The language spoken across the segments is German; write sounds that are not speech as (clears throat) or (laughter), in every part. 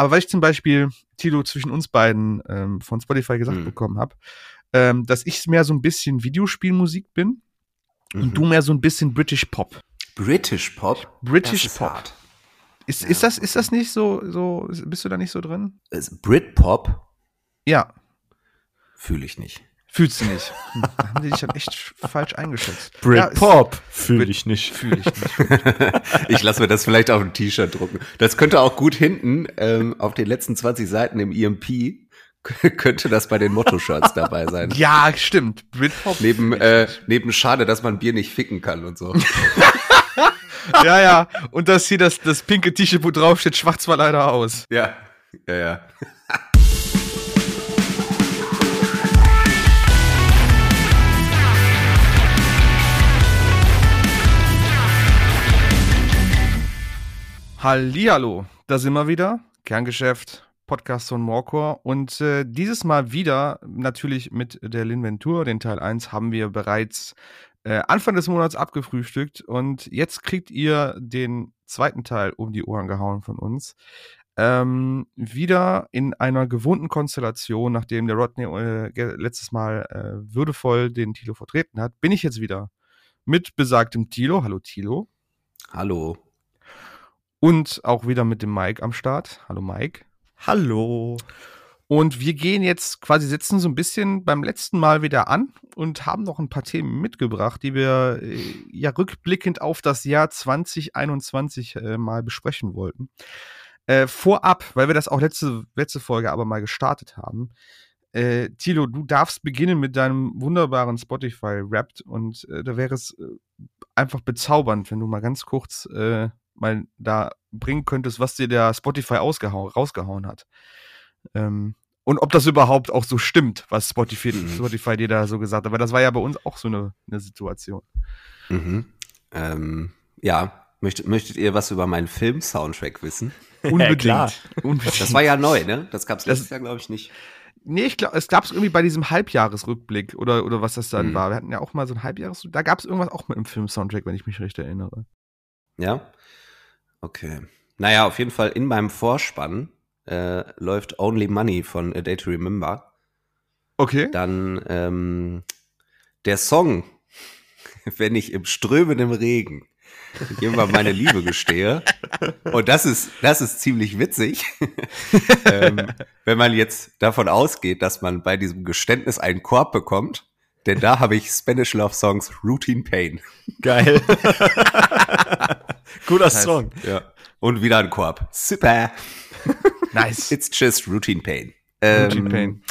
Aber weil ich zum Beispiel, Tilo, zwischen uns beiden ähm, von Spotify gesagt Mhm. bekommen habe, ähm, dass ich mehr so ein bisschen Videospielmusik bin Mhm. und du mehr so ein bisschen British Pop. British Pop. British das ist Pop. hart. Ist, Ja. ist, das, ist das nicht so, so, bist du da nicht so drin? Es- Britpop Ja, fühle ich nicht. Fühlst du nicht. Hm, da haben die dich dann echt falsch eingeschätzt. Ja, Britpop fühle Brit- ich nicht. Fühle ich nicht. (laughs) ich lasse mir das vielleicht auf ein T-Shirt drucken. Das könnte auch gut hinten ähm, auf den letzten 20 Seiten im EMP könnte das bei den Motto-Shirts dabei sein. (laughs) Ja, stimmt. Britpop. Neben, äh, neben schade, dass man Bier nicht ficken kann und so. (laughs) Ja, ja. Und das hier, das, das pinke T-Shirt, wo drauf steht, schwarz war leider aus. Ja, ja, ja. Hallihallo, da sind wir wieder. Kerngeschäft, Podcast von Morcor. Und äh, dieses Mal wieder natürlich mit der Linventur. Den Teil 1 haben wir bereits äh, Anfang des Monats abgefrühstückt. Und jetzt kriegt ihr den zweiten Teil um die Ohren gehauen von uns. Ähm, wieder in einer gewohnten Konstellation, nachdem der Rodney äh, letztes Mal äh, würdevoll den Tilo vertreten hat, bin ich jetzt wieder mit besagtem Tilo. Hallo Tilo. Hallo. Und auch wieder mit dem Mike am Start. Hallo Mike. Hallo. Und wir gehen jetzt quasi, setzen so ein bisschen beim letzten Mal wieder an und haben noch ein paar Themen mitgebracht, die wir äh, ja rückblickend auf das Jahr 2021 äh, mal besprechen wollten. Äh, vorab, weil wir das auch letzte, letzte Folge aber mal gestartet haben. Äh, Tilo, du darfst beginnen mit deinem wunderbaren Spotify-Rap und äh, da wäre es äh, einfach bezaubernd, wenn du mal ganz kurz mal da bringen könntest, was dir der Spotify ausgehauen, rausgehauen hat. Ähm, und ob das überhaupt auch so stimmt, was Spotify, Mhm. Spotify dir da so gesagt hat. Aber das war ja bei uns auch so eine, eine Situation. Mhm. Ähm, ja, möchtet, möchtet ihr was über meinen Film-Soundtrack wissen? (laughs) Unbedingt. klar. Unbedingt. Das war ja neu, ne? Das gab's Das- letztes Jahr, glaube ich, nicht. Nee, ich glaube, es gab es irgendwie bei diesem Halbjahresrückblick oder, oder was das dann Mhm. war. Wir hatten ja auch mal so ein Halbjahres, da gab es irgendwas auch mit dem Film-Soundtrack, wenn ich mich recht erinnere. Ja? Okay. Naja, auf jeden Fall in meinem Vorspann äh, läuft Only Money von A Day to Remember. Okay. Dann ähm, der Song, (laughs) wenn ich im strömenden Regen (laughs) jemand meine Liebe gestehe. Und das ist, das ist ziemlich witzig, (laughs) ähm, wenn man jetzt davon ausgeht, dass man bei diesem Geständnis einen Korb bekommt. Denn da habe ich Spanish Love Songs Routine Pain. Geil. Guter heißt- Song. Ja. Und wieder ein Korb. Super. (laughs) Nice. It's just Routine Pain. Routine Ähm, Pain.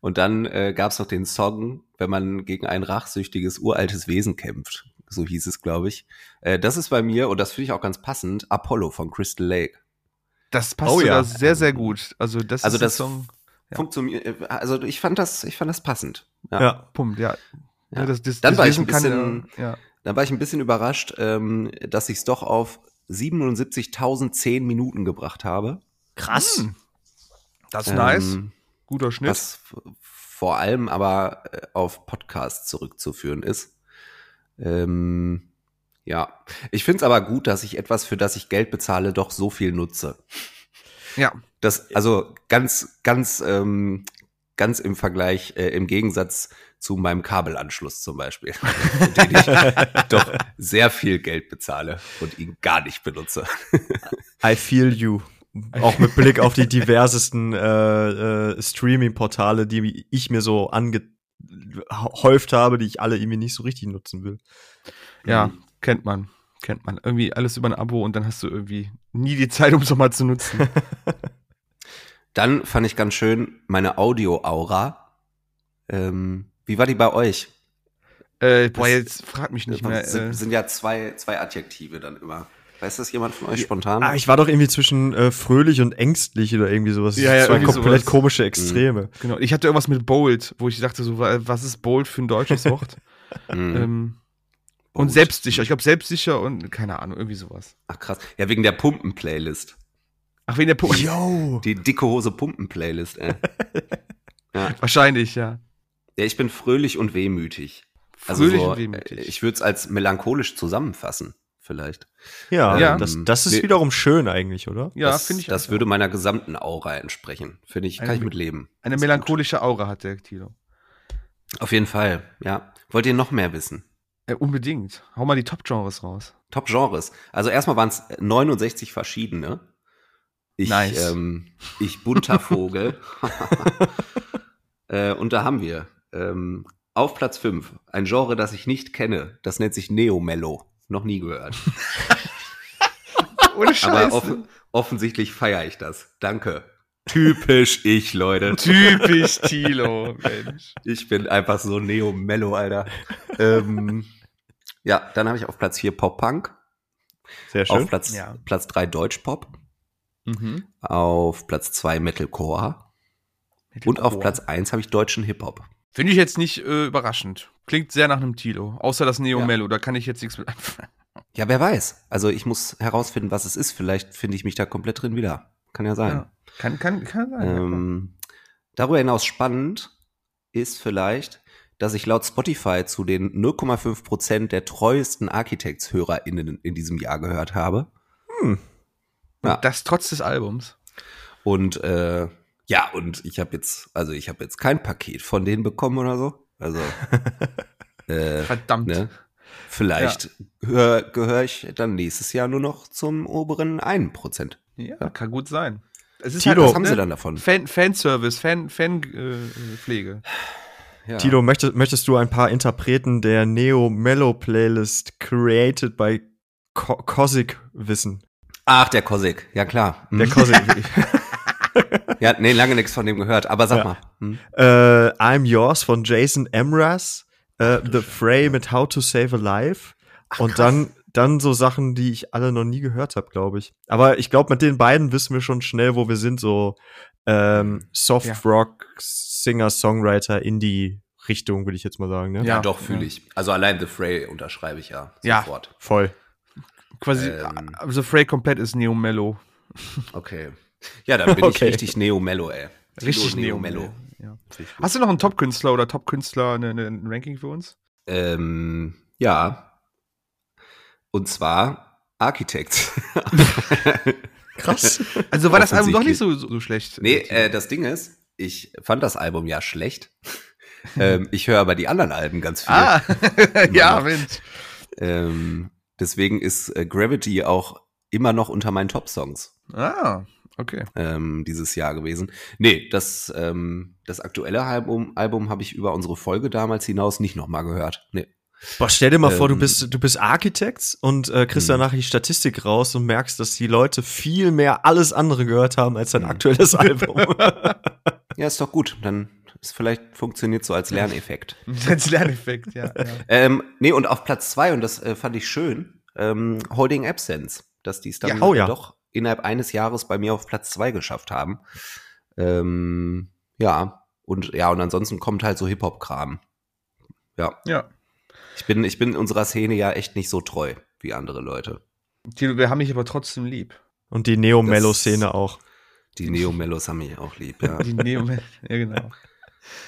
Und dann äh, gab es noch den Song, wenn man gegen ein rachsüchtiges uraltes Wesen kämpft. So hieß es, glaube ich. Äh, das ist bei mir, und das finde ich auch ganz passend, Apollo von Crystal Lake. Das passt Oh ja. sehr, sehr gut. Also das Also ist das Song. Ja. Funktioniert, äh, also ich fand das, ich fand das passend. Ja. Ja. Punkt, ja. Ja. das, das, Dann das war ich ein bisschen- ja. Dann war ich ein bisschen überrascht, ähm, dass ich es doch auf 77.010 Minuten gebracht habe. Krass. Hm. Das ist nice. Ähm, Guter Schnitt. was vor allem aber äh, auf Podcasts zurückzuführen ist. Ähm, ja, ich finde es aber gut, dass ich etwas, für das ich Geld bezahle, doch so viel nutze. ja. Das, also ganz, ganz, ähm, ganz im Vergleich, äh, im Gegensatz zu meinem Kabelanschluss zum Beispiel, (laughs) für den ich (laughs) doch sehr viel Geld bezahle und ihn gar nicht benutze. I feel you. Auch mit Blick auf die diversesten äh, äh, Streaming-Portale, die ich mir so angehäuft habe, die ich alle irgendwie nicht so richtig nutzen will. Ja, Mhm. kennt man. Kennt man. Irgendwie alles über ein Abo und dann hast du irgendwie nie die Zeit, um es nochmal zu nutzen. Dann fand ich ganz schön meine Audio-Aura. Ähm, wie war die bei euch? äh, boah, jetzt frag mich nicht mehr. sind, Äh, sind ja zwei, zwei Adjektive dann immer. Weiß das jemand von euch spontan? Ah, ich war doch irgendwie zwischen äh, fröhlich und ängstlich oder irgendwie sowas. Ja, ja, Zwei irgendwie komplett sowas. komische Extreme. genau. Ich hatte irgendwas mit bold, wo ich dachte so, wa- was ist bold für ein deutsches Wort? (laughs) Mhm. ähm, und selbstsicher. Ich glaube, selbstsicher und keine Ahnung, irgendwie sowas. Ach krass. Ja, wegen der Pumpen-Playlist. Ach, wegen der Punkt. Yo! Die dicke Hose Pumpen-Playlist, ey. (laughs) ja. Wahrscheinlich, ja. Ja, ich bin fröhlich und wehmütig. Fröhlich so, und wehmütig. äh, Ich würde es als melancholisch zusammenfassen. vielleicht. Ja, Ja. Das, das ist wiederum schön eigentlich, oder? Ja, finde ich. Das auch. würde meiner gesamten Aura entsprechen. Finde ich, kann Eine- ich mit leben. Eine melancholische Aura hat der Tilo. gut. Auf jeden Fall, ja. Wollt ihr noch mehr wissen? Äh, unbedingt. Hau mal die Top-Genres raus. Top-Genres. Also erstmal waren es 69 verschiedene. Ich, Nice. ähm, ich bunter Vogel. (laughs) (laughs) äh, und da haben wir ähm, auf Platz 5 ein Genre, das ich nicht kenne. Das nennt sich Neo-Mellow. Noch nie gehört. (laughs) Ohne Aber offen, offensichtlich feiere ich das. Danke. Typisch ich, Leute. (laughs) Typisch Tilo, Mensch. Ich bin einfach so Neo-Mellow, Alter. ähm, ja, dann habe ich auf Platz 4 Pop-Punk. Sehr schön. Auf Platz, Ja. Platz 3 Deutsch-Pop. Mhm. Auf Platz 2 Metalcore. Und auf Platz 1 habe ich deutschen Hip-Hop. Finde ich jetzt nicht äh, überraschend. Klingt sehr nach einem Tilo. Außer das Neo Ja. Mello, da kann ich jetzt nichts mit anfangen. Ja, wer weiß. Also ich muss herausfinden, was es ist. Vielleicht finde ich mich da komplett drin wieder. Kann ja sein. Ja. Kann, kann, kann sein. ähm, darüber hinaus spannend ist vielleicht, dass ich laut Spotify zu den 0,5 Prozent der treuesten Architects-HörerInnen in diesem Jahr gehört habe. Hm. Ja. Das trotz des Albums. Und äh, ja, und ich habe jetzt, also ich habe jetzt kein Paket von denen bekommen oder so. Also (laughs) äh, Verdammt. ne? Vielleicht hör, gehöre ich dann nächstes Jahr nur noch zum oberen 1%. Ja, kann gut sein. Es ist Tilo, Was halt, haben ne, sie dann davon? Fan, Fanservice, Fan, Fan, äh, Pflege. Ja. Tilo, möchtest, möchtest du ein paar Interpreten der Neo Mellow Playlist created by Ko Kosik wissen? Ach, der Kosik, ja klar. Der Kosik. (laughs) (laughs) Ja, nee, lange nichts von dem gehört, aber sag Ja. mal. Hm? äh, I'm Yours von Jason Emras. Äh, The Fray mit How to Save a Life. und dann, dann so Sachen, die ich alle noch nie gehört habe, glaube ich. Aber ich glaube, mit den beiden wissen wir schon schnell, wo wir sind. So ähm, Soft Ja. Rock, Singer, Songwriter, Indie-Richtung, würde ich jetzt mal sagen. Ne? Ja. Ja, doch, fühle ich. Also allein The Fray unterschreibe ich ja Ja. sofort. Voll. Quasi, Ähm. also Frey komplett ist Neo Mello. Okay. Ja, dann bin Okay. ich richtig Neo-Mellow, ey. Richtig Neo Neo Mellow. Mello. Ja. Hast du noch einen Top-Künstler oder Top-Künstler, ne, ne, ein Ranking für uns? Ähm, ja. Und zwar Architect. (laughs) Krass. Also war das Album doch nicht so, so, so schlecht. nee, äh, das Ding ist, ich fand das Album ja schlecht. (laughs) ähm, ich höre aber die anderen Alben ganz viel. ah, (laughs) ja. Mensch. Ähm, deswegen ist äh, Gravity auch immer noch unter meinen Top-Songs Ah, okay. ähm, dieses Jahr gewesen. Nee, das, ähm, das aktuelle Album, Album habe ich über unsere Folge damals hinaus nicht nochmal gehört. Nee. Boah, stell dir mal vor, du Ähm. bist, du bist Architekt und äh, kriegst Hm. danach die Statistik raus und merkst, dass die Leute viel mehr alles andere gehört haben als dein Hm. aktuelles (laughs) Album. Ja, ist doch gut. Dann ist vielleicht funktioniert so als Lerneffekt. (laughs) Das Lerneffekt, ja. ja. Ähm, nee, und auf Platz zwei, und das äh, fand ich schön, ähm, Holding Absence, dass die es dann Ja, oh ja. doch innerhalb eines Jahres bei mir auf Platz zwei geschafft haben. Ähm, ja, und ja, und ansonsten kommt halt so Hip-Hop-Kram. Ja, ja. ich bin, ich bin unserer Szene ja echt nicht so treu wie andere Leute. Tilo, wir haben dich aber trotzdem lieb. Und die Neo-Mellow-Szene auch. Die Neo-Mellos haben mich auch lieb, ja. Die Neo ja, genau. (laughs)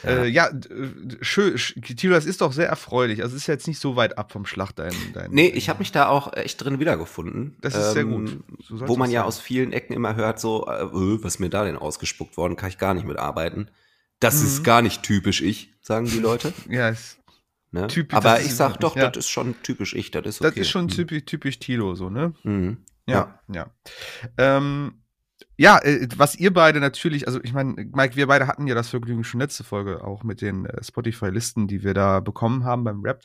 Ja. Äh, ja, äh, schön. sch- Tilo, das ist doch sehr erfreulich. Also es ist jetzt nicht so weit ab vom Schlacht, dein. dein Nee, ich habe mich da auch echt drin wiedergefunden. Das ist sehr Ähm, gut. So wo man ja sein. aus vielen Ecken immer hört, so, äh, äh, was ist mir da denn ausgespuckt worden, kann ich gar nicht mitarbeiten. Das Mhm. ist gar nicht typisch ich, sagen die Leute. (laughs) Ja, es, Ne? Typisch, Aber ist ich sag doch, ja. das ist schon typisch ich, das ist okay. das ist schon typisch, typisch Tilo, so, ne? Mhm. Ja, ja. Ähm, ja, äh, was ihr beide natürlich, also ich meine, Mike, wir beide hatten ja das Vergnügen schon letzte Folge auch mit den äh, Spotify-Listen, die wir da bekommen haben beim Rap.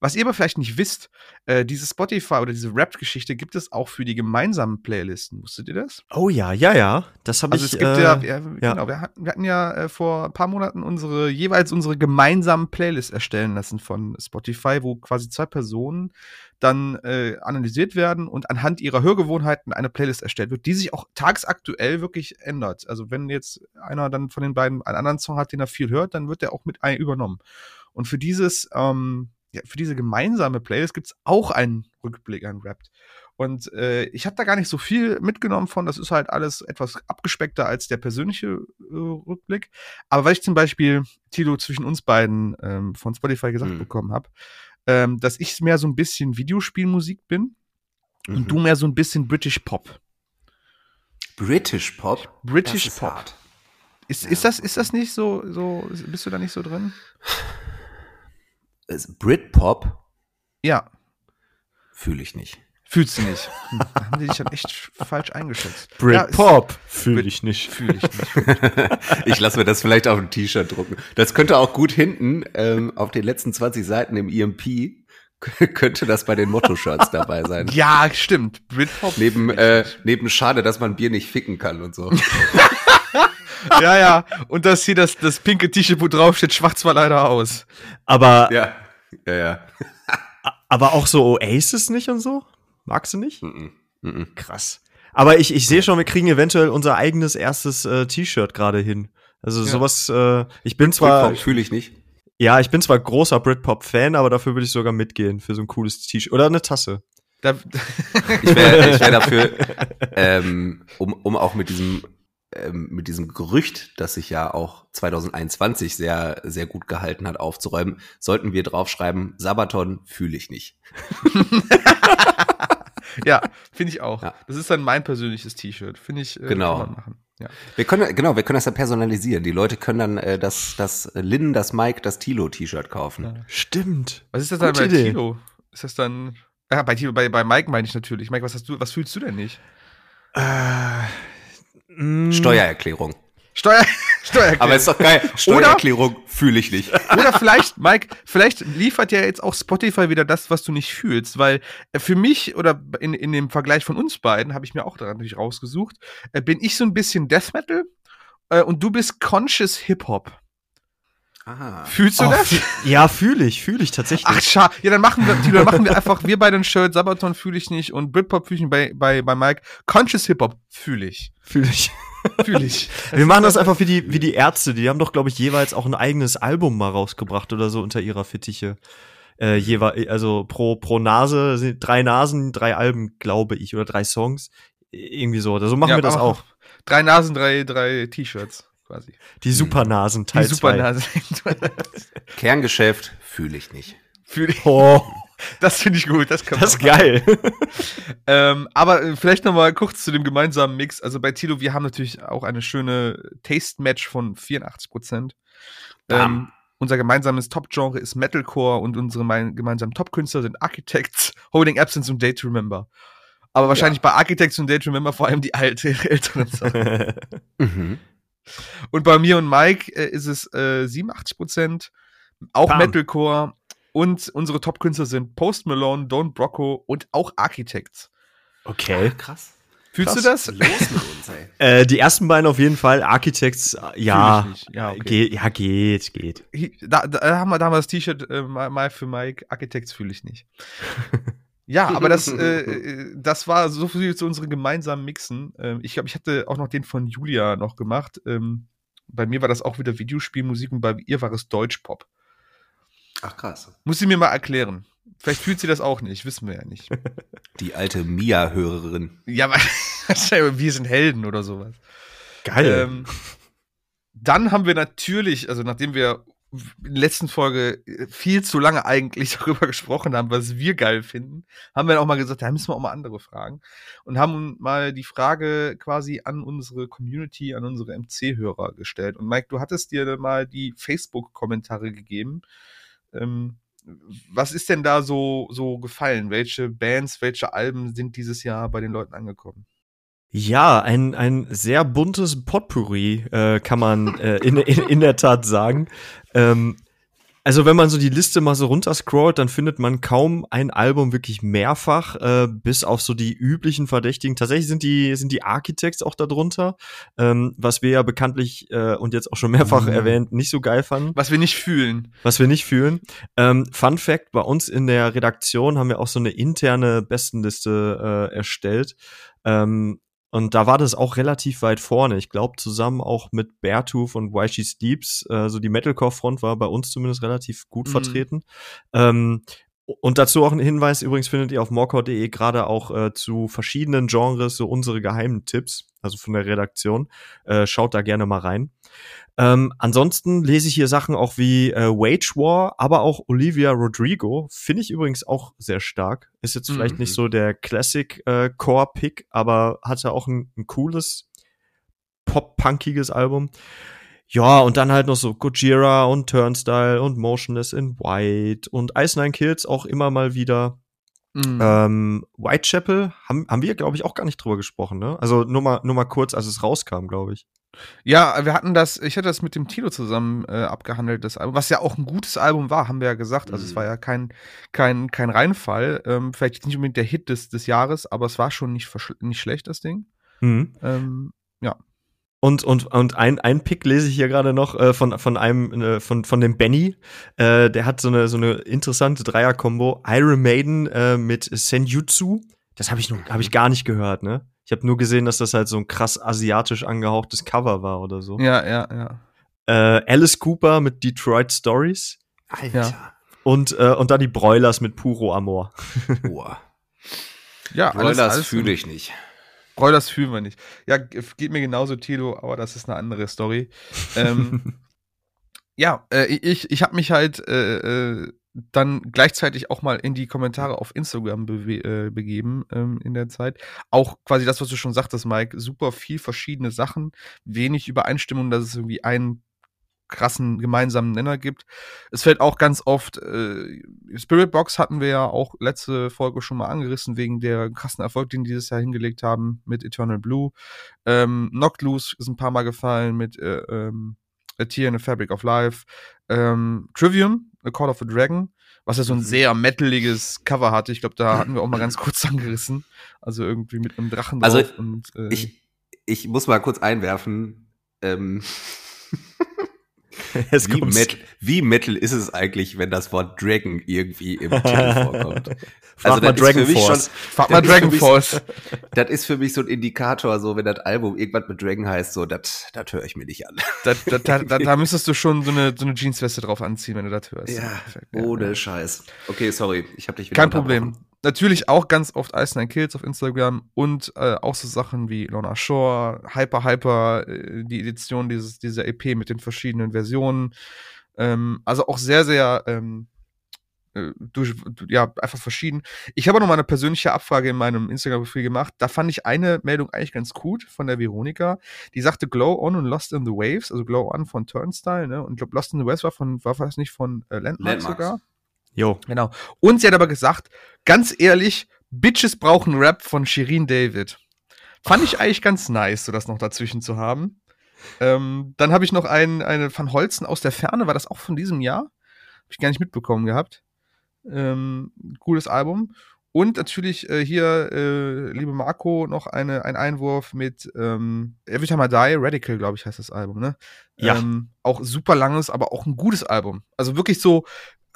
Was ihr aber vielleicht nicht wisst, äh, diese Spotify oder diese Rap-Geschichte gibt es auch für die gemeinsamen Playlisten. Wusstet ihr das? Oh ja, ja, ja. Das habe Also ich. es gibt äh, ja, ja, genau, wir hatten, wir hatten ja äh, vor ein paar Monaten unsere, jeweils unsere gemeinsamen Playlists erstellen lassen von Spotify, wo quasi zwei Personen dann äh, analysiert werden und anhand ihrer Hörgewohnheiten eine Playlist erstellt wird, die sich auch tagsaktuell wirklich ändert. Also wenn jetzt einer dann von den beiden einen anderen Song hat, den er viel hört, dann wird der auch mit ein übernommen. Und für dieses, ähm, ja, für diese gemeinsame Playlist gibt es auch einen Rückblick an Rap. Und äh, ich habe da gar nicht so viel mitgenommen von. Das ist halt alles etwas abgespeckter als der persönliche äh, Rückblick. Aber weil ich zum Beispiel, Tilo, zwischen uns beiden ähm, von Spotify gesagt Hm. bekommen habe, ähm, dass ich mehr so ein bisschen Videospielmusik bin, Und Mhm. du mehr so ein bisschen British Pop. British Pop. British ist Pop. hart. Ist, ist, das, ist das nicht so, so, bist du da nicht so drin? Es- Britpop Ja, fühle ich nicht. Fühlst du nicht. Hm, da haben die dich dann echt falsch eingeschätzt. Ja, Britpop fühle Brit- ich nicht. Fühle ich nicht. (laughs) Ich lasse mir das vielleicht auf ein T-Shirt drucken. Das könnte auch gut hinten ähm, auf den letzten 20 Seiten im EMP könnte das bei den Motto-Shirts dabei sein. Ja, stimmt. Britpop. Neben, fühl äh, nicht. neben schade, dass man Bier nicht ficken kann und so. (laughs) ja, ja. Und das hier, das, das pinke T-Shirt, wo drauf steht, schwarz war leider aus. Aber, ja, ja, ja. aber auch so Oasis nicht und so? Magst du nicht? Mhm. Mhm. Krass. Aber ich, ich sehe schon, wir kriegen eventuell unser eigenes erstes äh, T-Shirt gerade hin. Also Ja. sowas, äh, ich bin zwar, Britpop fühle ich nicht. ja, ich bin zwar großer Britpop-Fan, aber dafür würde ich sogar mitgehen für so ein cooles T-Shirt. Oder eine Tasse. Da, (laughs) Ich wäre ich wär dafür, ähm, um, um auch mit diesem, ähm, mit diesem Gerücht, das sich ja auch 2021 sehr, sehr gut gehalten hat, aufzuräumen, sollten wir draufschreiben, Sabaton fühle ich nicht. (laughs) (laughs) ja, finde ich auch. Ja. Das ist dann mein persönliches T-Shirt. Finde ich, äh, Genau. kann man machen. Ja. Wir können, genau, wir können das ja personalisieren. Die Leute können dann äh, das, das Lynn, das Mike, das Tilo-T-Shirt kaufen. Ja. Stimmt. Was ist das dann Gute bei Idee. Tilo? Ist das dann. Ja, bei Tilo, bei, bei Mike meine ich natürlich. Mike, was hast du, was fühlst du denn nicht? Äh, mh, Steuererklärung. Steuer, (laughs) Steuererklärung. Aber ist doch geil. (laughs) Steuererklärung fühle ich nicht. (laughs) Oder vielleicht, Mike, vielleicht liefert ja jetzt auch Spotify wieder das, was du nicht fühlst, weil äh, für mich oder in, in dem Vergleich von uns beiden habe ich mir auch daran natürlich rausgesucht, äh, bin ich so ein bisschen Death Metal äh, und du bist Conscious Hip Hop. Aha. Fühlst du Oh, das? ja, fühle ich, fühle ich tatsächlich. Ach, schade. Ja, dann machen wir, Tilo, dann machen wir einfach, wir beide ein Shirt, Sabaton fühle ich nicht und Britpop fühle ich nicht bei, bei, bei Mike. Conscious Hip Hop fühle ich. fühle ich. Fühle ich. (laughs) Wir machen das einfach wie die, wie die Ärzte. Die haben doch, glaube ich, jeweils auch ein eigenes Album mal rausgebracht oder so unter ihrer Fittiche. Äh, jeweils, also pro, pro Nase, sind drei Nasen, drei Alben, glaube ich, oder drei Songs. Irgendwie so. So machen Ja, wir das auch. Drei Nasen, drei, drei T-Shirts quasi. Die Supernasen, Die Teil 2. Supernase. (laughs) Kerngeschäft fühle ich nicht. Fühle ich. Oh, Das finde ich gut. Das, können das ist geil. (laughs) Ähm, aber äh, vielleicht noch mal kurz zu dem gemeinsamen Mix. Also bei Tilo, wir haben natürlich auch eine schöne Taste-Match von 84 Prozent. Ähm, unser gemeinsames Top-Genre ist Metalcore und unsere mein, gemeinsamen Top-Künstler sind Architects, (laughs) Holding Absence und Day to Remember. Aber wahrscheinlich bei Architects und Day to Remember vor allem die alte, älteren Sachen. (laughs) Mhm. Und bei mir und Mike äh, ist es äh, 87 Prozent, auch Bam. Metalcore. Und unsere Top-Künstler sind Post Malone, Don Brocco und auch Architects. okay. Krass. Fühlst Krass. du das? Los mit uns, ey. (laughs) Äh, die ersten beiden auf jeden Fall. Architects, äh, ja. Ja, okay. Ge ja, geht, geht. Da, da haben wir damals das T-Shirt äh, mal, für Mike. Architects fühle ich nicht. (laughs) ja, aber das, äh, äh, das war so viel zu unseren gemeinsamen Mixen. Ähm, ich glaube, ich hatte auch noch den von Julia noch gemacht. Ähm, bei mir war das auch wieder Videospielmusik und bei ihr war es Deutschpop. Ach krass. Muss sie mir mal erklären. Vielleicht fühlt sie das auch nicht, wissen wir ja nicht. (laughs) Die alte Mia-Hörerin. ja, aber (laughs) wir sind Helden oder sowas. Geil. Ähm, dann haben wir natürlich, also nachdem wir in der letzten Folge viel zu lange eigentlich (laughs) darüber gesprochen haben, was wir geil finden, haben wir dann auch mal gesagt, da müssen wir auch mal andere fragen. Und haben mal die Frage quasi an unsere Community, an unsere MC-Hörer gestellt. Und Mike, du hattest dir mal die Facebook-Kommentare gegeben. Ähm, was ist denn da so, so gefallen? Welche Bands, welche Alben sind dieses Jahr bei den Leuten angekommen? Ja, ein, ein sehr buntes Potpourri, äh, kann man äh, in, in, in der Tat sagen. Ähm, also wenn man so die Liste mal so runterscrollt, dann findet man kaum ein Album wirklich mehrfach, äh, bis auf so die üblichen Verdächtigen. Tatsächlich sind die, sind die Architects auch darunter, ähm, was wir ja bekanntlich äh, und jetzt auch schon mehrfach Mhm. erwähnt, nicht so geil fanden Was wir nicht fühlen. was wir nicht fühlen. Ähm, Fun Fact, bei uns in der Redaktion haben wir auch so eine interne Bestenliste äh, erstellt. Ähm, und da war das auch relativ weit vorne. Ich glaube, zusammen auch mit Beartooth und Why She Sleeps, äh, so die Metalcore-Front war bei uns zumindest relativ gut Mhm. vertreten. Ähm, und dazu auch ein Hinweis, übrigens findet ihr auf morecore.de gerade auch äh, zu verschiedenen Genres so unsere geheimen Tipps. Also von der Redaktion. Äh, schaut da gerne mal rein. Ähm, ansonsten lese ich hier Sachen auch wie äh, Wage War, aber auch Olivia Rodrigo. Finde ich übrigens auch sehr stark. Ist jetzt vielleicht Mhm. nicht so der Classic äh, Core-Pick, aber hatte auch ein, ein cooles, pop-punkiges Album. Ja, und dann halt noch so Gojira und Turnstile und Motionless in White und Ice Nine Kills auch immer mal wieder. Mhm. Ähm, Whitechapel haben, haben wir, glaube ich, auch gar nicht drüber gesprochen, ne? Also nur mal, nur mal kurz, als es rauskam, glaube ich. Ja, wir hatten das, ich hatte das mit dem Tilo zusammen äh, abgehandelt, das Album, was ja auch ein gutes Album war, haben wir ja gesagt. Also es Mhm. war ja kein, kein, kein Reinfall. Ähm, vielleicht nicht unbedingt der Hit des, des Jahres, aber es war schon nicht, nicht schlecht, das Ding. Mhm. Ähm, Und, und, und ein, ein Pick lese ich hier gerade noch äh, von, von einem, äh, von, von dem Benny. Äh, der hat so eine, so eine interessante Dreier-Kombo. Iron Maiden äh, mit Senjutsu. Das habe ich noch, habe ich gar nicht gehört, ne? Ich habe nur gesehen, dass das halt so ein krass asiatisch angehauchtes Cover war oder so. ja, ja, ja. Äh, Alice Cooper mit Detroit Stories. Alter. Und, äh, und dann die Broilers mit Puro Amor. Boah. Ja, alles fühle ich nicht. Broilers fühlen wir nicht. Ja, geht mir genauso, Tilo, aber das ist eine andere Story. ähm, (laughs) ja, äh, ich, ich habe mich halt äh, äh, dann gleichzeitig auch mal in die Kommentare auf Instagram bewe- äh, begeben ähm, in der Zeit. Auch quasi das, was du schon sagtest, Mike, super viel verschiedene Sachen, wenig Übereinstimmung, dass es irgendwie einen krassen gemeinsamen Nenner gibt. Es fällt auch ganz oft, äh, Spirit Box hatten wir ja auch letzte Folge schon mal angerissen, wegen der krassen Erfolg, den die dieses Jahr hingelegt haben mit Eternal Blue. Ähm, Knocked Loose ist ein paar Mal gefallen mit äh, ähm, A Tear in the Fabric of Life. Ähm, Trivium, A Call of the Dragon, was ja so ein Mhm. sehr metaliges Cover hatte. Ich glaube, da hatten wir auch mal ganz kurz (laughs) angerissen. Also irgendwie mit einem Drachen Also, drauf. und, äh, Ich, ich muss mal kurz einwerfen. Ähm, (laughs) (laughs) Es wie, Metal, wie Metal ist es eigentlich, wenn das Wort Dragon irgendwie im Titel (laughs) vorkommt? Frag mal das ist für Dragon Force. Frag mal das Dragon mich- Force. (laughs) Das ist für mich so ein Indikator, so wenn das Album irgendwas mit Dragon heißt, so das das höre ich mir nicht an. Da, da, da, da, da müsstest du schon so eine, so eine Jeansweste drauf anziehen, wenn du das hörst. Ja, Perfekt, ja. ohne Scheiß. Okay, sorry, ich habe dich wieder Kein Problem. Natürlich auch ganz oft Ice Nine Kills auf Instagram und äh, auch so Sachen wie Lona Shore, Hyper Hyper, äh, die Edition dieses, dieser EP mit den verschiedenen Versionen. Ähm, also auch sehr, sehr ähm, äh, durch, ja, einfach verschieden. Ich habe noch mal eine persönliche Abfrage in meinem Instagram-Profil gemacht. Da fand ich eine Meldung eigentlich ganz gut von der Veronika. Die sagte Glow On und Lost in the Waves, also Glow On von Turnstile, ne? Und ich glaube, Lost in the Waves war von, war das nicht von äh, Landmark Landmarks. sogar? Jo. Genau. Und sie hat aber gesagt, ganz ehrlich, Bitches brauchen Rap von Shirin David. Fand ich eigentlich ganz nice, so das noch dazwischen zu haben. Ähm, dann habe ich noch einen, eine Van Holzen aus der Ferne, war das auch von diesem Jahr? Habe ich gar nicht mitbekommen gehabt. Ähm, cooles Album. Und natürlich äh, hier, äh, liebe Marco, noch eine, ein Einwurf mit ähm, Every Time I Die, Radical, glaube ich, heißt das Album, ne? Ja. Ähm, auch super langes, aber auch ein gutes Album. Also wirklich so,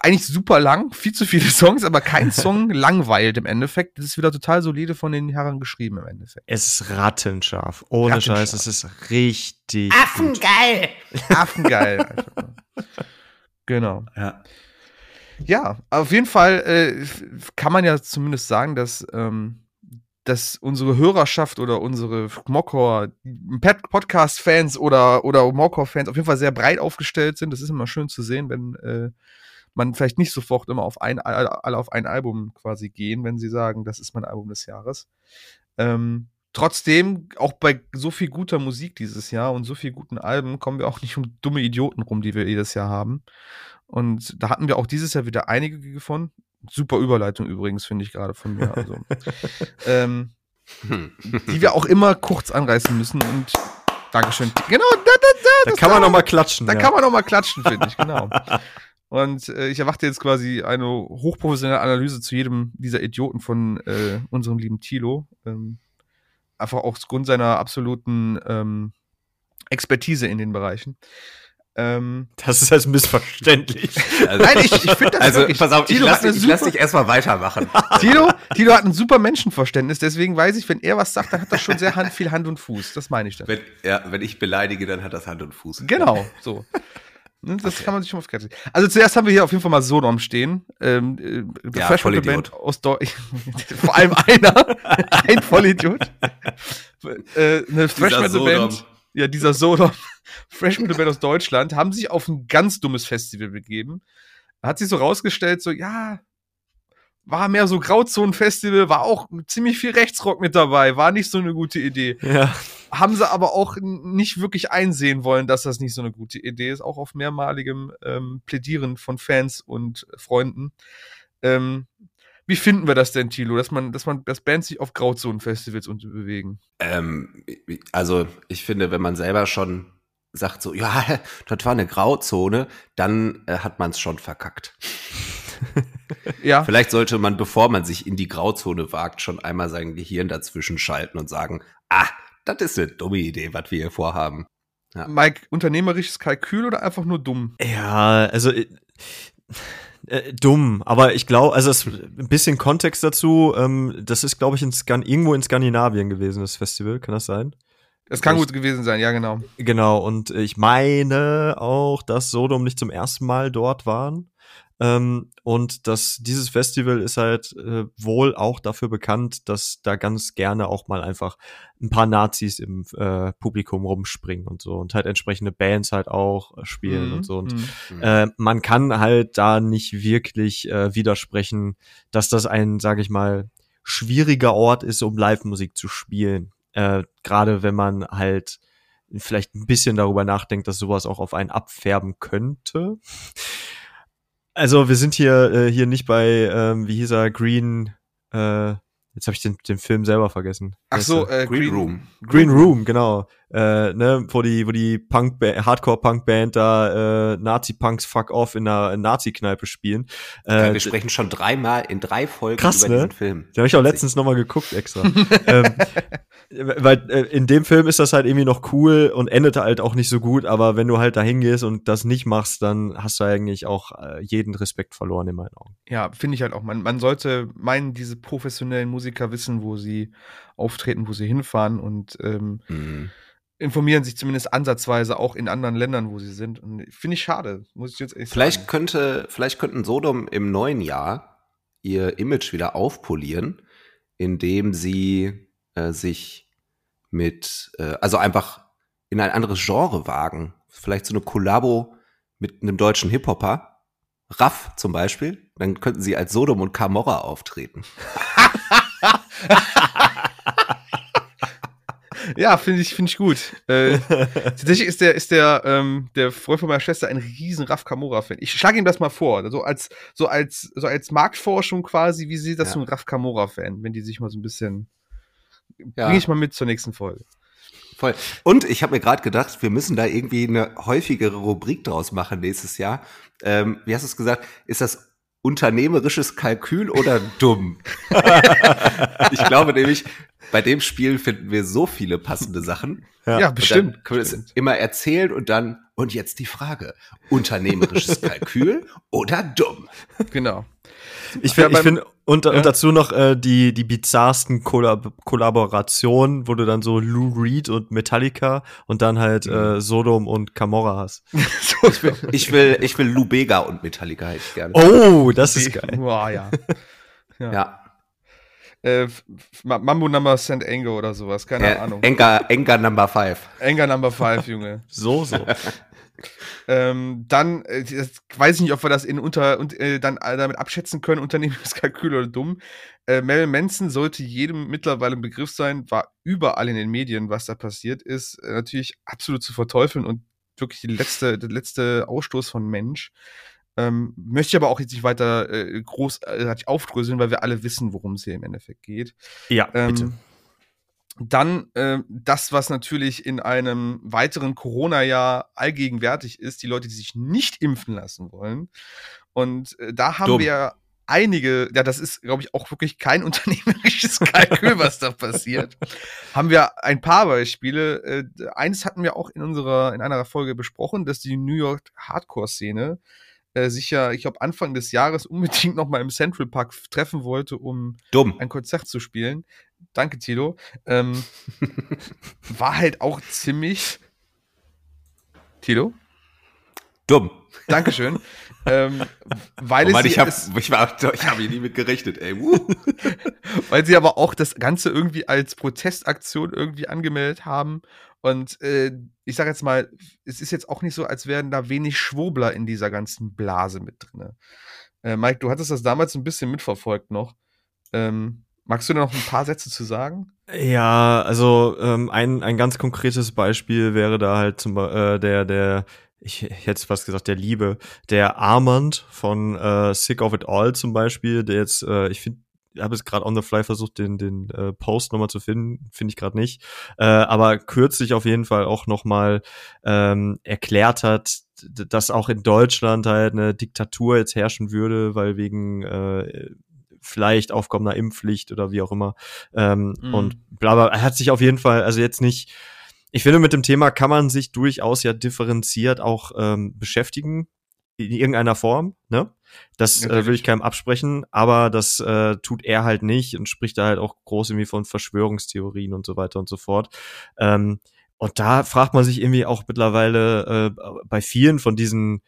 eigentlich super lang, viel zu viele (laughs) Songs, aber kein Song langweilt im Endeffekt. Das ist wieder total solide von den Herren geschrieben im Endeffekt. Es ist rattenscharf. Ohne Rattenscharf. Scheiß, es ist richtig. gut. Affengeil! Affengeil. (laughs) einfach nur. genau. Ja. Ja, auf jeden Fall äh, kann man ja zumindest sagen, dass, ähm, dass unsere Hörerschaft oder unsere Mockcore Podcast-Fans oder, oder Mockcore-Fans auf jeden Fall sehr breit aufgestellt sind. Das ist immer schön zu sehen, wenn äh, man vielleicht nicht sofort immer auf ein, alle auf ein Album quasi gehen, wenn sie sagen, das ist mein Album des Jahres. Ähm, trotzdem, auch bei so viel guter Musik dieses Jahr und so viel guten Alben, kommen wir auch nicht um dumme Idioten rum, die wir jedes Jahr haben. Und da hatten wir auch dieses Jahr wieder einige gefunden. Super Überleitung übrigens, finde ich gerade von mir. Also, (laughs) ähm, Hm. die wir auch immer kurz anreißen müssen. Und Dankeschön. Genau, da, da, Da kann man noch mal klatschen. da ja. kann man noch mal klatschen, finde ich, genau. (laughs) Und äh, ich erwarte jetzt quasi eine hochprofessionelle Analyse zu jedem dieser Idioten von äh, unserem lieben Tilo. Ähm, einfach aufgrund seiner absoluten ähm, Expertise in den Bereichen. Ähm, Das ist jetzt missverständlich. (laughs) Also, nein, ich, ich finde das also wirklich. pass auf, ich Tilo lass, hat eine dich, ich lass dich erstmal weitermachen. (laughs) Tilo, Tilo hat ein super Menschenverständnis, deswegen weiß ich, wenn er was sagt, dann hat das schon sehr Hand, viel Hand und Fuß. Das meine ich dann. wenn, ja, wenn ich beleidige, dann hat das Hand und Fuß. Genau, so. Ne, Das okay. kann man sich schon auf Karte. Also zuerst haben wir hier auf jeden Fall mal Sodom stehen. Ähm, äh, ja, Fresh Metal Band aus Deutschland. Vor allem einer. (laughs) ein Vollidiot. äh, eine Fresh Metal Band. Ja, dieser Sodom. (laughs) Fresh Metal Band aus Deutschland haben sich auf ein ganz dummes Festival begeben. Hat sich so rausgestellt, so, ja, war mehr so Grauzonen-Festival, war auch ziemlich viel Rechtsrock mit dabei, war nicht so eine gute Idee. Ja. Haben sie aber auch nicht wirklich einsehen wollen, dass das nicht so eine gute Idee ist, auch auf mehrmaligem ähm, Plädieren von Fans und Freunden. Ähm, wie finden wir das denn, Thilo, dass man, dass man, dass Bands sich auf Grauzonen-Festivals bewegen? Ähm, also ich finde, wenn man selber schon sagt so, ja, (laughs) das war eine Grauzone, dann äh, hat man es schon verkackt. (laughs) ja. Vielleicht sollte man, bevor man sich in die Grauzone wagt, schon einmal sein Gehirn dazwischen schalten und sagen, ah, das ist eine dumme Idee, was wir hier vorhaben. Ja. Mike, unternehmerisches Kalkül oder einfach nur dumm? Ja, also äh, äh, dumm, aber ich glaube, also es, ein bisschen Kontext dazu, ähm, das ist, glaube ich, in Skan irgendwo in Skandinavien gewesen, das Festival, kann das sein? Es kann gut gewesen sein, ja, genau. Genau, und ich meine auch, dass Sodom nicht zum ersten Mal dort waren. Ähm, und dass dieses Festival ist halt äh, wohl auch dafür bekannt, dass da ganz gerne auch mal einfach ein paar Nazis im äh, Publikum rumspringen und so und halt entsprechende Bands halt auch äh, spielen mhm. und so. Und mhm. äh, man kann halt da nicht wirklich äh, widersprechen, dass das ein, sage ich mal, schwieriger Ort ist, um Live-Musik zu spielen. Äh, Gerade wenn man halt vielleicht ein bisschen darüber nachdenkt, dass sowas auch auf einen abfärben könnte. Also wir sind hier äh, hier nicht bei, ähm, wie hieß er, Green, äh, jetzt habe ich den, den Film selber vergessen. Ach so, äh, Green, Green Room. Green Room, genau. Äh, ne, wo die, wo die Punk Hardcore-Punk-Band da äh, Nazi-Punks Fuck Off in einer Nazi-Kneipe spielen. Äh, ja, wir sprechen schon dreimal in drei Folgen krass, über ne? diesen Film. Den habe ich auch letztens nochmal geguckt extra. (laughs) ähm, weil äh, in dem Film ist das halt irgendwie noch cool und endet halt auch nicht so gut, aber wenn du halt da hingehst und das nicht machst, dann hast du eigentlich auch äh, jeden Respekt verloren in meinen Augen. Ja, finde ich halt auch. Man, man sollte meinen, diese professionellen Musiker wissen, wo sie auftreten, wo sie hinfahren und ähm, mhm. Informieren sich zumindest ansatzweise auch in anderen Ländern, wo sie sind. Und finde ich schade, muss ich jetzt echt vielleicht sagen. Könnte, vielleicht könnten Sodom im neuen Jahr ihr Image wieder aufpolieren, indem sie äh, sich mit, äh, also einfach in ein anderes Genre wagen. Vielleicht so eine Kollabo mit einem deutschen Hip-Hopper. Raff zum Beispiel. Dann könnten sie als Sodom und Camorra auftreten. (laughs) (laughs) ja, finde ich, finde ich gut. Äh, (laughs) tatsächlich ist der, ist der, ähm, der Freund von meiner Schwester ein riesen Raf Kamora-Fan. Ich schlage ihm das mal vor, so als, so als, so als Marktforschung quasi, wie sieht das ja. so ein Raf Kamora-Fan, wenn die sich mal so ein bisschen ja. bringe ich mal mit zur nächsten Folge. Voll. Und ich habe mir gerade gedacht, wir müssen da irgendwie eine häufigere Rubrik draus machen nächstes Jahr. Ähm, wie hast du es gesagt? Ist das unternehmerisches Kalkül oder dumm? (laughs) ich glaube nämlich, bei dem Spiel finden wir so viele passende Sachen. Ja, ja bestimmt. Dann können wir es immer erzählen und dann, und jetzt die Frage, unternehmerisches (laughs) Kalkül oder dumm? Genau. Ich finde, ich find, und, ja. und dazu noch äh, die, die bizarrsten Kollab Kollaborationen, wo du dann so Lou Reed und Metallica und dann halt mhm. äh, Sodom und Camorra hast. (laughs) ich, will, ich will, ich will Lou Bega und Metallica hätte ich gerne. Oh, das ist geil. Boah, ja. (laughs) ja. ja. Äh, Mambo Number St. Engo oder sowas, keine ja, Ahnung. Enga, Enga Number 5. Enga Number 5, Junge. so, so. (laughs) Ähm, dann äh, weiß ich nicht, ob wir das in unter und äh, dann äh, damit abschätzen können, Unternehmenskalkül oder dumm. Äh, Mel Manson sollte jedem mittlerweile ein Begriff sein, war überall in den Medien, was da passiert ist, äh, natürlich absolut zu verteufeln und wirklich die letzte, der letzte Ausstoß von Mensch. Ähm, möchte ich aber auch jetzt nicht weiter großartig aufdröseln, weil wir alle wissen, worum es hier im Endeffekt geht. Ja, bitte. Dann äh, das, was natürlich in einem weiteren Corona-Jahr allgegenwärtig ist, die Leute, die sich nicht impfen lassen wollen. Und äh, da haben Dumm. wir einige, ja, das ist, glaube ich, auch wirklich kein (laughs) unternehmerisches Kalkül, was da passiert. Haben wir ein paar Beispiele. Äh, eines hatten wir auch in unserer, in einer Folge besprochen, dass die New York Hardcore-Szene äh, sich ja, ich glaube, Anfang des Jahres (laughs) unbedingt noch mal im Central Park treffen wollte, um Dumm. ein Konzert zu spielen danke Tilo, ähm, (laughs) war halt auch ziemlich. Tilo? Dumm. Dankeschön. (laughs) ähm, weil Oh Mann, ich habe es- ich war, ich hab hier nie mit gerechnet, ey. Weil sie aber auch das Ganze irgendwie als Protestaktion irgendwie angemeldet haben. Und äh, ich sage jetzt mal, es ist jetzt auch nicht so, als wären da wenig Schwurbler in dieser ganzen Blase mit drin. Äh, Mike, du hattest das damals ein bisschen mitverfolgt noch. Ähm, magst du da noch ein paar Sätze zu sagen? Ja, also ähm, ein, ein ganz konkretes Beispiel wäre da halt zum äh, der, der, ich hätte fast gesagt, der Liebe, der Armand von äh, Sick of It All zum Beispiel, der jetzt, äh, ich finde, habe jetzt gerade on the fly versucht, den, den äh, Post nochmal zu finden, finde ich gerade nicht, äh, aber kürzlich auf jeden Fall auch nochmal ähm, erklärt hat, dass auch in Deutschland halt eine Diktatur jetzt herrschen würde, weil wegen äh, vielleicht aufkommender Impfpflicht oder wie auch immer. Ähm, Mhm. Und bla bla. Er hat sich auf jeden Fall, also jetzt nicht. Ich finde, mit dem Thema kann man sich durchaus ja differenziert auch ähm, beschäftigen in irgendeiner Form. Ne? Das äh, will ich keinem absprechen, aber das äh, tut er halt nicht und spricht da halt auch groß irgendwie von Verschwörungstheorien und so weiter und so fort. Ähm, und da fragt man sich irgendwie auch mittlerweile äh, bei vielen von diesen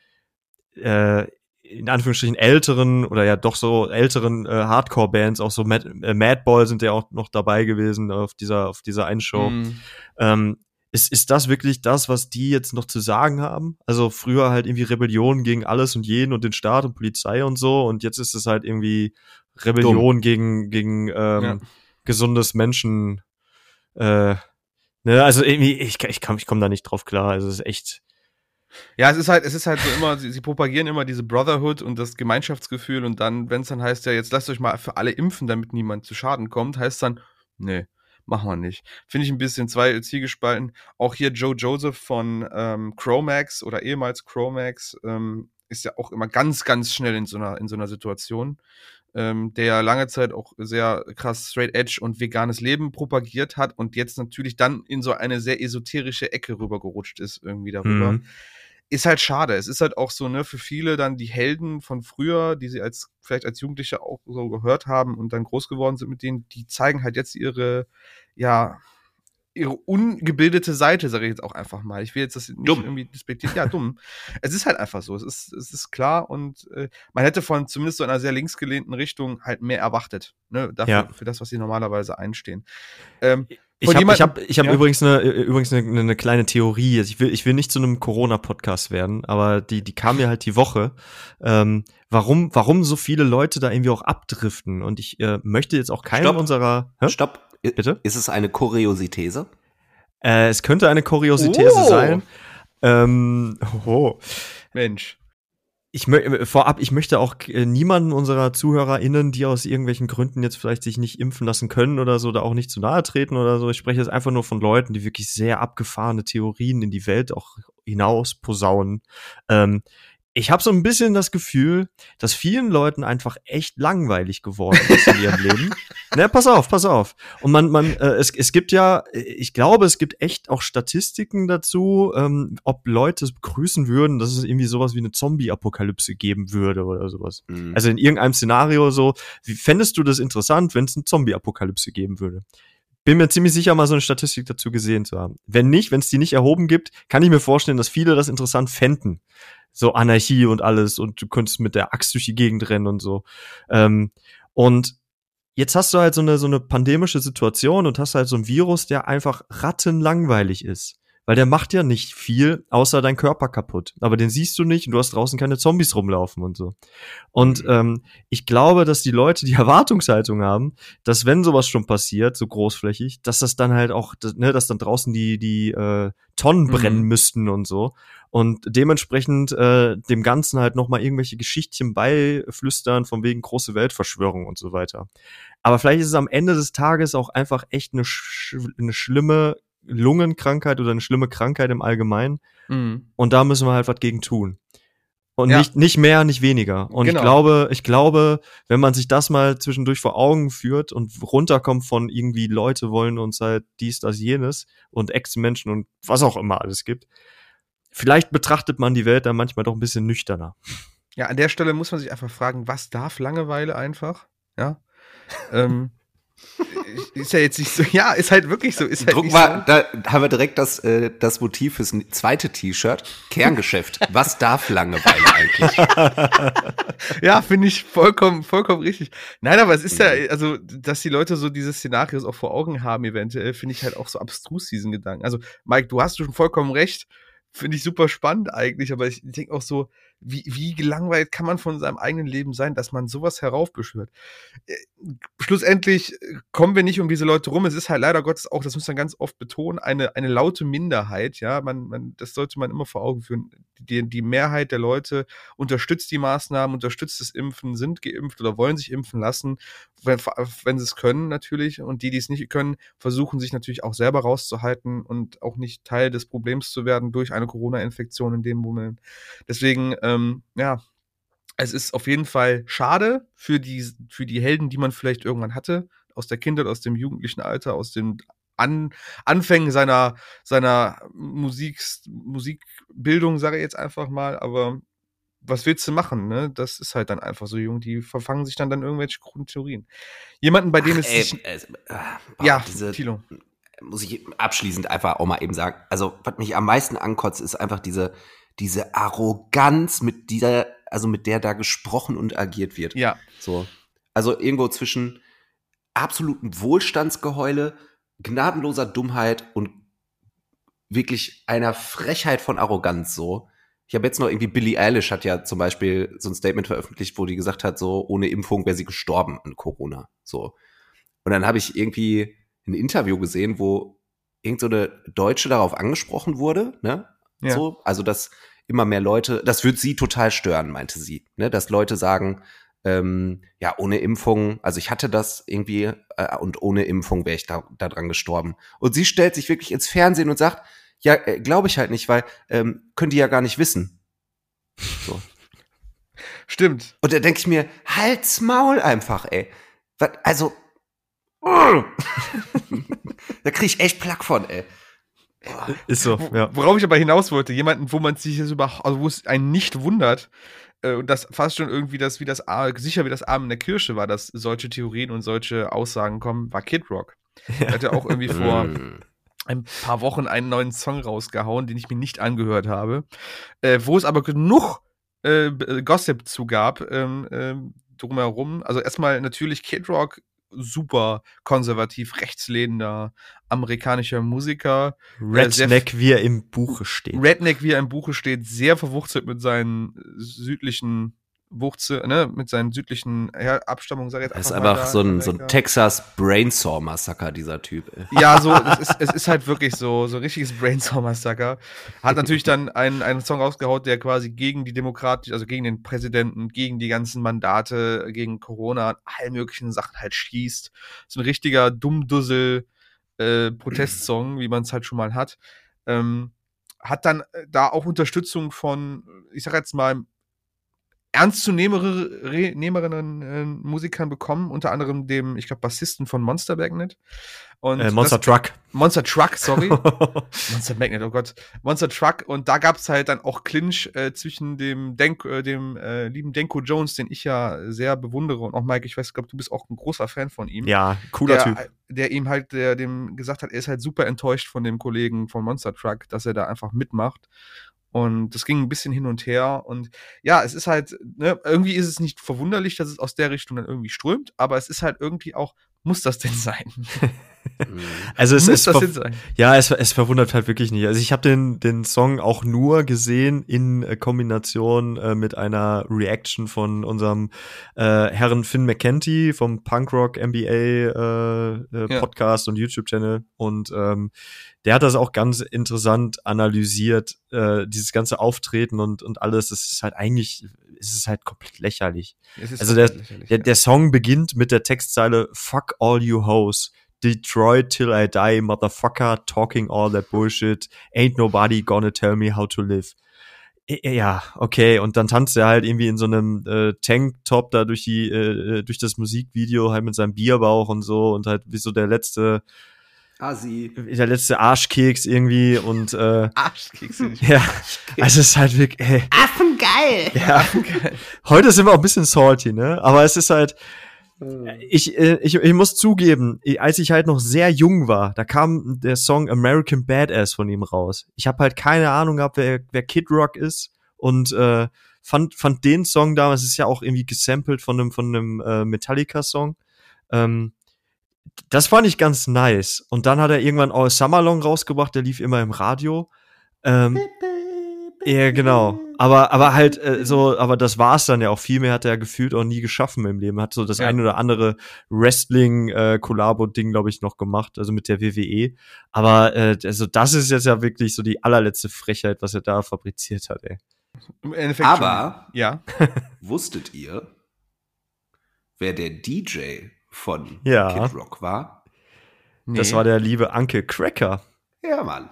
äh, in Anführungsstrichen älteren oder ja doch so älteren äh, Hardcore-Bands, auch so Mad, äh, Madball sind ja auch noch dabei gewesen auf dieser auf dieser einen Show. Mhm. Ähm, ist, ist das wirklich das, was die jetzt noch zu sagen haben? Also früher halt irgendwie Rebellion gegen alles und jeden und den Staat und Polizei und so und jetzt ist es halt irgendwie Rebellion gegen gegen ähm, Ja. gesundes Menschen. Äh, ne, also irgendwie ich ich kann ich komme da nicht drauf klar. Also es ist echt Ja, es ist halt, es ist halt so immer, sie, sie propagieren immer diese Brotherhood und das Gemeinschaftsgefühl und dann, wenn es dann heißt, ja, jetzt lasst euch mal für alle impfen, damit niemand zu Schaden kommt, heißt dann, nee, machen wir nicht. Finde ich ein bisschen zwei Zielgespalten. Auch hier Joe Joseph von ähm, Chromax oder ehemals Chromax ähm, ist ja auch immer ganz, ganz schnell in so einer, in so einer Situation. Ähm, der ja lange Zeit auch sehr krass Straight Edge und veganes Leben propagiert hat und jetzt natürlich dann in so eine sehr esoterische Ecke rübergerutscht ist, irgendwie darüber Mhm. Ist halt schade. Es ist halt auch so, ne, für viele dann die Helden von früher, die sie als, vielleicht als Jugendliche auch so gehört haben und dann groß geworden sind mit denen, die zeigen halt jetzt ihre, ja, ihre ungebildete Seite, sage ich jetzt auch einfach mal. Ich will jetzt das nicht Dumm. irgendwie despektieren. Ja, dumm. es ist halt einfach so. Es ist, es ist klar und äh, man hätte von zumindest so einer sehr linksgelehnten Richtung halt mehr erwartet. Ne, dafür, Ja. für das, was sie normalerweise einstehen. Ähm, Ich habe ich hab, ich hab ja. übrigens eine übrigens eine, eine kleine Theorie. Also Ich will ich will nicht zu einem Corona Podcast werden, aber die die kam mir halt die Woche. Ähm, warum warum so viele Leute da irgendwie auch abdriften und ich äh, möchte jetzt auch keinen Stopp. unserer Hä? Stopp. I- Bitte? Ist es eine Kuriosithese? Äh, es könnte eine Kuriosithese Oh. sein. Ähm, (laughs) oh. Mensch. Ich äh, vorab, ich möchte auch äh, niemanden unserer ZuhörerInnen, die aus irgendwelchen Gründen jetzt vielleicht sich nicht impfen lassen können oder so, da auch nicht zu nahe treten oder so. Ich spreche jetzt einfach nur von Leuten, die wirklich sehr abgefahrene Theorien in die Welt auch hinaus posaunen. Ähm, ich habe so ein bisschen das Gefühl, dass vielen Leuten einfach echt langweilig geworden ist in ihrem Leben. (laughs) Ne, pass auf, pass auf. Und man, man, äh, es, es gibt ja, ich glaube, es gibt echt auch Statistiken dazu, ähm, ob Leute es begrüßen würden, dass es irgendwie sowas wie eine Zombie-Apokalypse geben würde oder sowas. Mhm. Also in irgendeinem Szenario so, wie fändest du das interessant, wenn es eine Zombie-Apokalypse geben würde? Bin mir ziemlich sicher, mal so eine Statistik dazu gesehen zu haben. Wenn nicht, wenn es die nicht erhoben gibt, kann ich mir vorstellen, dass viele das interessant fänden. So Anarchie und alles und du könntest mit der Axt durch die Gegend rennen und so. Ähm, und jetzt hast du halt so eine, so eine pandemische Situation und hast halt so ein Virus, der einfach rattenlangweilig ist. Weil der macht ja nicht viel, außer dein Körper kaputt. Aber den siehst du nicht und du hast draußen keine Zombies rumlaufen und so. Und Mhm. ähm, ich glaube, dass die Leute die (laughs) Erwartungshaltung haben, dass wenn sowas schon passiert, so großflächig, dass das dann halt auch, dass, ne, dass dann draußen die, die äh, Tonnen Mhm. brennen müssten und so. Und dementsprechend äh, dem Ganzen halt nochmal irgendwelche Geschichtchen beiflüstern, von wegen große Weltverschwörung und so weiter. Aber vielleicht ist es am Ende des Tages auch einfach echt eine, sch eine schlimme Lungenkrankheit oder eine schlimme Krankheit im Allgemeinen. Mhm. Und da müssen wir halt was gegen tun. Und Ja. nicht, nicht mehr, nicht weniger. Und Genau. ich glaube, ich glaube, wenn man sich das mal zwischendurch vor Augen führt und runterkommt von irgendwie Leute wollen uns halt dies, das, jenes und Ex-Menschen und was auch immer alles gibt, vielleicht betrachtet man die Welt dann manchmal doch ein bisschen nüchterner. Ja, an der Stelle muss man sich einfach fragen, was darf Langeweile einfach? Ja. (laughs) ähm, ist ja jetzt nicht so, ja, ist halt wirklich so. Ist halt Druck mal, da haben wir direkt das, äh, das Motiv fürs zweite T-Shirt. Kerngeschäft. (laughs) Was darf Langeweile eigentlich? so. (laughs) Ja, finde ich vollkommen, vollkommen richtig. Nein, aber es ist ja, also, dass die Leute so diese Szenarios auch vor Augen haben, eventuell, finde ich halt auch so abstrus, diesen Gedanken. Also, Mike, du hast schon vollkommen recht. Finde ich super spannend eigentlich, aber ich denke auch so, wie, wie gelangweilt kann man von seinem eigenen Leben sein, dass man sowas heraufbeschwört? Äh, schlussendlich äh, kommen wir nicht um diese Leute rum. Es ist halt leider Gottes auch, das muss man ganz oft betonen, eine, eine laute Minderheit. Ja, man, man, das sollte man immer vor Augen führen. Die, die Mehrheit der Leute unterstützt die Maßnahmen, unterstützt das Impfen, sind geimpft oder wollen sich impfen lassen, wenn, wenn sie es können natürlich. Und die, die es nicht können, versuchen sich natürlich auch selber rauszuhalten und auch nicht Teil des Problems zu werden durch eine Corona-Infektion in dem Moment. Deswegen, ähm, ja, es ist auf jeden Fall schade für die, für die Helden, die man vielleicht irgendwann hatte, aus der Kindheit, aus dem jugendlichen Alter, aus den An Anfängen seiner, seiner Musik, Musikbildung, sage ich jetzt einfach mal, aber was willst du machen, ne? Das ist halt dann einfach so jung, die verfangen sich dann dann irgendwelche Grundtheorien. Jemanden, bei dem es ey, sich, äh, boah, ja, diese, Thilo. muss ich abschließend einfach auch mal eben sagen. Also, was mich am meisten ankotzt, ist einfach diese, diese Arroganz, mit dieser, also mit der da gesprochen und agiert wird. Ja, So. Also irgendwo zwischen absolutem Wohlstandsgeheule, gnadenloser Dummheit und wirklich einer Frechheit von Arroganz so. Ich habe jetzt noch irgendwie Billie Eilish hat ja zum Beispiel so ein Statement veröffentlicht, wo die gesagt hat, so ohne Impfung wäre sie gestorben an Corona. So. Und dann habe ich irgendwie ein Interview gesehen, wo irgend so eine Deutsche darauf angesprochen wurde, ne? Ja. So, also dass immer mehr Leute, das wird sie total stören, meinte sie, ne? Dass Leute sagen, ähm, ja, ohne Impfung, also ich hatte das irgendwie äh, und ohne Impfung wäre ich da, da dran gestorben. Und sie stellt sich wirklich ins Fernsehen und sagt, ja, äh, glaube ich halt nicht, weil ähm, können die ja gar nicht wissen. So. stimmt. Und da denke ich mir, halt's Maul einfach, ey. Was, also, uh. (laughs) da krieg ich echt Plack von, ey. Ist so, ja. Worauf ich aber hinaus wollte, jemanden, wo man sich jetzt über, also wo es einen nicht wundert, äh, und das fast schon irgendwie das, wie das, sicher wie das Arm in der Kirsche war, dass solche Theorien und solche Aussagen kommen, war Kid Rock. Er hat ja auch irgendwie (laughs) vor Mm. ein paar Wochen einen neuen Song rausgehauen, den ich mir nicht angehört habe, äh, wo es aber genug äh, äh, Gossip zu gab ähm, ähm, drumherum. Also erstmal natürlich Kid Rock, super konservativ, rechtslehnender amerikanischer Musiker. Redneck, wie er im Buche steht. Redneck, wie er im Buche steht, sehr verwurzelt mit seinen südlichen Wurzel, ne, mit seinen südlichen Abstammungen, sag ich jetzt Das ist einfach einfach da so in ein, so ein. Texas Brainsaw-Massaker, dieser Typ. Ja, so, es ist, es ist halt wirklich so, so ein richtiges Brainstorm-Massaker. Hat natürlich dann einen, einen Song rausgehaut, der quasi gegen die Demokratie, also gegen den Präsidenten, gegen die ganzen Mandate, gegen Corona, all möglichen Sachen halt schießt. So ein richtiger Dummdussel äh, Protestsong, wie man es halt schon mal hat. Ähm, hat dann äh, da auch Unterstützung von, ich sag jetzt mal, ernstzunehmeren äh, Musikern bekommen, unter anderem dem, ich glaube, Bassisten von Monster Magnet. Und Äh, Monster das, Truck. Monster Truck, sorry. (laughs) Monster Magnet, oh Gott. Monster Truck. Und da gab es halt dann auch Clinch äh, zwischen dem, Denk, äh, dem äh, lieben Denko Jones, den ich ja sehr bewundere. Und auch Mike, ich weiß, glaube, du bist auch ein großer Fan von ihm. ja, cooler der, Typ. Der ihm halt, der dem gesagt hat, er ist halt super enttäuscht von dem Kollegen von Monster Truck, dass er da einfach mitmacht. Und das ging ein bisschen hin und her. Und ja, es ist halt, ne, irgendwie ist es nicht verwunderlich, dass es aus der Richtung dann irgendwie strömt, aber es ist halt irgendwie auch, muss das denn (laughs) sein? Mm. Also es ist das? Ja, es, es verwundert halt wirklich nicht. Also ich habe den, den Song auch nur gesehen in äh, Kombination äh, mit einer Reaction von unserem äh, Herren Finn McKenty vom Punkrock MBA äh, äh, Ja. Podcast und YouTube-Channel. Und ähm, der hat das auch ganz interessant analysiert, äh, dieses ganze Auftreten und, und alles. Es ist halt eigentlich, es ist halt komplett lächerlich. Es ist Also der- komplett lächerlich, Der, ja. der Song beginnt mit der Textzeile Fuck all you hoes. Detroit till I die, motherfucker, talking all that bullshit. Ain't nobody gonna tell me how to live. Ja, okay. Und dann tanzt er halt irgendwie in so einem äh, Tanktop da durch die, äh, durch das Musikvideo halt mit seinem Bierbauch und so und halt wie so der letzte, Asi. der letzte Arschkeks irgendwie und äh, (laughs) Arschkekse. nicht. ja, also es ist halt wirklich, ey, Affengeil! ja, heute sind wir auch ein bisschen salty, ne? Aber es ist halt, Ich, äh, ich, ich muss zugeben, als ich halt noch sehr jung war, da kam der Song American Badass von ihm raus. Ich habe halt keine Ahnung gehabt, wer, wer Kid Rock ist und äh, fand, fand den Song damals, ist ja auch irgendwie gesampelt von einem, von einem äh, Metallica-Song. Ähm, das fand ich ganz nice. Und dann hat er irgendwann All Summer Long rausgebracht, der lief immer im Radio. Ähm, ja, genau. Aber, aber halt äh, so, aber das war's dann ja auch. Viel mehr hat er gefühlt auch nie geschaffen im Leben. Hat so das ja. ein oder andere Wrestling-Kollabo-Ding, äh, glaube ich, noch gemacht, also mit der WWE. Aber äh, also das ist jetzt ja wirklich so die allerletzte Frechheit, was er da fabriziert hat, ey. Im Endeffekt aber, schon, ja. (laughs) wusstet ihr, wer der DJ von ja. Kid Rock war? Nee. Das war der liebe Anke Cracker. Ja, Mann.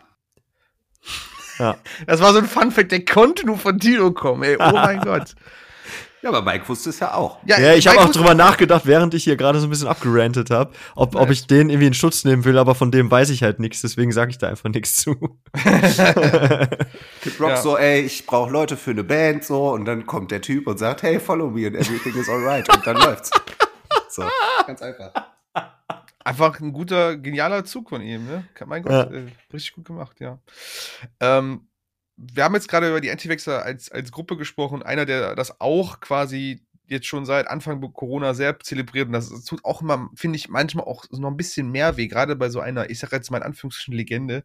Ja. Das war so ein Funfact, der konnte nur von Tilo kommen, ey. Oh mein (laughs) Gott. Ja, aber Mike wusste es ja auch. Ja, ja ich habe auch drüber nachgedacht, während ich hier gerade so ein bisschen abgerantet habe, ob, ob ich den irgendwie in Schutz nehmen will, aber von dem weiß ich halt nichts, deswegen sage ich da einfach nichts zu. Kid Rock ja. so, ey, ich brauche Leute für eine Band, so, und dann kommt der Typ und sagt, hey, follow me and everything is alright. Und dann läuft's. So, ganz einfach. Einfach ein guter, genialer Zug von ihm, ne? Mein Gott, ja. äh, richtig gut gemacht, ja. Ähm, wir haben jetzt gerade über die Anti-Wechsler als, als Gruppe gesprochen. Einer, der das auch quasi jetzt schon seit Anfang Corona sehr zelebriert. Und das tut auch immer, finde ich, manchmal auch noch ein bisschen mehr weh, gerade bei so einer, ich sage jetzt mal in Anführungsstrichen Legende.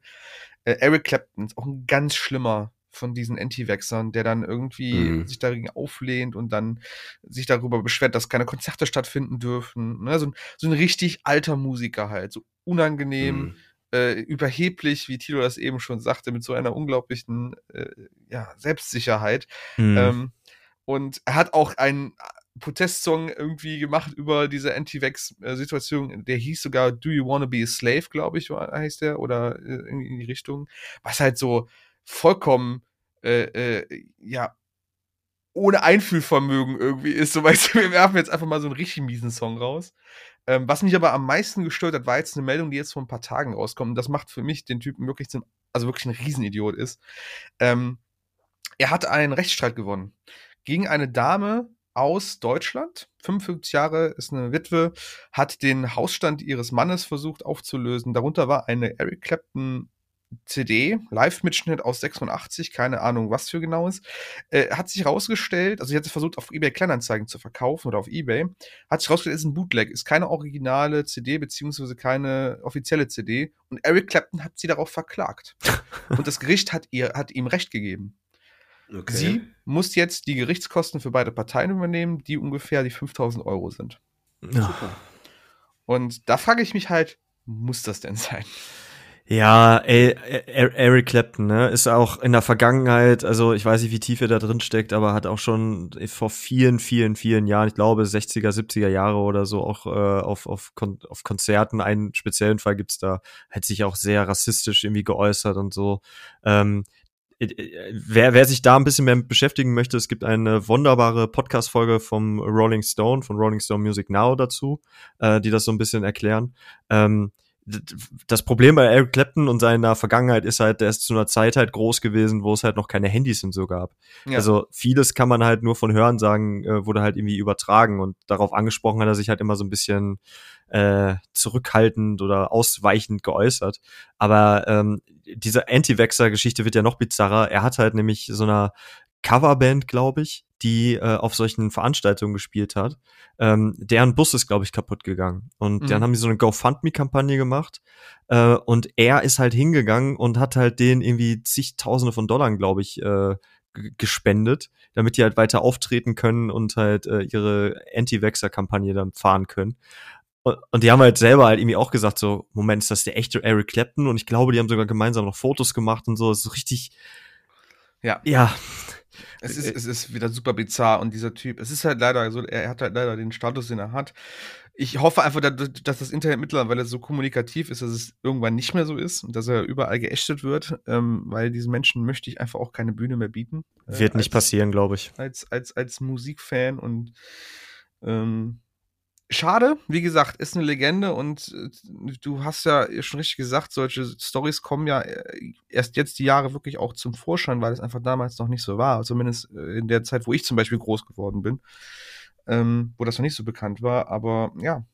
Äh, Eric Clapton ist auch ein ganz schlimmer von diesen Anti-Wechsern, der dann irgendwie mhm. sich dagegen auflehnt und dann sich darüber beschwert, dass keine Konzerte stattfinden dürfen. Ne? So, ein, so ein richtig alter Musiker halt, so unangenehm, mhm. äh, überheblich, wie Tilo das eben schon sagte, mit so einer unglaublichen äh, ja, Selbstsicherheit. Mhm. Ähm, und er hat auch einen Protestsong irgendwie gemacht über diese Anti-Vax-Situation. Der hieß sogar Do You Wanna Be a Slave, glaube ich, heißt der, oder äh, irgendwie in die Richtung. Was halt so, vollkommen, äh, äh, ja, ohne Einfühlvermögen irgendwie ist. So, (laughs) weißt du, wir werfen jetzt einfach mal so einen richtig miesen Song raus. Ähm, was mich aber am meisten gestört hat, war jetzt eine Meldung, die jetzt vor ein paar Tagen rauskommt. Und das macht für mich den Typen wirklich zum, also wirklich ein Riesenidiot ist. Ähm, er hat einen Rechtsstreit gewonnen gegen eine Dame aus Deutschland. 55 Jahre, ist eine Witwe, hat den Hausstand ihres Mannes versucht aufzulösen. Darunter war eine Eric Clapton CD, Live-Mitschnitt aus 86, keine Ahnung, was für genau ist, äh, hat sich herausgestellt, also sie hat versucht, auf eBay Kleinanzeigen zu verkaufen oder auf eBay, hat sich herausgestellt, ist ein Bootleg, ist keine originale CD, beziehungsweise keine offizielle CD und Eric Clapton hat sie darauf verklagt. (laughs) und das Gericht hat, ihr, hat ihm Recht gegeben. Okay. Sie muss jetzt die Gerichtskosten für beide Parteien übernehmen, die ungefähr die 5000 Euro sind. Ja. Und da frage ich mich halt, muss das denn sein? Ja, ey, Eric Clapton, ne, ist auch in der Vergangenheit, also ich weiß nicht, wie tief er da drin steckt, aber hat auch schon vor vielen, vielen, vielen Jahren, ich glaube 60er, 70er Jahre oder so, auch äh, auf, auf, Kon auf Konzerten, einen speziellen Fall gibt's da, hat sich auch sehr rassistisch irgendwie geäußert und so. Ähm, äh, äh, wer, wer sich da ein bisschen mehr beschäftigen möchte, es gibt eine wunderbare Podcast-Folge vom Rolling Stone, von Rolling Stone Music Now dazu, äh, die das so ein bisschen erklären. Ähm, das Problem bei Eric Clapton und seiner Vergangenheit ist halt, der ist zu einer Zeit halt groß gewesen, wo es halt noch keine Handys und so gab. Ja. Also vieles kann man halt nur von Hören sagen, äh, wurde halt irgendwie übertragen und darauf angesprochen hat er sich halt immer so ein bisschen äh, zurückhaltend oder ausweichend geäußert. Aber ähm, diese Anti-Vaxxer-Geschichte wird ja noch bizarrer. Er hat halt nämlich so einer Coverband, glaube ich, die äh, auf solchen Veranstaltungen gespielt hat. Ähm, deren Bus ist, glaube ich, kaputt gegangen. Und mhm. dann haben die so eine GoFundMe-Kampagne gemacht. Äh, und er ist halt hingegangen und hat halt denen irgendwie zigtausende von Dollar, glaube ich, äh, gespendet, damit die halt weiter auftreten können und halt äh, ihre Anti-Vaxxer-Kampagne dann fahren können. Und, und die haben halt selber halt irgendwie auch gesagt, so, Moment, ist das der echte Eric Clapton? Und ich glaube, die haben sogar gemeinsam noch Fotos gemacht und so. Das ist so richtig, ja. Ja, es ist, es ist wieder super bizarr und dieser Typ, es ist halt leider so, er hat halt leider den Status, den er hat. Ich hoffe einfach, dass das Internet mittlerweile so kommunikativ ist, dass es irgendwann nicht mehr so ist und dass er überall geächtet wird, ähm, weil diesen Menschen möchte ich einfach auch keine Bühne mehr bieten. Äh, Wird nicht als, passieren, glaube ich. Als, als, als Musikfan und ähm, schade, wie gesagt, ist eine Legende und äh, du hast ja schon richtig gesagt, solche Stories kommen ja äh, erst jetzt die Jahre wirklich auch zum Vorschein, weil es einfach damals noch nicht so war, zumindest äh, in der Zeit, wo ich zum Beispiel groß geworden bin. ähm, wo das noch nicht so bekannt war. Aber ja,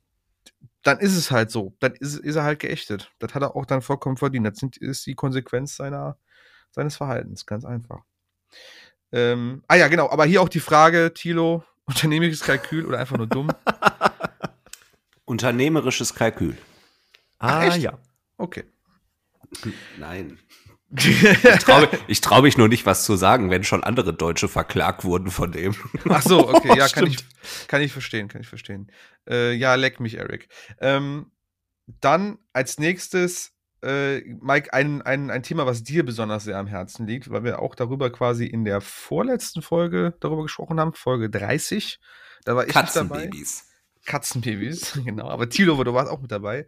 dann ist es halt so. Dann ist, ist er halt geächtet. Das hat er auch dann vollkommen verdient. Das sind, ist die Konsequenz seiner, seines Verhaltens. Ganz einfach. Ähm, ah ja, genau. Aber hier auch die Frage, Tilo, (laughs) unternehmerisches Kalkül oder einfach nur dumm? (laughs) Unternehmerisches Kalkül. Ah, Ach, echt? ja. Okay. Nein. (laughs) Ich traue ich trau mich nur nicht, was zu sagen, wenn schon andere Deutsche verklagt wurden von dem. Ach so, okay, (laughs) ja, kann ich, kann ich verstehen, kann ich verstehen. Äh, ja, leck mich, Eric. Ähm, dann als nächstes, äh, Mike, ein, ein, ein Thema, was dir besonders sehr am Herzen liegt, weil wir auch darüber quasi in der vorletzten Folge darüber gesprochen haben, Folge 30. Da war ich nicht dabei. Katzenbabys. (laughs) Genau. Aber Tilo, du warst auch mit dabei.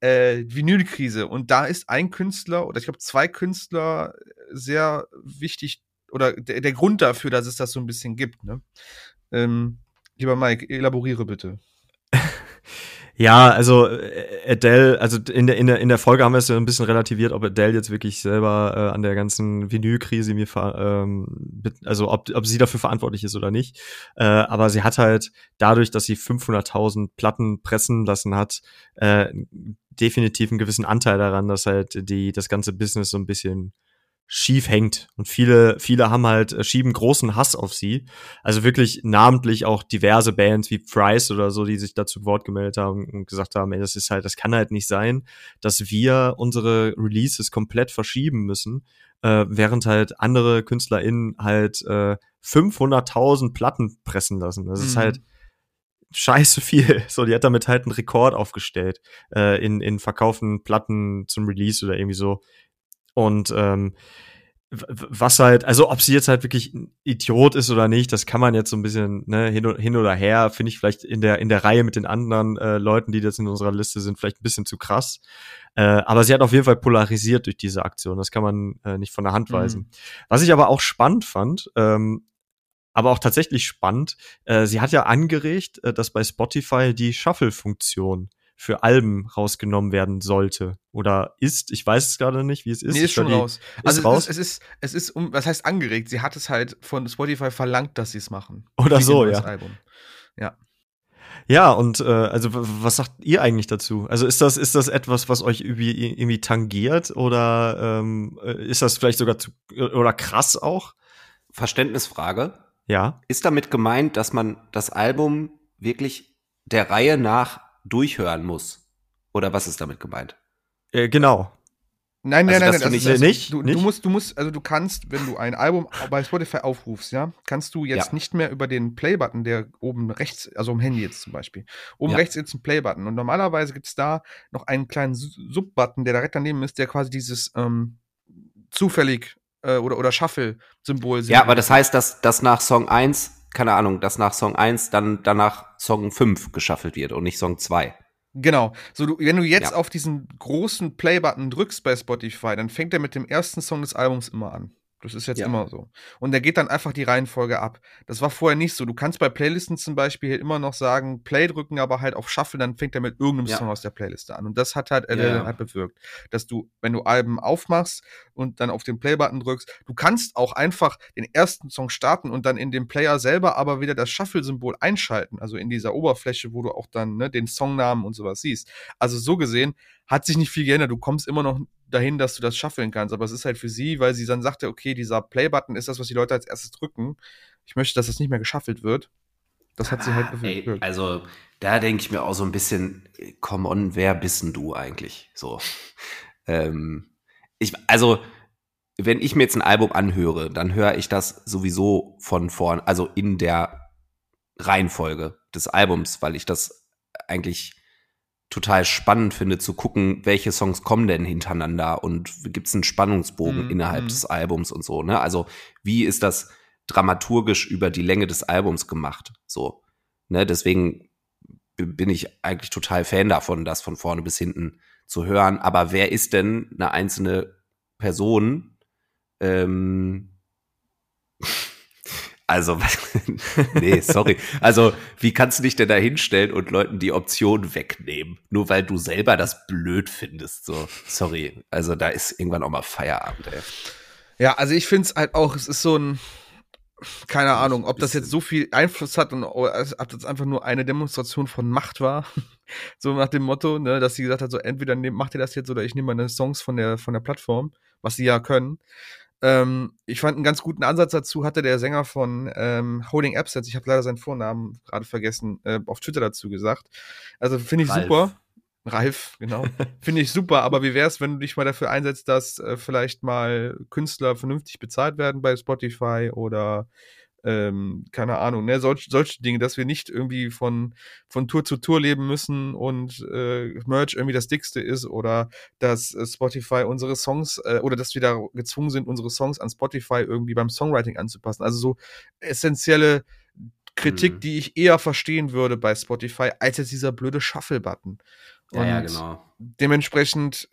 Äh, Vinylkrise. Und da ist ein Künstler, oder ich glaube zwei Künstler, sehr wichtig, oder der, der Grund dafür, dass es das so ein bisschen gibt. Ne? Ähm, lieber Mike, elaboriere bitte. (laughs) Ja, also äh, Adele, also in der, in der, in der Folge haben wir es ja ein bisschen relativiert, ob Adele jetzt wirklich selber äh, an der ganzen Vinylkrise mir ähm, also ob, ob sie dafür verantwortlich ist oder nicht. Äh, aber sie hat halt dadurch, dass sie 500.000 Platten pressen lassen hat, äh, definitiv einen gewissen Anteil daran, dass halt die das ganze Business so ein bisschen schief hängt und viele viele haben halt äh, schieben großen Hass auf sie also wirklich namentlich auch diverse Bands wie Price oder so die sich dazu zu Wort gemeldet haben und gesagt haben ey, das ist halt das kann halt nicht sein dass wir unsere Releases komplett verschieben müssen äh, während halt andere KünstlerInnen halt äh, 500.000 Platten pressen lassen das ist Mhm. halt scheiße viel. (laughs) So, die hat damit halt einen Rekord aufgestellt äh, in, in verkauften Platten zum Release oder irgendwie so. Und ähm, was halt, also ob sie jetzt halt wirklich ein Idiot ist oder nicht, das kann man jetzt so ein bisschen ne, hin, hin oder her, finde ich vielleicht in der in der Reihe mit den anderen äh, Leuten, die jetzt in unserer Liste sind, vielleicht ein bisschen zu krass. Äh, aber sie hat auf jeden Fall polarisiert durch diese Aktion. Das kann man äh, nicht von der Hand Mhm. weisen. Was ich aber auch spannend fand, ähm, aber auch tatsächlich spannend, äh, sie hat ja angeregt, äh, dass bei Spotify die Shuffle-Funktion für Alben rausgenommen werden sollte. Oder ist, ich weiß es gerade nicht, wie es ist. nee, ist schon die- raus. Ist Also raus? Es, ist, es ist, es ist, um, was heißt angeregt? Sie hat es halt von Spotify verlangt, dass sie es machen. Oder so, ja. Album. Ja, und äh, also was sagt ihr eigentlich dazu? Also ist das ist das etwas, was euch irgendwie, irgendwie tangiert oder ähm, äh, ist das vielleicht sogar zu oder krass auch? Verständnisfrage. Ja. Ist damit gemeint, dass man das Album wirklich der Reihe nach durchhören muss? Oder was ist damit gemeint? Äh, genau. Nein, nein, Also, nein, nein. du also, nicht- also, nicht? Du, du Nicht? musst, du musst, also du kannst, wenn du ein Album bei Spotify aufrufst, ja, kannst du jetzt Ja. nicht mehr über den Play-Button, der oben rechts, also am Handy jetzt zum Beispiel, oben Ja. rechts ist ein Play-Button und normalerweise gibt es da noch einen kleinen Su- Sub-Button, der direkt daneben ist, der quasi dieses ähm, zufällig äh, oder, oder Shuffle-Symbol Ja, aber das heißt, dass, dass nach Song 1, keine Ahnung, dass nach Song 1 dann danach Song 5 geschaffelt wird und nicht Song 2. Genau. So, du, wenn du jetzt Ja. auf diesen großen Play-Button drückst bei Spotify, dann fängt er mit dem ersten Song des Albums immer an. Das ist jetzt Ja. immer so. Und der geht dann einfach die Reihenfolge ab. Das war vorher nicht so. Du kannst bei Playlisten zum Beispiel immer noch sagen, Play drücken, aber halt auf Shuffle, dann fängt er mit irgendeinem Ja. Song aus der Playliste an. Und das hat halt Adele ja. halt bewirkt, dass du, wenn du Alben aufmachst und dann auf den Play-Button drückst, du kannst auch einfach den ersten Song starten und dann in dem Player selber aber wieder das Shuffle-Symbol einschalten, also in dieser Oberfläche, wo du auch dann ne, den Songnamen und sowas siehst. Also so gesehen hat sich nicht viel geändert. Du kommst immer noch dahin, dass du das shuffeln kannst. Aber es ist halt für sie, weil sie dann sagte, okay, dieser Play-Button ist das, was die Leute als erstes drücken. Ich möchte, dass das nicht mehr geschaffelt wird. Das hat sie halt Ah, Ey, bewirkt. also da denke ich mir auch so ein bisschen, come on, wer bist denn du eigentlich? So. (laughs) Ähm, ich, also, wenn ich mir jetzt ein Album anhöre, dann höre ich das sowieso von vorn, also in der Reihenfolge des Albums, weil ich das eigentlich total spannend finde zu gucken, welche Songs kommen denn hintereinander und gibt es einen Spannungsbogen Mhm, innerhalb mhm. des Albums und so, ne? Also, wie ist das dramaturgisch über die Länge des Albums gemacht? So, ne? Deswegen bin ich eigentlich total Fan davon, das von vorne bis hinten zu hören. Aber wer ist denn eine einzelne Person? Ähm, also, (laughs) nee, sorry. Also, wie kannst du dich denn da hinstellen und Leuten die Option wegnehmen? Nur weil du selber das blöd findest. So, sorry. Also, da ist irgendwann auch mal Feierabend, ey. Ja, also ich finde es halt auch, es ist so ein. keine Ahnung, ob das jetzt so viel Einfluss hat und ob das einfach nur eine Demonstration von Macht war. (laughs) so nach dem Motto, ne, dass sie gesagt hat, so entweder macht ihr das jetzt oder ich nehme meine Songs von der, von der Plattform, was sie ja können. Ähm, ich fand einen ganz guten Ansatz dazu, hatte der Sänger von ähm, Holding Absence, ich habe leider seinen Vornamen gerade vergessen, äh, auf Twitter dazu gesagt. Also finde ich Ralf. super. Ralf, genau. (laughs) Finde ich super, aber wie wäre es, wenn du dich mal dafür einsetzt, dass äh, vielleicht mal Künstler vernünftig bezahlt werden bei Spotify oder ähm, keine Ahnung, ne, solch, solche Dinge, dass wir nicht irgendwie von, von Tour zu Tour leben müssen und äh, Merch irgendwie das dickste ist oder dass äh, Spotify unsere Songs äh, oder dass wir da gezwungen sind, unsere Songs an Spotify irgendwie beim Songwriting anzupassen. Also so essentielle Kritik, mhm. die ich eher verstehen würde bei Spotify, als jetzt dieser blöde Shuffle-Button. Ja, ja, genau. Dementsprechend,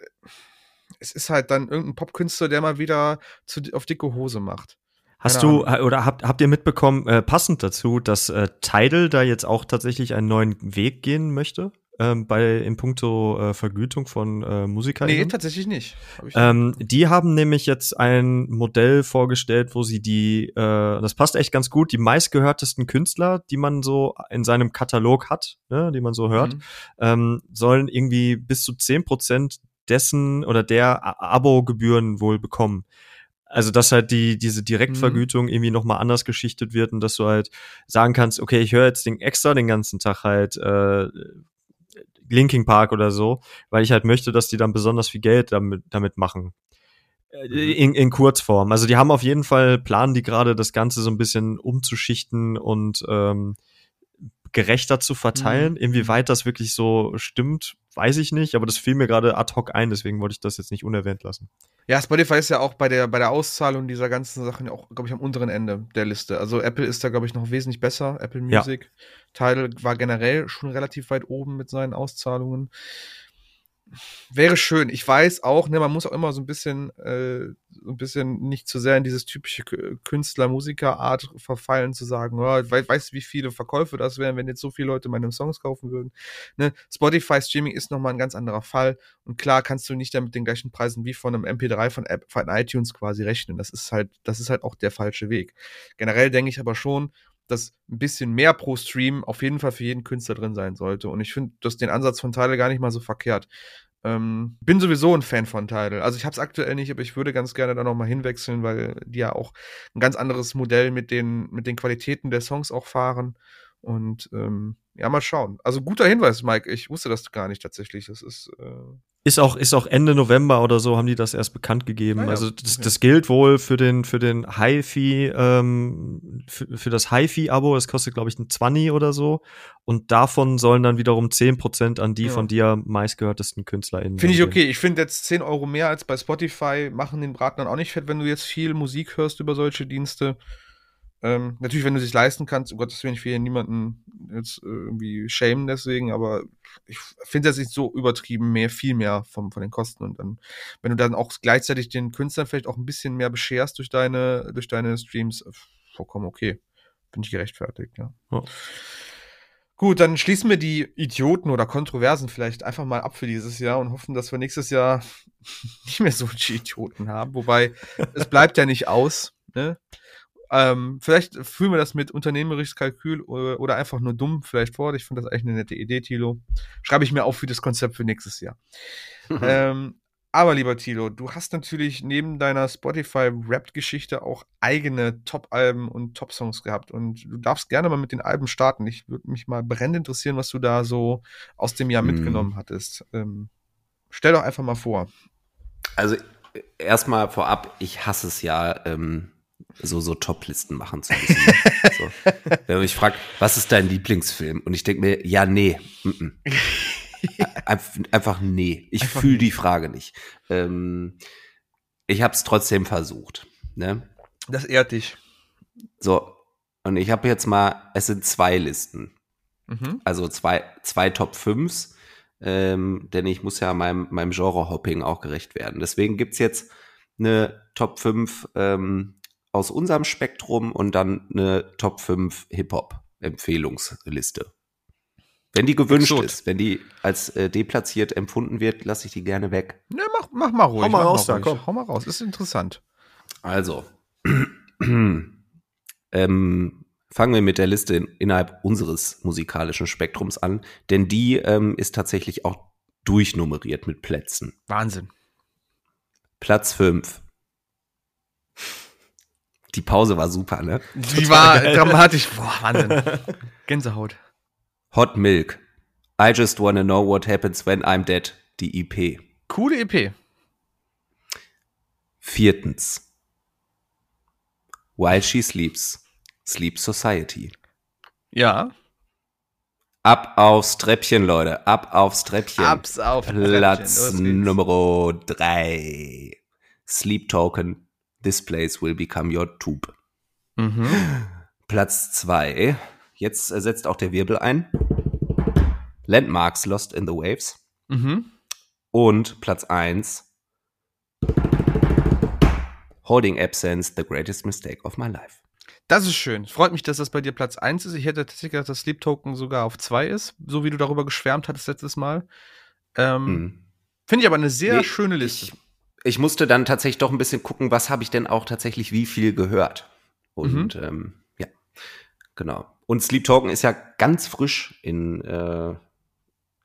es ist halt dann irgendein Popkünstler, der mal wieder zu, auf dicke Hose macht. Hast du oder habt, habt ihr mitbekommen, äh, passend dazu, dass äh, Tidal da jetzt auch tatsächlich einen neuen Weg gehen möchte? Ähm, bei in puncto äh, Vergütung von äh, Musikern? Nee, tatsächlich nicht. Hab ähm, die haben nämlich jetzt ein Modell vorgestellt, wo sie die, äh, das passt echt ganz gut, die meistgehörtesten Künstler, die man so in seinem Katalog hat, ne, die man so hört, mhm. ähm, sollen irgendwie bis zu zehn Prozent dessen oder der Abo-Gebühren wohl bekommen. Also, dass halt die, diese Direktvergütung mhm. irgendwie nochmal anders geschichtet wird und dass du halt sagen kannst, okay, ich höre jetzt den extra den ganzen Tag halt äh, Linking Park oder so, weil ich halt möchte, dass die dann besonders viel Geld damit, damit machen. Äh, mhm. In, in Kurzform. Also die haben auf jeden Fall planen die gerade das Ganze so ein bisschen umzuschichten und ähm, gerechter zu verteilen. Mhm. Inwieweit das wirklich so stimmt, weiß ich nicht, aber das fiel mir gerade ad hoc ein, deswegen wollte ich das jetzt nicht unerwähnt lassen. Ja, Spotify ist ja auch bei der, bei der Auszahlung dieser ganzen Sachen auch, glaube ich, am unteren Ende der Liste. Also Apple ist da, glaube ich, noch wesentlich besser. Apple Music. Ja. Tidal war generell schon relativ weit oben mit seinen Auszahlungen wäre schön. Ich weiß auch, ne, man muss auch immer so ein bisschen, äh, so ein bisschen nicht zu sehr in dieses typische Künstler-Musiker-Art verfallen, zu sagen, oh, we weißt du, wie viele Verkäufe das wären, wenn jetzt so viele Leute meine Songs kaufen würden. Ne? Spotify-Streaming ist nochmal ein ganz anderer Fall. Und klar kannst du nicht damit den gleichen Preisen wie von einem MP3 von, App, von iTunes quasi rechnen. Das ist halt, das ist halt auch der falsche Weg. Generell denke ich aber schon, dass ein bisschen mehr pro Stream auf jeden Fall für jeden Künstler drin sein sollte. Und ich finde das den Ansatz von Tidal gar nicht mal so verkehrt. Ähm, bin sowieso ein Fan von Tidal. Also ich habe es aktuell nicht, aber ich würde ganz gerne da nochmal hinwechseln, weil die ja auch ein ganz anderes Modell mit den, mit den Qualitäten der Songs auch fahren. Und ähm, ja, mal schauen. Also guter Hinweis, Mike. Ich wusste das gar nicht tatsächlich. Das ist. Äh ist auch, ist auch Ende November oder so haben die das erst bekannt gegeben. Ah, ja. Also das, das gilt wohl für den, für den Hi-Fi, ähm, für, für das Hi-Fi-Abo. Es kostet, glaube ich, ein 20 oder so. Und davon sollen dann wiederum 10% an die ja. von dir meistgehörtesten KünstlerInnen. Finde ich okay. Ich finde jetzt 10 Euro mehr als bei Spotify machen den Braten dann auch nicht fett, wenn du jetzt viel Musik hörst über solche Dienste. Ähm, natürlich, wenn du sich leisten kannst, um Gottes Willen, ich will hier niemanden jetzt irgendwie schämen deswegen, aber ich finde das nicht so übertrieben mehr, viel mehr vom, von den Kosten. Und dann, wenn du dann auch gleichzeitig den Künstlern vielleicht auch ein bisschen mehr bescherst durch deine, durch deine Streams, äh, vollkommen okay. Bin ich gerechtfertigt, ja. ja. Gut, dann schließen wir die Idioten oder Kontroversen vielleicht einfach mal ab für dieses Jahr und hoffen, dass wir nächstes Jahr (laughs) nicht mehr solche Idioten haben. Wobei, es bleibt ja nicht aus. Ne? Ähm, vielleicht fühlen wir das mit unternehmerisches Kalkül oder, einfach nur dumm vielleicht fort. Ich finde das eigentlich eine nette Idee, Tilo. Schreibe ich mir auf für das Konzept für nächstes Jahr. ähm, aber lieber Tilo, du hast natürlich neben deiner Spotify-Rap-Geschichte auch eigene Top-Alben und Top-Songs gehabt. Und du darfst gerne mal mit den Alben starten. Ich würde mich mal brennend interessieren, was du da so aus dem Jahr hm. mitgenommen hattest. Ähm, stell doch einfach mal vor. Also erstmal vorab, ich hasse es ja, ähm, so, so Top-Listen machen zu müssen. Ne? (laughs) so. Wenn man mich fragt, was ist dein Lieblingsfilm? Und ich denke mir, ja, nee. M -m. (laughs) einfach nee. Ich fühle die Frage nicht. Ähm, ich habe es trotzdem versucht. Ne? Das ehrt dich. So, und ich habe jetzt mal, es sind zwei Listen. Mhm. Also zwei, zwei Top 5s. Ähm, denn ich muss ja meinem, meinem Genre-Hopping auch gerecht werden. Deswegen gibt's jetzt eine Top 5 ähm, aus unserem Spektrum und dann eine Top 5 Hip-Hop-Empfehlungsliste. Wenn die gewünscht Exot. ist, wenn die als äh, deplatziert empfunden wird, lasse ich die gerne weg. Ne, mach, mach mal ruhig. Hau mal raus, da, komm. Hau mal raus, ist interessant. Also, (clears throat) Ähm, fangen wir mit der Liste in, innerhalb unseres musikalischen Spektrums an, denn die ähm, ist tatsächlich auch durchnummeriert mit Plätzen. Wahnsinn. Platz 5. Die Pause war super, ne? Die war dramatisch. Boah, Wahnsinn. (laughs) Gänsehaut. Hot Milk. I just wanna know what happens when I'm dead. Die EP. Coole EP. Viertens. While She Sleeps. Sleep Society. Ja. Ab aufs Treppchen, Leute. Ab aufs Treppchen. Abs auf Platz Treppchen. Nummer drei. Sleep Token. This place will become your tube. Mhm. Platz zwei. Jetzt setzt auch der Wirbel ein. Landmarks Lost in the Waves. Mhm. Und Platz eins. Holding Absence, the greatest mistake of my life. Das ist schön. Freut mich, dass das bei dir Platz 1 ist. Ich hätte tatsächlich gedacht, dass Sleep Token sogar auf 2 ist, so wie du darüber geschwärmt hattest letztes Mal. Ähm, Mhm. Finde ich aber eine sehr Nee, schöne Liste. Ich, ich musste dann tatsächlich doch ein bisschen gucken, was habe ich denn auch tatsächlich wie viel gehört. Und Mhm. ähm, ja, genau. Und Sleep Token ist ja ganz frisch in, äh,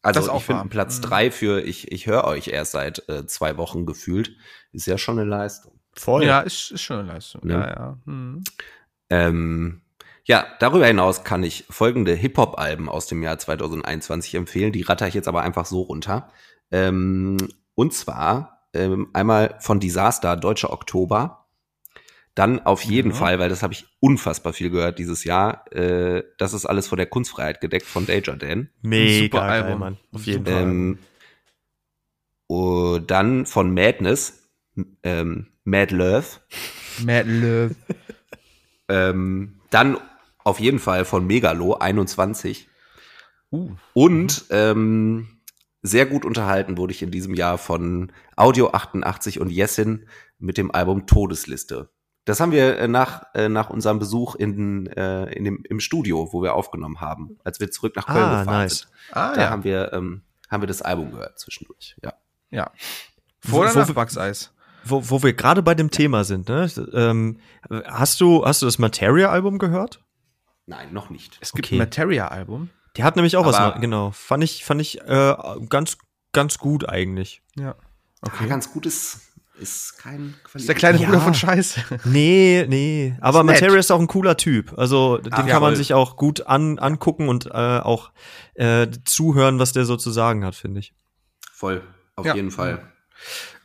also Das ist auch ich finde. Platz Mhm. drei für ich, ich höre euch erst seit äh, zwei Wochen gefühlt, ist ja schon eine Leistung. Voll. ja, ist, ist schon eine Leistung. Ne? Ja, ja. Mhm. Ähm, ja, darüber hinaus kann ich folgende Hip-Hop-Alben aus dem Jahr 2021 empfehlen. Die ratter ich jetzt aber einfach so runter. Ähm, und zwar ähm, einmal von Disaster, Deutscher Oktober. Dann auf jeden Ja. Fall, weil das habe ich unfassbar viel gehört dieses Jahr. Äh, das ist alles von der Kunstfreiheit gedeckt von Danger Dan. Mega Super geil, Album. Mann. Auf jeden Fall. Ähm, und dann von Madness, ähm, Mad Love. Mad Love. Ähm, dann auf jeden Fall von Megalo 21. Uh. Und ähm, sehr gut unterhalten wurde ich in diesem Jahr von Audio 88 und Jessin mit dem Album Todesliste. Das haben wir äh, nach, äh, nach unserem Besuch in, äh, in dem, im Studio, wo wir aufgenommen haben, als wir zurück nach Köln Ah, gefahren nice. sind. Ah, Da ja. haben wir, ähm, haben wir das Album gehört zwischendurch. Ja. ja. Vor oder Wo- nach wo- Bugs-Eis? Wo, wo wir gerade bei dem Thema sind, ne? Ähm, hast du, hast du das Materia-Album gehört? Nein, noch nicht. Es gibt Okay. ein Materia-Album. Die hat nämlich auch was, Aber- ne- genau. Fand ich, fand ich äh, ganz, ganz gut eigentlich. Ja. Okay. ganz gut ist, ist kein Das ist der kleine Ja. Bruder von Scheiße. (laughs) Nee, nee. Aber Ist. Materia ist auch ein cooler Typ. Also den Ah, kann man voll. sich auch gut an, angucken und äh, auch äh, zuhören, was der so zu sagen hat, finde ich. Voll, auf Ja. jeden Fall.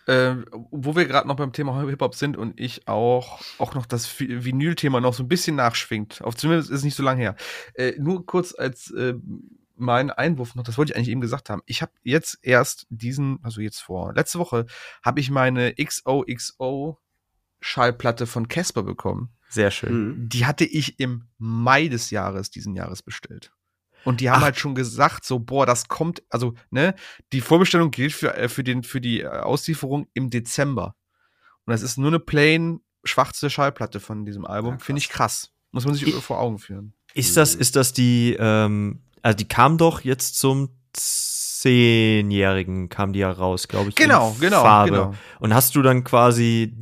Äh, wo wir gerade noch beim Thema Hip-Hop sind und ich auch, auch noch das Vi- Vinyl-Thema noch so ein bisschen nachschwingt. Auf zumindest ist es nicht so lange her. Äh, nur kurz als äh, mein Einwurf noch, das wollte ich eigentlich eben gesagt haben. Ich habe jetzt erst diesen, also jetzt vor, letzte Woche, habe ich meine XOXO Schallplatte von Casper bekommen. Sehr schön. Mhm. Die hatte ich im Mai des Jahres, diesen Jahres bestellt. Und die haben Ach. halt schon gesagt, so, boah, das kommt, also, ne, die Vorbestellung gilt für, äh, für, den, für die äh, Auslieferung im Dezember. Und das ist nur eine plain schwarze Schallplatte von diesem Album. Ja. Finde ich krass. Muss man sich Ich- vor Augen führen. Ist das, ist das die, ähm, also die kam doch jetzt zum Zehnjährigen, kam die ja raus, glaube ich. Genau, genau, Farbe. genau. Und hast du dann quasi,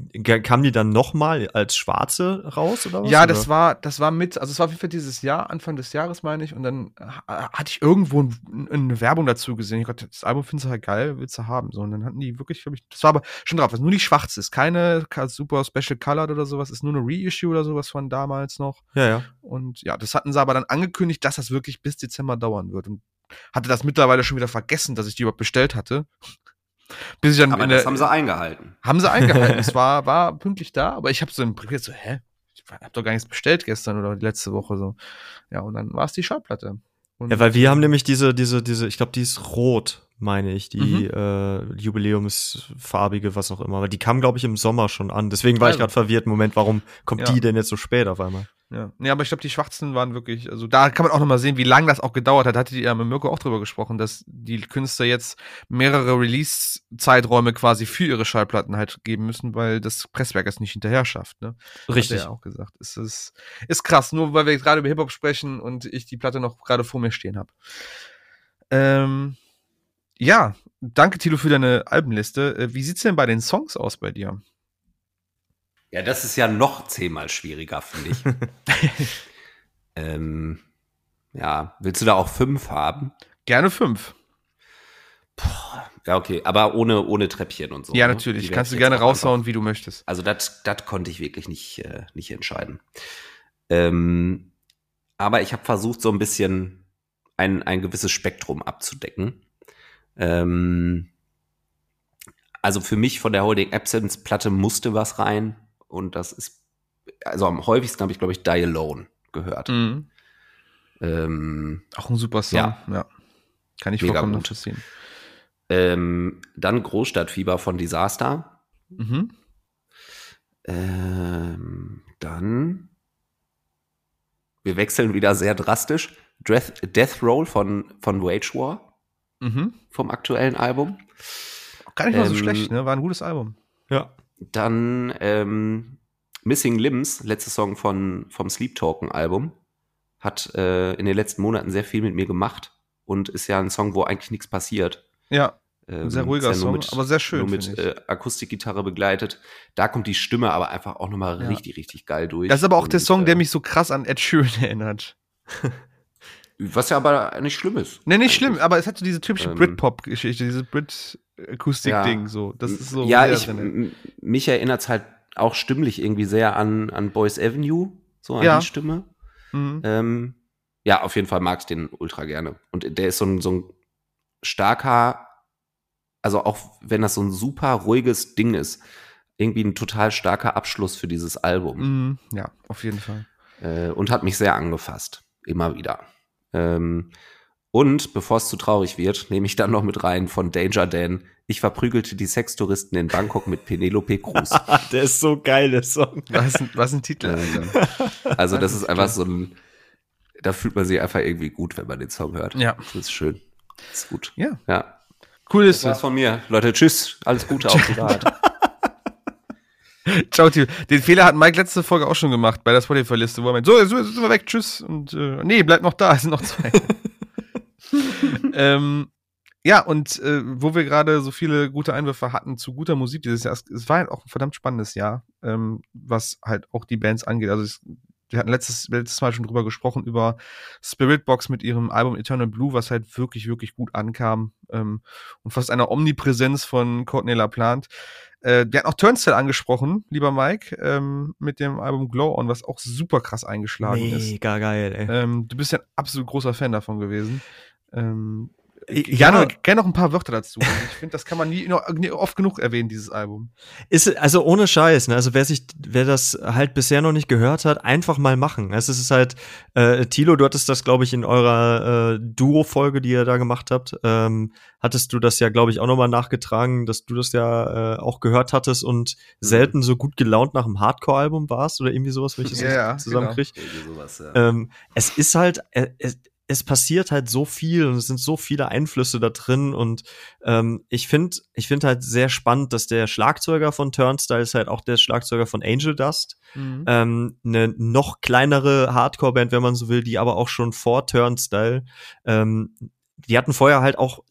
kam die dann nochmal als schwarze raus oder was? Ja, oder? das war, das war mit, also es war auf jeden Fall dieses Jahr, Anfang des Jahres, meine ich, und dann ha- hatte ich irgendwo ein, eine Werbung dazu gesehen. Ich dachte, das Album findest du halt geil, willst du haben. So, und dann hatten die wirklich, glaube ich, das war aber schon drauf, was nur nicht schwarz ist, keine super Special Colored oder sowas, ist nur eine Reissue oder sowas von damals noch. Ja, ja. Und ja, das hatten sie aber dann angekündigt, dass das wirklich bis Dezember dauern wird. Und hatte das mittlerweile schon wieder vergessen, dass ich die überhaupt bestellt hatte. Bis ich dann Aber in das der, haben sie eingehalten. haben sie eingehalten. (laughs) es war, war pünktlich da, aber ich habe so im Brief so, hä? Ich hab doch gar nichts bestellt gestern oder die letzte Woche so. Ja, und dann war es die Schallplatte. Und Ja, weil wir haben nämlich diese, diese, diese, ich glaube, die ist rot, meine ich, die Mhm. äh, Jubiläumsfarbige, was auch immer. Aber die kam, glaube ich, im Sommer schon an. Deswegen war ich Also. gerade verwirrt. Moment, warum kommt Ja. die denn jetzt so spät auf einmal? Ja, nee, aber ich glaube, die Schwarzen waren wirklich, also da kann man auch nochmal sehen, wie lange das auch gedauert hat. Hatte die ja mit Mirko auch drüber gesprochen, dass die Künstler jetzt mehrere Release-Zeiträume quasi für ihre Schallplatten halt geben müssen, weil das Presswerk es nicht hinterher schafft, ne? Richtig. Hat er ja auch gesagt. Es ist, ist krass, nur weil wir jetzt gerade über Hip-Hop sprechen und ich die Platte noch gerade vor mir stehen habe. Ähm, ja, danke Tilo für deine Albenliste. Äh, Wie sieht's denn bei den Songs aus bei dir? Ja, das ist ja noch zehnmal schwieriger, finde ich. (laughs) ähm, ja, willst du da auch fünf haben? Gerne fünf. Ja, okay, aber ohne, ohne Treppchen und so. Ja, ne? natürlich. Werd Kannst du gerne raushauen, einfach- wie du möchtest. Also das das konnte ich wirklich nicht, äh, nicht entscheiden. Ähm, aber ich habe versucht, so ein bisschen ein, ein gewisses Spektrum abzudecken. Ähm, also für mich von der Holding Absence Platte musste was rein und das ist, also am häufigsten habe ich, glaube ich, Die Alone gehört. Mhm. Ähm, Auch ein super Song. Ja. Ja. Kann ich Mega vollkommen nachvollziehen. ähm, dann Großstadtfieber von Disaster. Mhm. Ähm, dann. Wir wechseln wieder sehr drastisch. Death, Death Roll von, von Wage War Mhm. vom aktuellen Album. Gar nicht mal so Ähm, schlecht, ne? War ein gutes Album. Ja. Dann ähm, Missing Limbs, letzter Song von, vom Sleep Talken Album. Hat äh, in den letzten Monaten sehr viel mit mir gemacht und ist ja ein Song, wo eigentlich nichts passiert. Ja, Ähm, ein sehr ruhiger ja Song, aber sehr schön, Nur mit äh, Akustikgitarre begleitet. Da kommt die Stimme aber einfach auch nochmal Ja. richtig, richtig geil durch. Das ist aber auch der Und, Song, der äh, mich so krass an Ed Sheeran erinnert. (laughs) Was ja aber nicht schlimm ist. Ne, nicht eigentlich. schlimm, aber es hat so diese typische Ähm, Britpop-Geschichte, dieses Brit-Akustik-Ding, Ja. so. Das ist so. ja, ich, mich erinnert es halt auch stimmlich irgendwie sehr an, an Boys Avenue, so an Ja. die Stimme. Mhm. Ähm, ja, auf jeden Fall mag ich den ultra gerne. Und der ist so ein, so ein starker, also auch wenn das so ein super ruhiges Ding ist, irgendwie ein total starker Abschluss für dieses Album. Mhm. Ja, auf jeden Fall. äh, und hat mich sehr angefasst. Immer wieder. Ähm, und bevor es zu traurig wird, nehme ich dann noch mit rein von Danger Dan. Ich verprügelte die Sextouristen in Bangkok mit Penelope Cruz. (laughs) der ist so geil, der Song. Was ein, was ein Titel, Alter. Also das ist einfach so ein, da fühlt man sich einfach irgendwie gut, wenn man den Song hört. Ja. Das ist schön. Das ist gut. Ja. Ja. Cool ist Das war's es. von mir. Leute, tschüss. Alles Gute auf die Art. (laughs) (laughs) Ciao, Tio. Den Fehler hat Mike letzte Folge auch schon gemacht bei der Spotify-Liste, wo er meint, so, jetzt sind wir weg, tschüss. Und äh, nee, bleibt noch da, es sind noch zwei. (laughs) ähm, ja, und äh, wo wir gerade so viele gute Einwürfe hatten zu guter Musik dieses Jahr, es, es war halt auch ein verdammt spannendes Jahr, ähm, was halt auch die Bands angeht. Also es, wir hatten letztes, letztes Mal schon drüber gesprochen, über Spiritbox mit ihrem Album Eternal Blue, was halt wirklich, wirklich gut ankam. Ähm, und fast einer Omnipräsenz von Courtney LaPlante. Äh, wir hatten auch Turnstile angesprochen, lieber Mike, ähm, mit dem Album Glow On, was auch super krass eingeschlagen ist. Mega geil, ey. Ähm, du bist ja ein absolut großer Fan davon gewesen. Ähm, Ja. gerne, gerne noch ein paar Wörter dazu. Ich finde, das kann man nie, noch- nie oft genug erwähnen, dieses Album. Ist, also ohne Scheiß, ne? Also wer sich, wer das halt bisher noch nicht gehört hat, einfach mal machen. Es ist halt, äh, Tilo, du hattest das, glaube ich, in eurer äh, Duo-Folge, die ihr da gemacht habt, ähm, hattest du das ja, glaube ich, auch nochmal nachgetragen, dass du das ja äh, auch gehört hattest und selten so gut gelaunt nach einem Hardcore-Album warst oder irgendwie sowas, wenn ich das Ja, ja, zusammenkriege. Irgendwie sowas, ja. Ähm, es ist halt, äh, es, es passiert halt so viel und es sind so viele Einflüsse da drin und ähm, ich finde, ich finde halt sehr spannend, dass der Schlagzeuger von Turnstile ist halt auch der Schlagzeuger von Angel Dust, Mhm. ähm, eine noch kleinere Hardcore-Band, wenn man so will, die aber auch schon vor Turnstile, ähm, die hatten vorher halt auch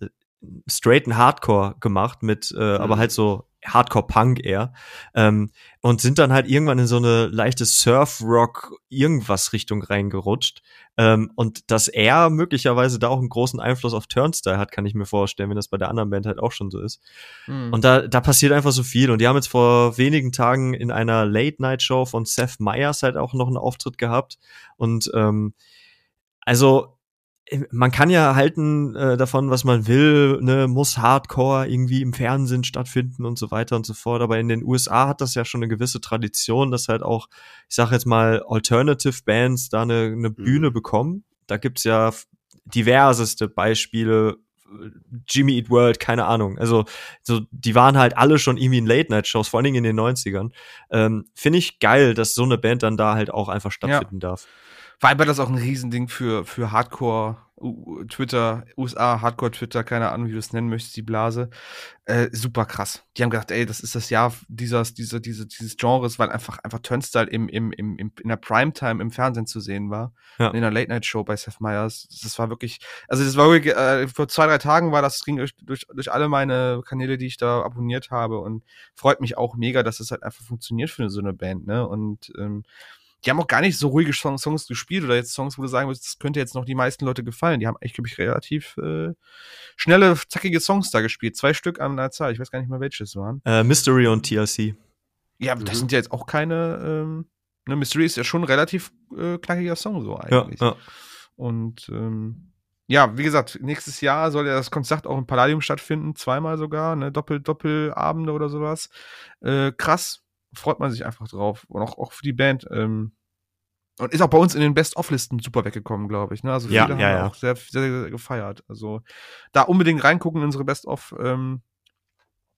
straighten Hardcore gemacht mit, äh, aber halt so Hardcore-Punk eher. Ähm, und sind dann halt irgendwann in so eine leichte Surf-Rock-Irgendwas-Richtung reingerutscht. Ähm, und dass er möglicherweise da auch einen großen Einfluss auf Turnstile hat, kann ich mir vorstellen, wenn das bei der anderen Band halt auch schon so ist. Mhm. Und da, da passiert einfach so viel. Und die haben jetzt vor wenigen Tagen in einer Late-Night-Show von Seth Meyers halt auch noch einen Auftritt gehabt. Und ähm, also man kann ja halten äh, davon, was man will, ne, muss Hardcore irgendwie im Fernsehen stattfinden und so weiter und so fort. Aber in den USA hat das ja schon eine gewisse Tradition, dass halt auch, ich sage jetzt mal, Alternative Bands da eine, eine Bühne bekommen. Da gibt's ja diverseste Beispiele. Jimmy Eat World, keine Ahnung. Also, so, die waren halt alle schon irgendwie in Late-Night-Shows, vor allen Dingen in den 90ern. Ähm, Finde ich geil, dass so eine Band dann da halt auch einfach stattfinden darf. Weil das auch ein Riesending für, für Hardcore Twitter, USA, Hardcore-Twitter, keine Ahnung, wie du es nennen möchtest, die Blase. Äh, super krass. Die haben gedacht, ey, das ist das Jahr dieses, diese, diese, dieses Genres, weil einfach, einfach Turnstyle im, im, im, im, in der Primetime im Fernsehen zu sehen war. Ja. In einer Late-Night-Show bei Seth Meyers. Das war wirklich, also das war wirklich, äh, vor zwei, drei Tagen war das, ging durch, durch, durch alle meine Kanäle, die ich da abonniert habe und freut mich auch mega, dass es das halt einfach funktioniert für so eine Band, ne? Und ähm, die haben auch gar nicht so ruhige Songs, Songs gespielt oder jetzt Songs, wo du sagen würdest, das könnte jetzt noch die meisten Leute gefallen. Die haben echt, glaube ich, relativ äh, schnelle, zackige Songs da gespielt. Zwei Stück an der Zahl. Ich weiß gar nicht mehr, welche es waren. Äh, Mystery und TLC. Ja, das mhm. sind ja jetzt auch keine. Ähm, ne, Mystery ist ja schon ein relativ äh, knackiger Song so eigentlich. Ja, ja. Und ähm, ja, wie gesagt, nächstes Jahr soll ja das Konzert auch im Palladium stattfinden, zweimal sogar, ne, Doppel, Doppelabende oder sowas. Äh, krass, freut man sich einfach drauf. Und auch, auch für die Band. Ähm, und ist auch bei uns in den Best-of-Listen super weggekommen, glaube ich. Ne? Also viele ja, haben ja, ja. auch sehr, sehr, sehr, gefeiert. Also da unbedingt reingucken in unsere Best-of ähm,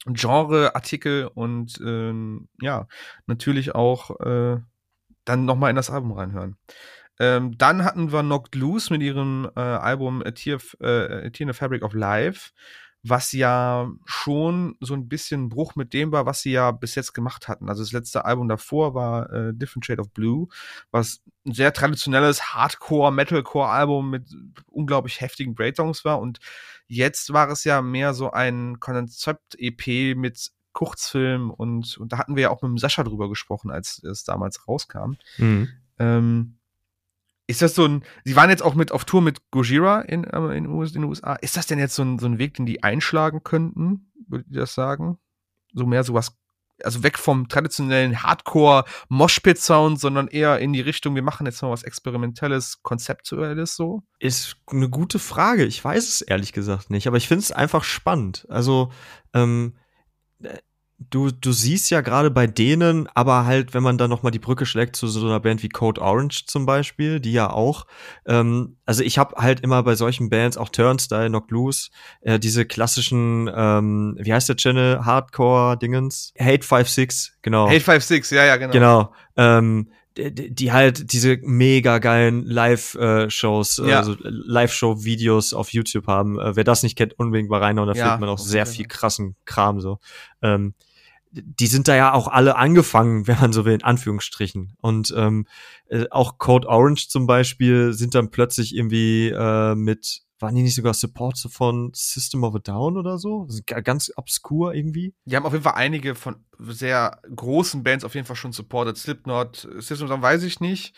Genre-Artikel und ähm, ja, natürlich auch äh, dann nochmal in das Album reinhören. Ähm, dann hatten wir Knocked Loose mit ihrem äh, Album A Tear, äh, A Tear in the Fabric of Life was ja schon so ein bisschen Bruch mit dem war, was sie ja bis jetzt gemacht hatten. Also das letzte Album davor war äh, Different Shade of Blue, was ein sehr traditionelles Hardcore-Metalcore-Album mit unglaublich heftigen Breakdowns war. Und jetzt war es ja mehr so ein Konzept-EP mit Kurzfilm und, und da hatten wir ja auch mit dem Sascha drüber gesprochen, als es damals rauskam. Mhm. Ähm, ist das so ein, Sie waren jetzt auch mit auf Tour mit Gojira in, äh, in, in den USA. Ist das denn jetzt so ein, so ein Weg, den die einschlagen könnten? Würdet ihr das sagen? So mehr sowas, also weg vom traditionellen Hardcore-Moshpit-Sound, sondern eher in die Richtung, wir machen jetzt mal was Experimentelles, Konzeptuelles so? Ist eine gute Frage. Ich weiß es ehrlich gesagt nicht, aber ich finde es einfach spannend. Also, ähm, du, du siehst ja gerade bei denen, aber halt, wenn man da noch mal die Brücke schlägt zu so einer Band wie Code Orange zum Beispiel, die ja auch, ähm, also ich habe halt immer bei solchen Bands, auch Turnstyle, Knock Loose, äh, diese klassischen, ähm, wie heißt der Channel, Hardcore-Dingens? Hate 56, genau. Hate 56, ja, ja, genau. Genau. Ähm, die, die halt diese mega geilen Live-Shows, äh, ja. also Live-Show-Videos auf YouTube haben. Äh, wer das nicht kennt, unbedingt mal reinhauen, da ja, findet man auch sehr viel krassen Kram so. Ähm, die sind da ja auch alle angefangen, wenn man so will, in Anführungsstrichen. Und ähm, äh, auch Code Orange zum Beispiel sind dann plötzlich irgendwie äh, mit, waren die nicht sogar Supports von System of a Down oder so? ganz obskur irgendwie. Die haben auf jeden Fall einige von sehr großen Bands auf jeden Fall schon supported. Slipknot, System of a Down weiß ich nicht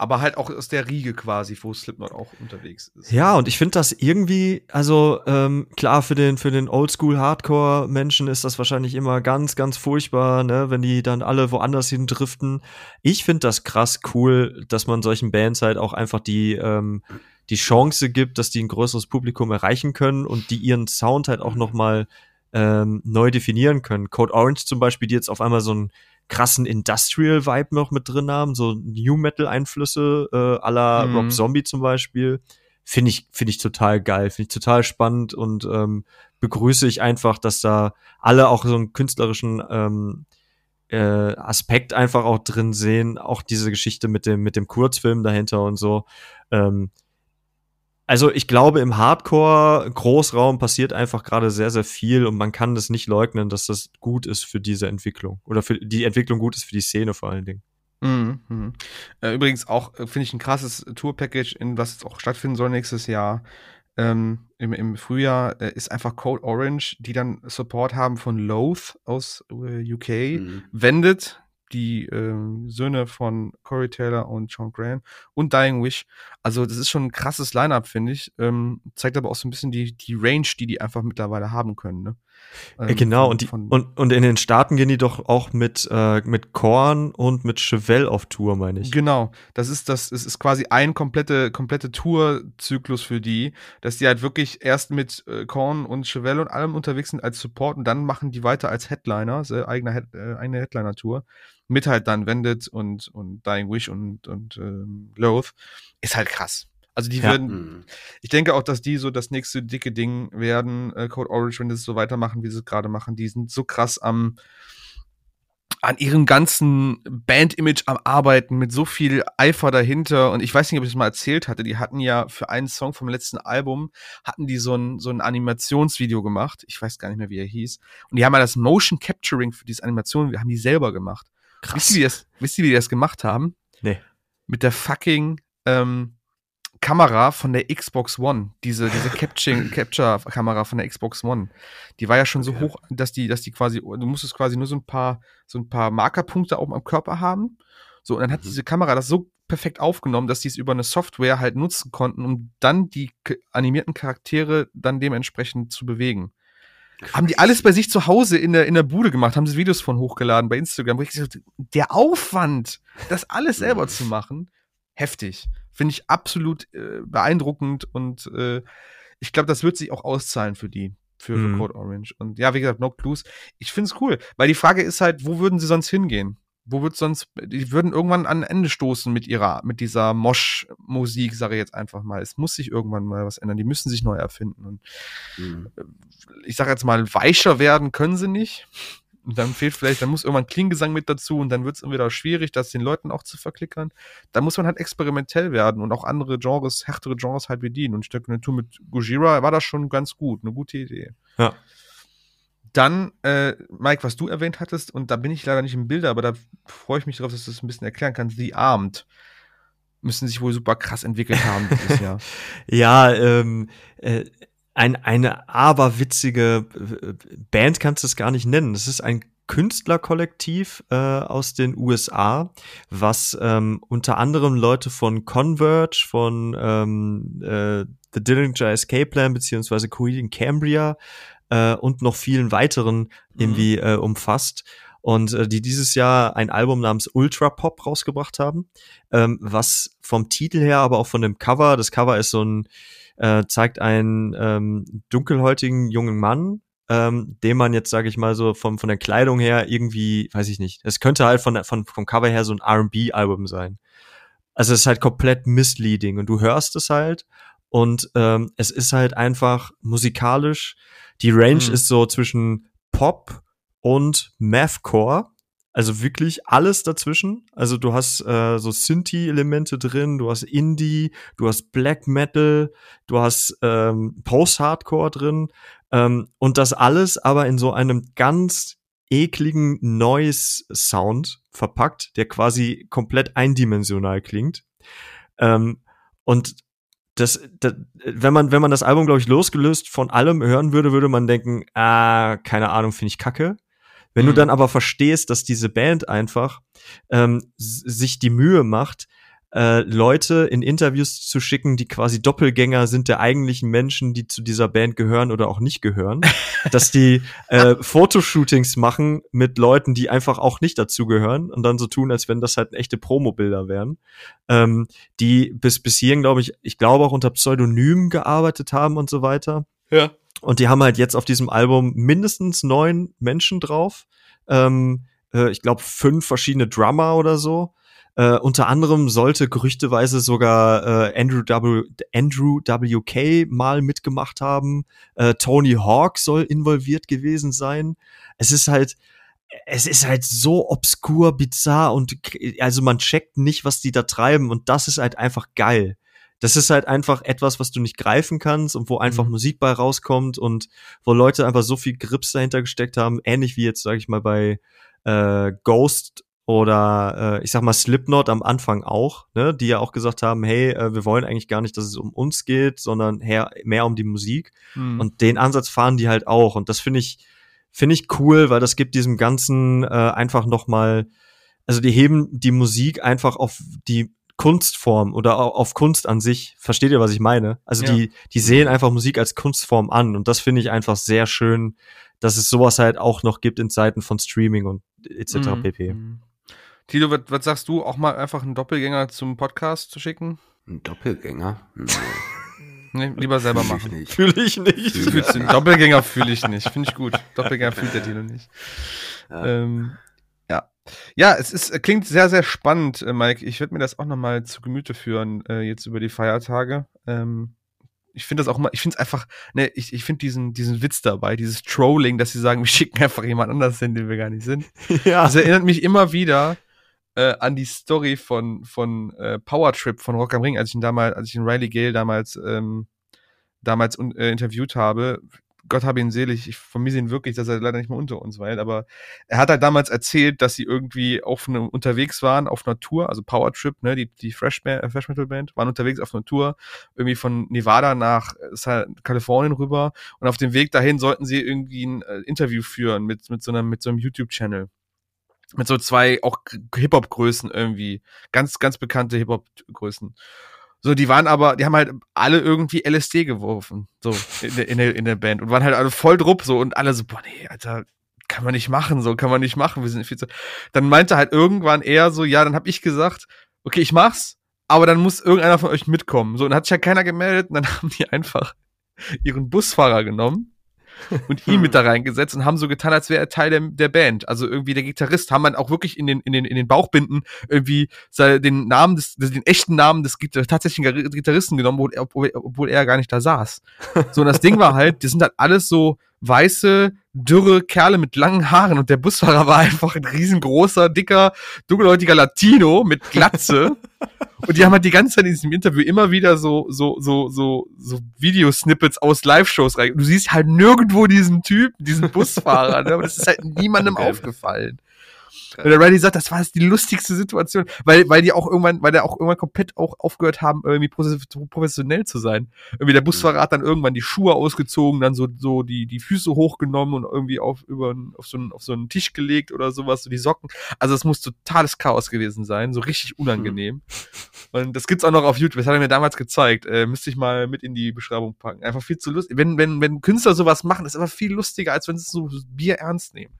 aber halt auch aus der Riege quasi, wo Slipknot auch unterwegs ist. Ja, und ich finde das irgendwie, also ähm, klar, für den, für den Oldschool-Hardcore-Menschen ist das wahrscheinlich immer ganz, ganz furchtbar, ne, wenn die dann alle woanders hin driften. Ich finde das krass cool, dass man solchen Bands halt auch einfach die, ähm, die Chance gibt, dass die ein größeres Publikum erreichen können und die ihren Sound halt auch noch mal ähm, neu definieren können. Code Orange zum Beispiel, die jetzt auf einmal so ein krassen Industrial-Vibe noch mit drin haben, so New Metal-Einflüsse äh, la mhm. Rob Zombie zum Beispiel. Finde ich, finde ich total geil, finde ich total spannend und ähm, begrüße ich einfach, dass da alle auch so einen künstlerischen ähm, äh, Aspekt einfach auch drin sehen, auch diese Geschichte mit dem, mit dem Kurzfilm dahinter und so. Ähm, also ich glaube, im Hardcore-Großraum passiert einfach gerade sehr, sehr viel und man kann das nicht leugnen, dass das gut ist für diese Entwicklung. Oder für die Entwicklung gut ist für die Szene vor allen Dingen. Mhm, mh. äh, übrigens auch, äh, finde ich, ein krasses Tour-Package, in was jetzt auch stattfinden soll nächstes Jahr. Ähm, im, im Frühjahr äh, ist einfach Code Orange, die dann Support haben von Loath aus äh, UK, mhm. Wendet, die äh, Söhne von Corey Taylor und Sean Graham und Dying Wish. Also das ist schon ein krasses Line-up, finde ich. Ähm, zeigt aber auch so ein bisschen die, die Range, die die einfach mittlerweile haben können. Ne? Ähm, genau, von, und, die, und, und in den Staaten gehen die doch auch mit, äh, mit Korn und mit Chevelle auf Tour, meine ich. Genau, das ist das, es ist quasi ein komplette, komplette Tourzyklus für die, dass die halt wirklich erst mit äh, Korn und Chevelle und allem unterwegs sind als Support und dann machen die weiter als Headliner, äh, eigene, Head, äh, eigene Headliner-Tour mit halt dann Wendet und, und Dying Wish und, und ähm, Loath, ist halt krass. Also die ja. werden, mhm. ich denke auch, dass die so das nächste dicke Ding werden, äh, Code Orange, wenn sie es so weitermachen, wie sie es gerade machen. Die sind so krass am, an ihrem ganzen Band-Image am Arbeiten mit so viel Eifer dahinter. Und ich weiß nicht, ob ich das mal erzählt hatte. Die hatten ja für einen Song vom letzten Album, hatten die so ein, so ein Animationsvideo gemacht. Ich weiß gar nicht mehr, wie er hieß. Und die haben ja das Motion Capturing für diese Animation, wir haben die selber gemacht. Krass. Wisst ihr, wie das, wisst ihr, wie die das gemacht haben? Nee. Mit der fucking ähm, Kamera von der Xbox One, diese, diese (laughs) Capture-Kamera von der Xbox One, die war ja schon so Okay. hoch, dass die, dass die quasi, du musstest quasi nur so ein paar, so ein paar Markerpunkte oben am Körper haben. So, und dann hat Mhm. diese Kamera das so perfekt aufgenommen, dass die es über eine Software halt nutzen konnten, um dann die animierten Charaktere dann dementsprechend zu bewegen. Haben die alles bei sich zu Hause in der, in der Bude gemacht, haben sie Videos von hochgeladen bei Instagram. Wo ich gesagt, der Aufwand, das alles selber zu machen, heftig. Finde ich absolut äh, beeindruckend und äh, ich glaube, das wird sich auch auszahlen für die, für, für Mhm. Code Orange. Und ja, wie gesagt, No Clues. Ich finde es cool, weil die Frage ist halt, wo würden sie sonst hingehen? Wo wird sonst, die würden irgendwann an ein Ende stoßen mit ihrer, mit dieser Mosch-Musik, sage ich jetzt einfach mal. Es muss sich irgendwann mal was ändern. Die müssen sich neu erfinden. Und Mhm. ich sage jetzt mal, weicher werden können sie nicht. Und dann fehlt vielleicht, dann muss irgendwann Klingesang mit dazu und dann wird es wieder schwierig, das den Leuten auch zu verklickern. Da muss man halt experimentell werden und auch andere Genres, härtere Genres halt bedienen. Und ich denke, eine Tour mit Gojira war das schon ganz gut, eine gute Idee. Ja. Dann, äh, Mike, was du erwähnt hattest, und da bin ich leider nicht im Bilde, aber da freue ich mich darauf, dass du das ein bisschen erklären kannst. The Armed müssen sich wohl super krass entwickelt haben dieses Jahr. (laughs) Ja, ähm, äh, ein, eine aberwitzige äh, Band kannst du es gar nicht nennen. Es ist ein Künstlerkollektiv äh, aus den USA, was ähm, unter anderem Leute von Converge, von ähm, äh, The Dillinger Escape Plan beziehungsweise Coheed Cambria äh, und noch vielen weiteren irgendwie äh, umfasst und äh, die dieses Jahr ein Album namens Ultra Pop rausgebracht haben, ähm, was vom Titel her, aber auch von dem Cover, das Cover ist so ein, äh, zeigt einen ähm, dunkelhäutigen jungen Mann, ähm, dem man jetzt, sage ich mal so, vom, von der Kleidung her irgendwie, weiß ich nicht, es könnte halt von, von, vom Cover her so ein R&B-Album sein. Also es ist halt komplett misleading und du hörst es halt und ähm, es ist halt einfach musikalisch, die Range Mhm. ist so zwischen Pop und Mathcore. Also wirklich alles dazwischen. Also du hast äh, so Synthie-Elemente drin, du hast Indie, du hast Black Metal, du hast ähm, Post-Hardcore drin ähm, und das alles aber in so einem ganz ekligen Noise-Sound verpackt, der quasi komplett eindimensional klingt. Ähm, und das, das, wenn man, wenn man das Album, glaube ich, losgelöst von allem hören würde, würde man denken, ah, keine Ahnung, finde ich kacke. Wenn du Mhm. dann aber verstehst, dass diese Band einfach ähm, sich die Mühe macht, äh, Leute in Interviews zu schicken, die quasi Doppelgänger sind der eigentlichen Menschen, die zu dieser Band gehören oder auch nicht gehören, (laughs) dass die äh, Fotoshootings machen mit Leuten, die einfach auch nicht dazugehören und dann so tun, als wenn das halt echte Promobilder wären, ähm, die bis bis hierhin, glaube ich, ich glaube auch unter Pseudonym gearbeitet haben und so weiter. Ja. Und die haben halt jetzt auf diesem Album mindestens neun Menschen drauf. Ähm, äh, ich glaube, fünf verschiedene Drummer oder so. Äh, unter anderem sollte gerüchteweise sogar äh, Andrew, w, Andrew WK mal mitgemacht haben. Äh, Tony Hawk soll involviert gewesen sein. Es ist halt, es ist halt so obskur, bizarr und also man checkt nicht, was die da treiben und das ist halt einfach geil. Das ist halt einfach etwas, was du nicht greifen kannst und wo einfach Mhm. Musik bei rauskommt und wo Leute einfach so viel Grips dahinter gesteckt haben, ähnlich wie jetzt, sage ich mal, bei äh, Ghost oder äh, ich sag mal Slipknot am Anfang auch, ne, die ja auch gesagt haben, hey, äh, wir wollen eigentlich gar nicht, dass es um uns geht, sondern her, mehr um die Musik. Mhm. Und den Ansatz fahren die halt auch. Und das finde ich, finde ich cool, weil das gibt diesem Ganzen äh, einfach noch mal, also die heben die Musik einfach auf die Kunstform oder au- auf Kunst an sich. Versteht ihr, was ich meine? Also Ja. die, die sehen einfach Musik als Kunstform an. Und das finde ich einfach sehr schön, dass es sowas halt auch noch gibt in Zeiten von Streaming und etc. Mhm. pp. Mhm. Tilo, was, was sagst du? Auch mal einfach einen Doppelgänger zum Podcast zu schicken? Ein Doppelgänger? Nee, (laughs) Nee, lieber selber fühl ich machen. nicht. Fühle ich nicht. Fühl Fühlst du, Doppelgänger fühle ich nicht. Finde ich gut. Doppelgänger fühlt der Tilo nicht. Ja. Ähm, ja. Ja, es ist, äh, klingt sehr, sehr spannend, äh, Mike. Ich werde mir das auch nochmal zu Gemüte führen, äh, jetzt über die Feiertage. Ähm, Ich finde das auch immer, ich finde es einfach, ne, ich, ich finde diesen, diesen Witz dabei, dieses Trolling, dass sie sagen, (laughs) wir schicken einfach jemand anders hin, den wir gar nicht sind. (laughs) ja. Das erinnert mich immer wieder äh, an die Story von, von äh, Power Trip von Rock am Ring, als ich ihn damals, als ich ihn Riley Gale damals, ähm, damals äh, interviewt habe. Gott habe ihn selig, ich vermisse ihn wirklich, dass er leider nicht mehr unter uns weilt, aber er hat halt damals erzählt, dass sie irgendwie auf einem, unterwegs waren auf einer Tour, also Power Trip, ne, die, die Fresh, Band, äh, Fresh Metal Band, waren unterwegs auf einer Tour, irgendwie von Nevada nach äh, Kalifornien rüber und auf dem Weg dahin sollten sie irgendwie ein äh, Interview führen mit, mit so einem, mit so einem YouTube-Channel mit so zwei auch Hip-Hop-Größen irgendwie. Ganz, ganz bekannte Hip-Hop-Größen. So, die waren aber, die haben halt alle irgendwie LSD geworfen, so in der, in der, in der Band und waren halt alle voll drupp so und alle so, boah, nee, Alter, kann man nicht machen, so kann man nicht machen, wir sind viel zu. Dann meinte halt irgendwann eher so, ja, dann hab ich gesagt, okay, ich mach's, aber dann muss irgendeiner von euch mitkommen. So, und hat sich ja halt keiner gemeldet und dann (laughs) haben die einfach ihren Busfahrer genommen und ihn mit (laughs) da reingesetzt und haben so getan, als wäre er Teil der, der Band. Also irgendwie der Gitarrist haben man auch wirklich in den, in den, in den Bauchbinden irgendwie den Namen des, den echten Namen des tatsächlichen Gitarristen genommen, obwohl, obwohl er gar nicht da saß. So, und das Ding war halt, die sind halt alles so weiße, dürre Kerle mit langen Haaren und der Busfahrer war einfach ein riesengroßer, dicker, dunkelhäutiger Latino mit Glatze. (laughs) und die haben halt die ganze Zeit in diesem Interview immer wieder so, so, so, so, so Videosnippets aus Live-Shows rein. Du siehst halt nirgendwo diesen Typ, diesen Busfahrer, ne? aber das ist halt niemandem (laughs) aufgefallen. Und der Riley sagt, das war die lustigste Situation, weil, weil die auch irgendwann, weil der auch irgendwann komplett auch aufgehört haben, irgendwie professionell zu sein. Irgendwie der Busfahrer hat dann irgendwann die Schuhe ausgezogen, dann so, so die, die Füße hochgenommen und irgendwie auf, über, auf so einen, auf so einen Tisch gelegt oder sowas, so die Socken. Also es muss totales Chaos gewesen sein, so richtig unangenehm. Und das gibt's auch noch auf YouTube, das hat er mir damals gezeigt, äh, müsste ich mal mit in die Beschreibung packen. Einfach viel zu lustig. Wenn, wenn, wenn Künstler sowas machen, ist aber viel lustiger, als wenn sie so Bier ernst nehmen.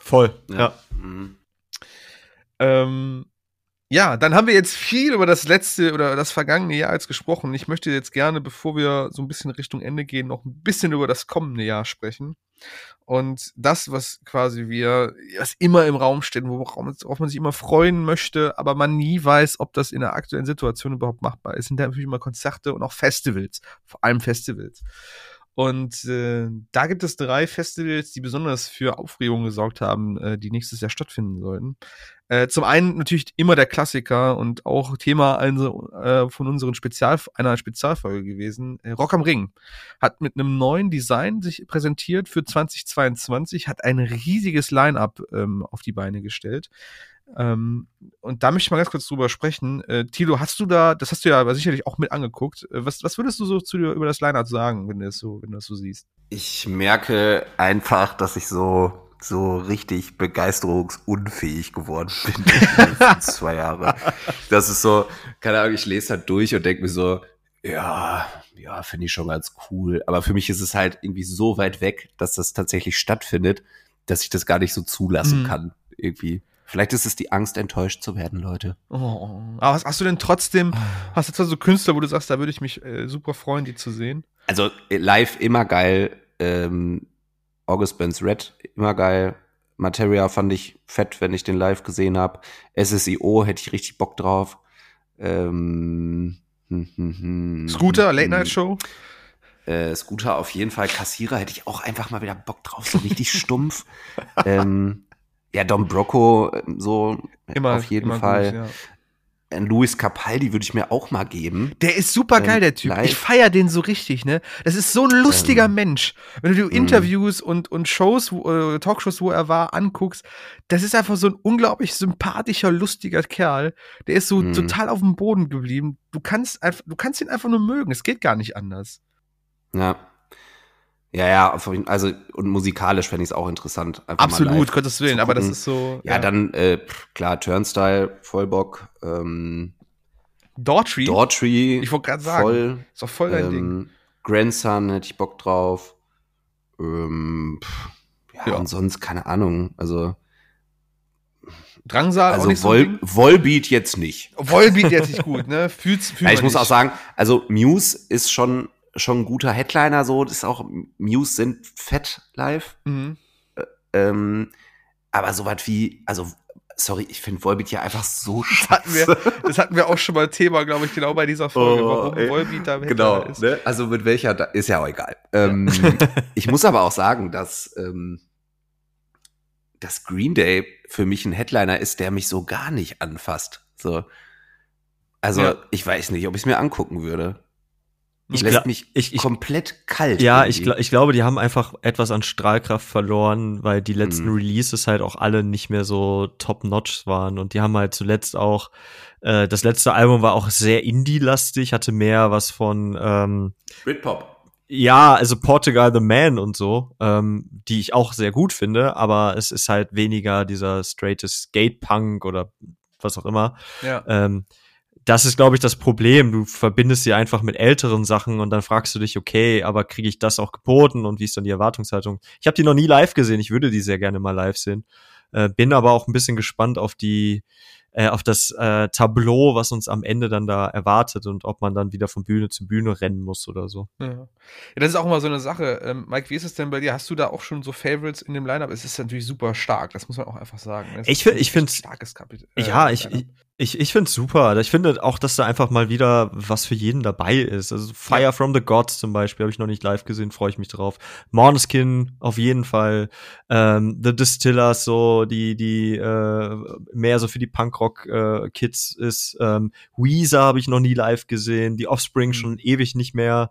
Voll, ja. ja. Mhm. Ähm, ja, dann haben wir jetzt viel über das letzte oder das vergangene Jahr jetzt gesprochen. Ich möchte jetzt gerne, bevor wir so ein bisschen Richtung Ende gehen, noch ein bisschen über das kommende Jahr sprechen. Und das, was quasi wir, was immer im Raum steht, worauf man sich immer freuen möchte, aber man nie weiß, ob das in der aktuellen Situation überhaupt machbar ist, sind natürlich immer Konzerte und auch Festivals, vor allem Festivals. Und äh, da gibt es drei Festivals, die besonders für Aufregung gesorgt haben, äh, die nächstes Jahr stattfinden sollten. Äh, zum einen natürlich immer der Klassiker und auch Thema also, äh, von unseren Spezial einer Spezialfolge gewesen. Äh, Rock am Ring hat mit einem neuen Design sich präsentiert für 2022, hat ein riesiges Line-up ähm, auf die Beine gestellt. Ähm, und da möchte ich mal ganz kurz drüber sprechen. Äh, Tilo, hast du da, das hast du ja aber sicherlich auch mit angeguckt. Äh, was, was würdest du so zu dir über das Line-Up sagen, wenn du das so, wenn du das so siehst? Ich merke einfach, dass ich so so richtig begeisterungsunfähig geworden (laughs) bin in den letzten zwei Jahre. Das ist so, keine Ahnung, ich lese halt durch und denke mir so, ja, ja, finde ich schon ganz cool. Aber für mich ist es halt irgendwie so weit weg, dass das tatsächlich stattfindet, dass ich das gar nicht so zulassen mhm. kann. Irgendwie. Vielleicht ist es die Angst, enttäuscht zu werden, Leute. Oh, aber hast, hast du denn trotzdem, hast du zwar so Künstler, wo du sagst, da würde ich mich äh, super freuen, die zu sehen? Also äh, live immer geil. Ähm, August Benz Red immer geil. Materia fand ich fett, wenn ich den live gesehen habe. SSIO hätte ich richtig Bock drauf. Ähm, hm, hm, hm, Scooter, Late Night Show? Äh, Scooter auf jeden Fall. Kassierer hätte ich auch einfach mal wieder Bock drauf, so richtig stumpf. (laughs) ähm, ja, Dom Brocco, ähm, so immer, auf jeden Fall. Gut, ja. Luis Capaldi würde ich mir auch mal geben. Der ist super geil, ähm, der Typ. Live. Ich feier den so richtig, ne? Das ist so ein lustiger ähm, Mensch. Wenn du mhm. Interviews und, und Shows, wo, äh, Talkshows, wo er war, anguckst, das ist einfach so ein unglaublich sympathischer, lustiger Kerl. Der ist so mhm. total auf dem Boden geblieben. Du kannst einfach, du kannst ihn einfach nur mögen. Es geht gar nicht anders. Ja. Ja, ja, also und musikalisch fände ich es auch interessant. Absolut, Gottes Willen, aber das ist so. Ja, ja. dann, äh, klar, Turnstyle, Vollbock. Ähm, Daughtry? Daughtry. Ich wollte gerade sagen. Voll, ist doch voll dein ähm, Ding. Grandson hätte ich Bock drauf. Ähm, pff, ja, ja, und sonst, keine Ahnung, also. Drangsal also auch nicht Vol so Volbeat jetzt nicht. Volbeat jetzt nicht gut, ne? Fühlt's, (laughs) fühlt ja, ich muss nicht. auch sagen, also Muse ist schon schon ein guter Headliner, so, das ist auch, Muse sind fett live. Mhm. Äh, ähm, aber so was wie, also sorry, ich finde Volbeat ja einfach so (laughs) das hatten, wir, das hatten wir auch schon mal Thema, glaube ich, genau bei dieser Folge, oh, warum ey, Volbeat da Genau, ist. Ne? also mit welcher, da, ist ja auch egal. Ähm, ich muss aber auch sagen, dass, ähm, dass Green Day für mich ein Headliner ist, der mich so gar nicht anfasst. So. Also, ja. ich weiß nicht, ob ich es mir angucken würde. Ich lässt mich ich, ich, komplett kalt. Ja, ich, ich glaube, die haben einfach etwas an Strahlkraft verloren, weil die letzten mhm. Releases halt auch alle nicht mehr so top-notch waren. Und die haben halt zuletzt auch, äh, das letzte Album war auch sehr indie-lastig, hatte mehr was von ähm, Britpop. Ja, also Portugal the Man und so, ähm, die ich auch sehr gut finde, aber es ist halt weniger dieser straighte Skate-Punk oder was auch immer. Ja. Ähm, das ist, glaube ich, das Problem. Du verbindest sie einfach mit älteren Sachen und dann fragst du dich, okay, aber kriege ich das auch geboten und wie ist dann die Erwartungshaltung? Ich habe die noch nie live gesehen, ich würde die sehr gerne mal live sehen. Äh, bin aber auch ein bisschen gespannt auf die, äh, auf das äh, Tableau, was uns am Ende dann da erwartet und ob man dann wieder von Bühne zu Bühne rennen muss oder so. Ja, ja das ist auch immer so eine Sache. Ähm, Mike, wie ist es denn bei dir? Hast du da auch schon so Favorites in dem Lineup? Es ist natürlich super stark, das muss man auch einfach sagen. Es ich finde, ich finde starkes Kapitel. Äh, ja, ich, ich, ich, ich finde es super. Ich finde auch, dass da einfach mal wieder was für jeden dabei ist. Also Fire ja. from the Gods zum Beispiel habe ich noch nicht live gesehen, freue ich mich drauf. Måneskin auf jeden Fall. Ähm, the Distillers so, die die äh, mehr so für die Punkrock äh, Kids ist. Ähm, Weezer habe ich noch nie live gesehen. Die Offspring mhm. schon ewig nicht mehr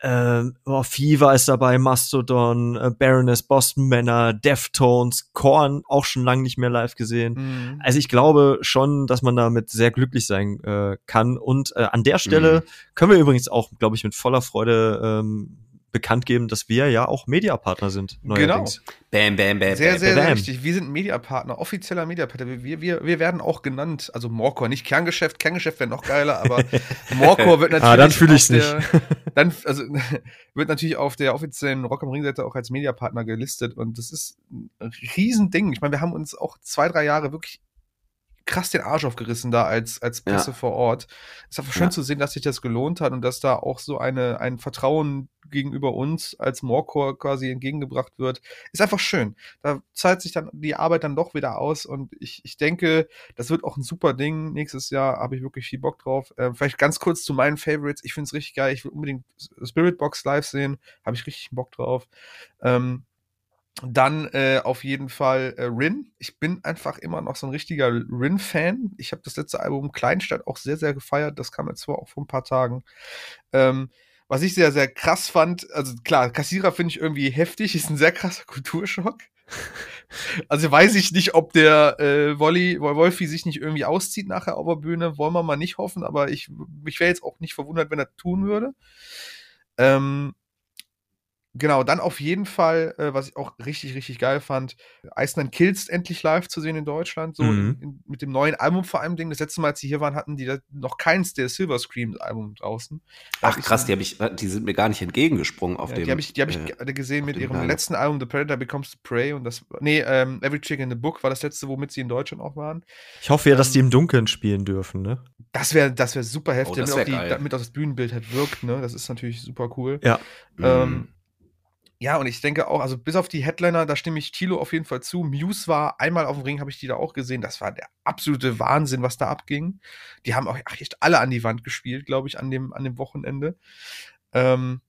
äh, oh, Fever ist dabei, Mastodon, äh, Baroness, Boston Manor, Deftones, Korn auch schon lange nicht mehr live gesehen. Mhm. Also ich glaube schon, dass man damit sehr glücklich sein äh, kann. Und äh, an der Stelle mhm. können wir übrigens auch, glaube ich, mit voller Freude ähm, bekannt geben, dass wir ja auch Mediapartner sind. Neuerdings. Genau. Bam, bam, bam, sehr, sehr, bam. sehr richtig. Wir sind Mediapartner, offizieller Mediapartner. Wir, wir, wir werden auch genannt, also Morcor, nicht Kerngeschäft. Kerngeschäft wäre noch geiler, aber (laughs) Morcor wird natürlich. ah, dann fühle ich nicht. dann, also, (laughs) wird natürlich auf der offiziellen Rock am Ring Seite auch als Mediapartner gelistet und das ist ein Riesending. Ich meine, wir haben uns auch zwei, drei Jahre wirklich krass den Arsch aufgerissen da als, als Presse ja. vor Ort. Es ist einfach schön ja. zu sehen, dass sich das gelohnt hat und dass da auch so eine, ein Vertrauen gegenüber uns als Morcor quasi entgegengebracht wird. Ist einfach schön. Da zahlt sich dann die Arbeit dann doch wieder aus und ich, ich denke, das wird auch ein super Ding. Nächstes Jahr habe ich wirklich viel Bock drauf. Äh, vielleicht ganz kurz zu meinen Favorites. Ich finde es richtig geil. Ich will unbedingt Spirit Box live sehen. Habe ich richtig Bock drauf. Ähm, dann äh, auf jeden Fall äh, Rin. Ich bin einfach immer noch so ein richtiger Rin-Fan. Ich habe das letzte Album Kleinstadt auch sehr, sehr gefeiert. Das kam jetzt zwar auch vor ein paar Tagen. Ähm, was ich sehr, sehr krass fand, also klar, Kassierer finde ich irgendwie heftig, ist ein sehr krasser (laughs) Kulturschock. Also weiß ich nicht, ob der äh, Wolli, Wolfi sich nicht irgendwie auszieht nachher auf der Bühne. Wollen wir mal nicht hoffen, aber ich, ich wäre jetzt auch nicht verwundert, wenn er tun würde. Ähm, Genau, dann auf jeden Fall, äh, was ich auch richtig, richtig geil fand, Iceland Kills endlich live zu sehen in Deutschland, so mhm. in, in, mit dem neuen Album vor allem Ding. Das letzte Mal, als sie hier waren, hatten die noch keins der Silver Scream Album draußen. Ach krass, so, die, ich, die sind mir gar nicht entgegengesprungen auf ja, dem. Die habe ich, die hab ich äh, gesehen mit ihrem letzten Album, The Predator Becomes the Prey und das, nee, ähm, Every Chick in the Book war das letzte, womit sie in Deutschland auch waren. Ich hoffe ja, dass die ähm, im Dunkeln spielen dürfen, ne? Das wäre das wär super heftig, oh, damit, auch die, damit auch das Bühnenbild halt wirkt, ne? Das ist natürlich super cool. Ja. Ähm, mhm. Ja, und ich denke auch, also bis auf die Headliner, da stimme ich Tilo auf jeden Fall zu. Muse war einmal auf dem Ring, habe ich die da auch gesehen. Das war der absolute Wahnsinn, was da abging. Die haben auch echt alle an die Wand gespielt, glaube ich, an dem, an dem Wochenende. Ähm,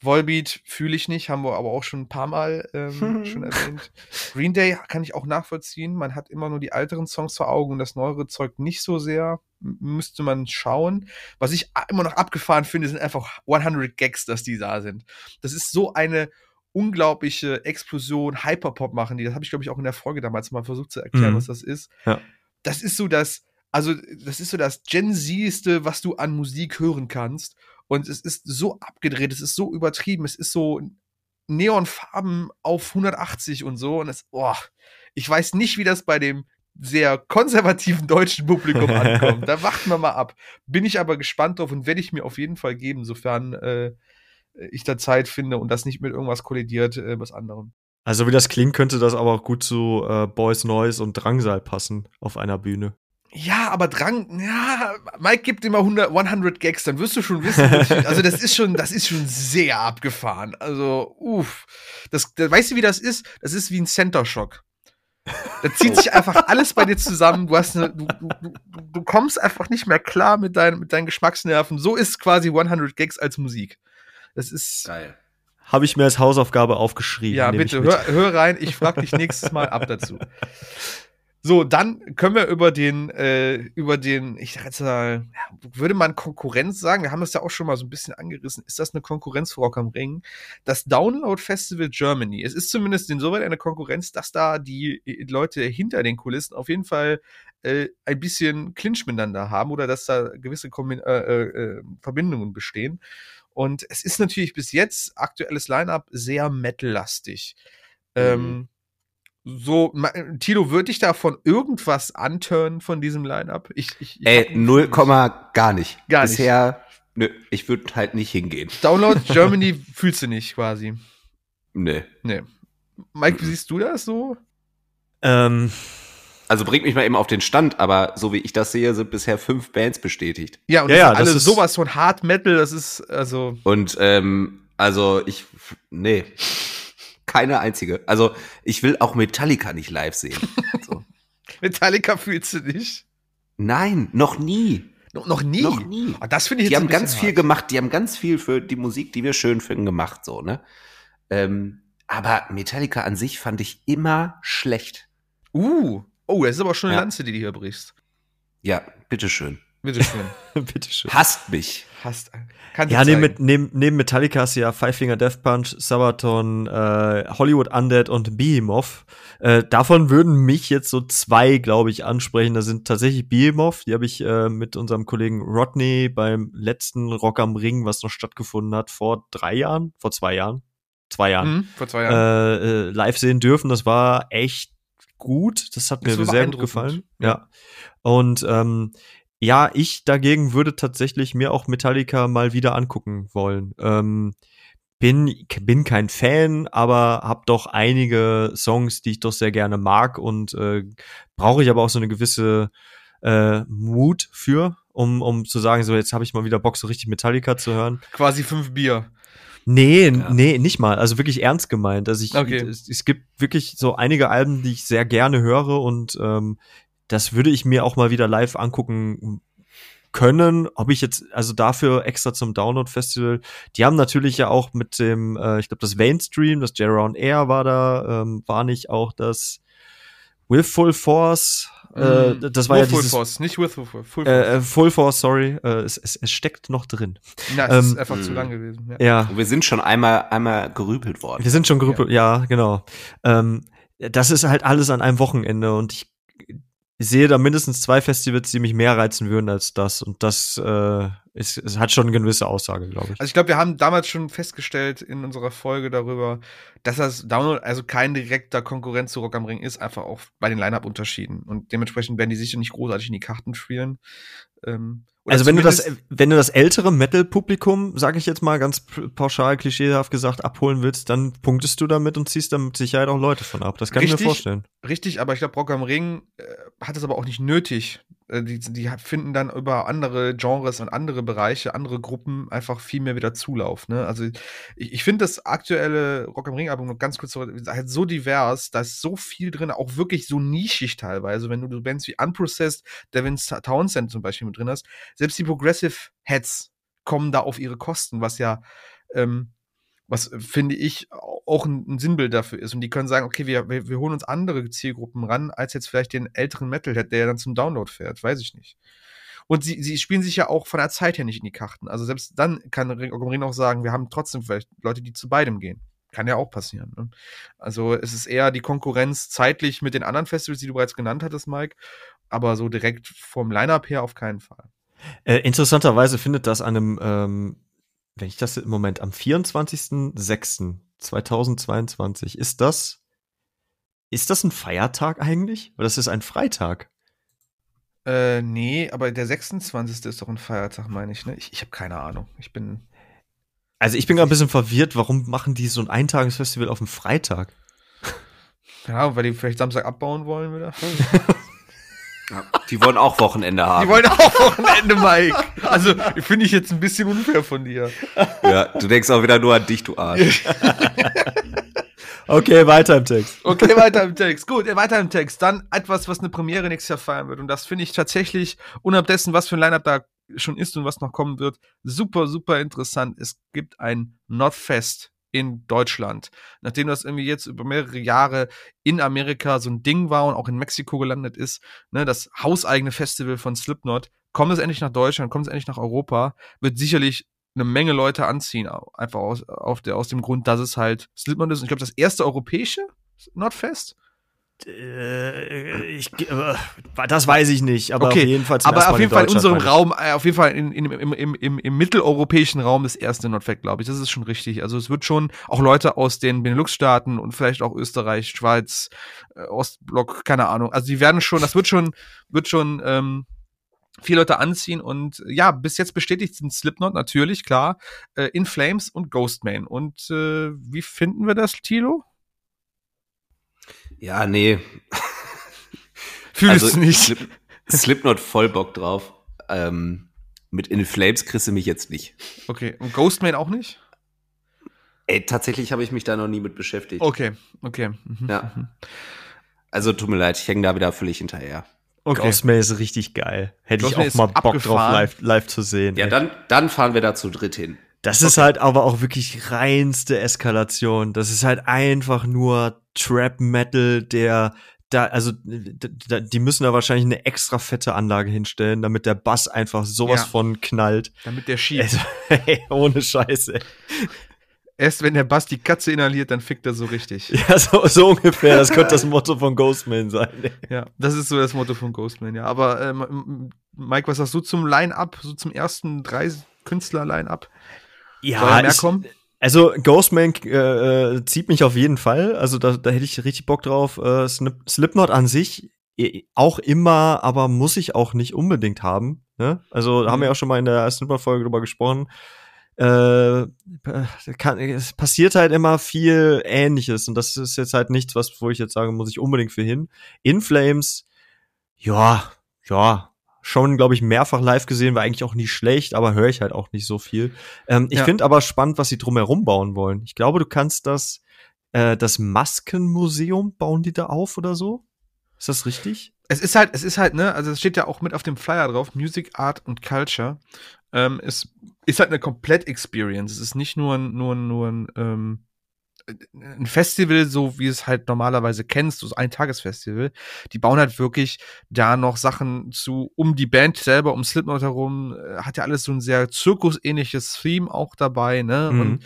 Volbeat fühle ich nicht, haben wir aber auch schon ein paar Mal ähm, (laughs) schon erwähnt. Green Day kann ich auch nachvollziehen. Man hat immer nur die älteren Songs vor Augen und das neuere Zeug nicht so sehr. M müsste man schauen. Was ich immer noch abgefahren finde, sind einfach 100 Gags, dass die da sind. Das ist so eine unglaubliche Explosion, Hyperpop machen die. Das habe ich, glaube ich, auch in der Folge damals mal versucht zu erklären, mhm. was das ist. Ja. Das ist so das, also das ist so das Gen Z-ste, was du an Musik hören kannst. Und es ist so abgedreht, es ist so übertrieben, es ist so Neonfarben auf 180 und so. Und es, boah, ich weiß nicht, wie das bei dem sehr konservativen deutschen Publikum (laughs) ankommt. da warten wir mal ab. Bin ich aber gespannt drauf und werde ich mir auf jeden Fall geben, sofern äh, ich da Zeit finde und das nicht mit irgendwas kollidiert, äh, was anderem. Also wie das klingt, könnte das aber auch gut zu äh, Boys Noise und Drangsal passen auf einer Bühne. Ja, aber Drang, ja, Mike gibt immer 100, 100 Gags, dann wirst du schon wissen, also das ist schon, das ist schon sehr abgefahren. Also, uff, das, das, weißt du, wie das ist? Das ist wie ein Center Shock. Da zieht (laughs) sich einfach alles bei dir zusammen. Du, hast eine, du, du, du, du kommst einfach nicht mehr klar mit, dein, mit deinen Geschmacksnerven. So ist quasi 100 Gags als Musik. Das ist. Geil. Habe ich mir als Hausaufgabe aufgeschrieben. Ja, bitte, hör, hör rein. Ich frage dich nächstes Mal ab dazu. So, dann können wir über den, äh, über den, ich sag jetzt mal, würde man Konkurrenz sagen? Wir haben das ja auch schon mal so ein bisschen angerissen. Ist das eine Konkurrenz für Rock am Ring? Das Download Festival Germany. Es ist zumindest insoweit eine Konkurrenz, dass da die äh, Leute hinter den Kulissen auf jeden Fall äh, ein bisschen Clinch miteinander haben oder dass da gewisse Kombi äh, äh, äh, Verbindungen bestehen. Und es ist natürlich bis jetzt aktuelles Line-up sehr metal-lastig. Ähm, so, Tilo, würde ich davon irgendwas antören von diesem Line-Up? Ich, ich, ich hab Ey, ein 0, Gefühl. Komma gar nicht. Gar nicht. Bisher, nö, ich würde halt nicht hingehen. Download (laughs) Germany fühlst du nicht quasi. Nö. Nee. Mike, wie siehst du das so? Ähm, Also bringt mich mal eben auf den Stand, aber so wie ich das sehe, sind bisher fünf Bands bestätigt. Ja, und Ja, das ja, sind alle das ist- sowas von Hard Metal, das ist, also, Und ähm, also ich, nee, keine einzige. Also ich will auch Metallica nicht live sehen. (laughs) So. Metallica fühlst du nicht. Nein, noch nie. No, noch nie. Noch nie. Ah, das finde ich Die jetzt haben ein bisschen ganz viel hart. gemacht, die haben ganz viel für die Musik, die wir schön finden, gemacht, so, ne? Ähm, aber Metallica an sich fand ich immer schlecht. Uh. Oh, das ist aber schon eine Ja. Lanze, die du hier brichst. Ja, bitteschön. Bitteschön. (laughs) bitteschön. Hasst mich. Hast. Kannst du Ja, neben, neben, neben Metallica hast du ja Five Finger Death Punch, Sabaton, äh, Hollywood Undead und Behemoth. Äh, davon würden mich jetzt so zwei, glaube ich, ansprechen. Das sind tatsächlich Behemoth. Die habe ich äh, mit unserem Kollegen Rodney beim letzten Rock am Ring, was noch stattgefunden hat, vor drei Jahren, vor zwei Jahren, zwei Jahren, Mhm, vor zwei Jahren. äh, äh, live sehen dürfen. Das war echt gut. Das hat Das mir sehr gut gefallen. ja. Und ähm, ja, ich dagegen würde tatsächlich mir auch Metallica mal wieder angucken wollen. Ähm, bin, bin kein Fan, aber hab doch einige Songs, die ich doch sehr gerne mag und äh, brauche ich aber auch so eine gewisse äh, Mut für, um, um zu sagen, so jetzt habe ich mal wieder Bock, so richtig Metallica zu hören. Quasi fünf Bier. Nee, Ja. nee, nicht mal. Also wirklich ernst gemeint. Also ich, Okay. es, es gibt wirklich so einige Alben, die ich sehr gerne höre und ähm, das würde ich mir auch mal wieder live angucken können. Ob ich jetzt, also dafür extra zum Download-Festival, die haben natürlich ja auch mit dem, äh, ich glaube, das Mainstream, das J-Round Air war da, ähm, war nicht auch das With Full Force, äh, Mhm. das war Nur ja Full dieses, Force, nicht with Full Force. Full Force. äh, äh, Full Force, sorry, äh, es, es, es steckt noch drin. Na, es ist ähm, einfach zu mh. lang gewesen. Ja. Ja. Und wir sind schon einmal, einmal gerüpelt worden. Wir sind schon Gruppe, ja, genau. Ähm, das ist halt alles an einem Wochenende und ich sehe da mindestens zwei Festivals, die mich mehr reizen würden als das. Und das äh, ist, es hat schon eine gewisse Aussage, glaube ich. Also ich glaube, wir haben damals schon festgestellt in unserer Folge darüber, dass das Download also kein direkter Konkurrent zu Rock am Ring ist, einfach auch bei den Line-Up-Unterschieden. Und dementsprechend werden die sicher nicht großartig in die Karten spielen. Ähm, Also wenn du das, wenn du das ältere Metal-Publikum, sage ich jetzt mal ganz pauschal, klischeehaft gesagt, abholen willst, dann punktest du damit und ziehst dann mit Sicherheit auch Leute von ab. Das kann ich Richtig. mir vorstellen. Richtig, aber ich glaube, Rock am Ring äh, hat es aber auch nicht nötig. Äh, die, die finden dann über andere Genres und andere Bereiche, andere Gruppen einfach viel mehr wieder Zulauf. Ne? Also ich, ich finde das aktuelle Rock am Ring-Album noch ganz kurz so- halt so divers, da ist so viel drin, auch wirklich so nischig teilweise, wenn du Bands wie Unprocessed, Devin Townsend zum Beispiel mit drin hast. Selbst die Progressive Heads kommen da auf ihre Kosten, was ja ähm, was äh, finde ich au- auch ein, ein Sinnbild dafür ist. Und die können sagen, okay, wir, wir, wir holen uns andere Zielgruppen ran, als jetzt vielleicht den älteren Metalhead, der dann zum Download fährt, weiß ich nicht. Und sie, sie spielen sich ja auch von der Zeit her nicht in die Karten. Also selbst dann kann Ring auch sagen, wir haben trotzdem vielleicht Leute, die zu beidem gehen. Kann ja auch passieren. Ne? Also es ist eher die Konkurrenz zeitlich mit den anderen Festivals, die du bereits genannt hattest, Mike. Aber so direkt vom Line-Up her auf keinen Fall. Äh, interessanterweise findet das an einem, ähm, wenn ich das im Moment, am 24.06.2022, ist das, ist das ein Feiertag eigentlich? Oder das ist ein Freitag? Äh, nee, aber der 26. ist doch ein Feiertag, meine ich, ne? Ich, ich habe keine Ahnung. Ich bin. Also ich bin gerade ein bisschen verwirrt, warum machen die so ein Eintagesfestival auf dem Freitag? Ahnung, weil die vielleicht Samstag abbauen wollen wieder. (laughs) Die wollen auch Wochenende haben. Die wollen auch Wochenende, Mike. Also, finde ich jetzt ein bisschen unfair von dir. ja, du denkst auch wieder nur an dich, du Arsch. (laughs) Okay, weiter im Text. Okay, weiter im Text. Gut, äh, weiter im Text. Dann etwas, was eine Premiere nächstes Jahr feiern wird. Und das finde ich tatsächlich, unab dessen, was für ein Lineup da schon ist und was noch kommen wird, super, super interessant. Es gibt ein Notfest in Deutschland. Nachdem das irgendwie jetzt über mehrere Jahre in Amerika so ein Ding war und auch in Mexiko gelandet ist, ne, das hauseigene Festival von Slipknot, kommt es endlich nach Deutschland, kommt es endlich nach Europa, wird sicherlich eine Menge Leute anziehen, einfach aus, auf der, aus dem Grund, dass es halt Slipknot ist. Und ich glaube, das erste europäische Notfest. Äh, ich, äh, das weiß ich nicht, aber Okay, auf jeden Fall. zum Aber auf jeden Fall in unserem. Raum, äh, auf jeden Fall in, in, im, im, im, im mitteleuropäischen Raum das erste Notfest, glaube ich. Das ist schon richtig. Also es wird schon auch Leute aus den Benelux-Staaten und vielleicht auch Österreich, Schweiz, Ostblock, keine Ahnung. Also die werden schon, das wird schon, wird schon ähm, viele Leute anziehen und ja, bis jetzt bestätigt sind Slipknot natürlich, klar, äh, In Flames und Ghostman. Und äh, wie finden wir das, Tilo? Ja, nee. (laughs) Fühlst Also, du nicht? Slip, Slipknot voll Bock drauf. Ähm, mit In Flames kriegst du mich jetzt nicht. Okay. Und Ghostman auch nicht? Ey, tatsächlich habe ich mich da noch nie mit beschäftigt. Okay, okay. Mhm. Ja. mhm. Also tut mir leid, ich hänge da wieder völlig hinterher. Okay. Ghostman ist richtig geil. Hätte ich auch mal Bock drauf, live, live zu sehen. Ja, ey. dann, dann fahren wir da zu dritt hin. Das ist halt aber auch wirklich reinste Eskalation. Das ist halt einfach nur Trap Metal, der da, also d- d- die müssen da wahrscheinlich eine extra fette Anlage hinstellen, damit der Bass einfach sowas Ja. von knallt. Damit der schiebt. Also, (laughs) ey, ohne Scheiße. Erst wenn der Bass die Katze inhaliert, dann fickt er so richtig. (laughs) Ja, so, so ungefähr. Das könnte das Motto von Ghostman sein. Ja, das ist so das Motto von Ghostman, ja. Aber ähm, Mike, was sagst du zum Line-Up, so zum ersten drei Künstler-Line-Up? Da mehr ich- kommen? Also Ghostman äh, äh, zieht mich auf jeden Fall. Also da, da hätte ich richtig Bock drauf. Äh, Slip, Slipknot an sich eh, auch immer, aber muss ich auch nicht unbedingt haben. Ne? Also da haben wir ja auch schon mal in der Slipknot-Folge drüber gesprochen. Äh, kann, es passiert halt immer viel Ähnliches und das ist jetzt halt nichts, was wo ich jetzt sage, muss ich unbedingt für hin. In Flames, ja, ja, schon, glaube ich, mehrfach live gesehen, war eigentlich auch nie schlecht, aber höre ich halt auch nicht so viel. Ähm, ich Ja. finde aber spannend, was sie drumherum bauen wollen. Ich glaube, du kannst das, äh, das Maskenmuseum bauen die da auf oder so? Ist das richtig? Es ist halt, es ist halt, ne, also es steht ja auch mit auf dem Flyer drauf, Music, Art und Culture. Ähm, es ist halt eine Komplett-Experience. Es ist nicht nur ein, nur, ein- nur ein, ähm, ein Festival, so wie es halt normalerweise kennst, so ein Tagesfestival. Die bauen halt wirklich da noch Sachen zu, um die Band selber, um Slipknot herum, äh, hat ja alles so ein sehr zirkusähnliches Theme auch dabei, ne? Mhm. Und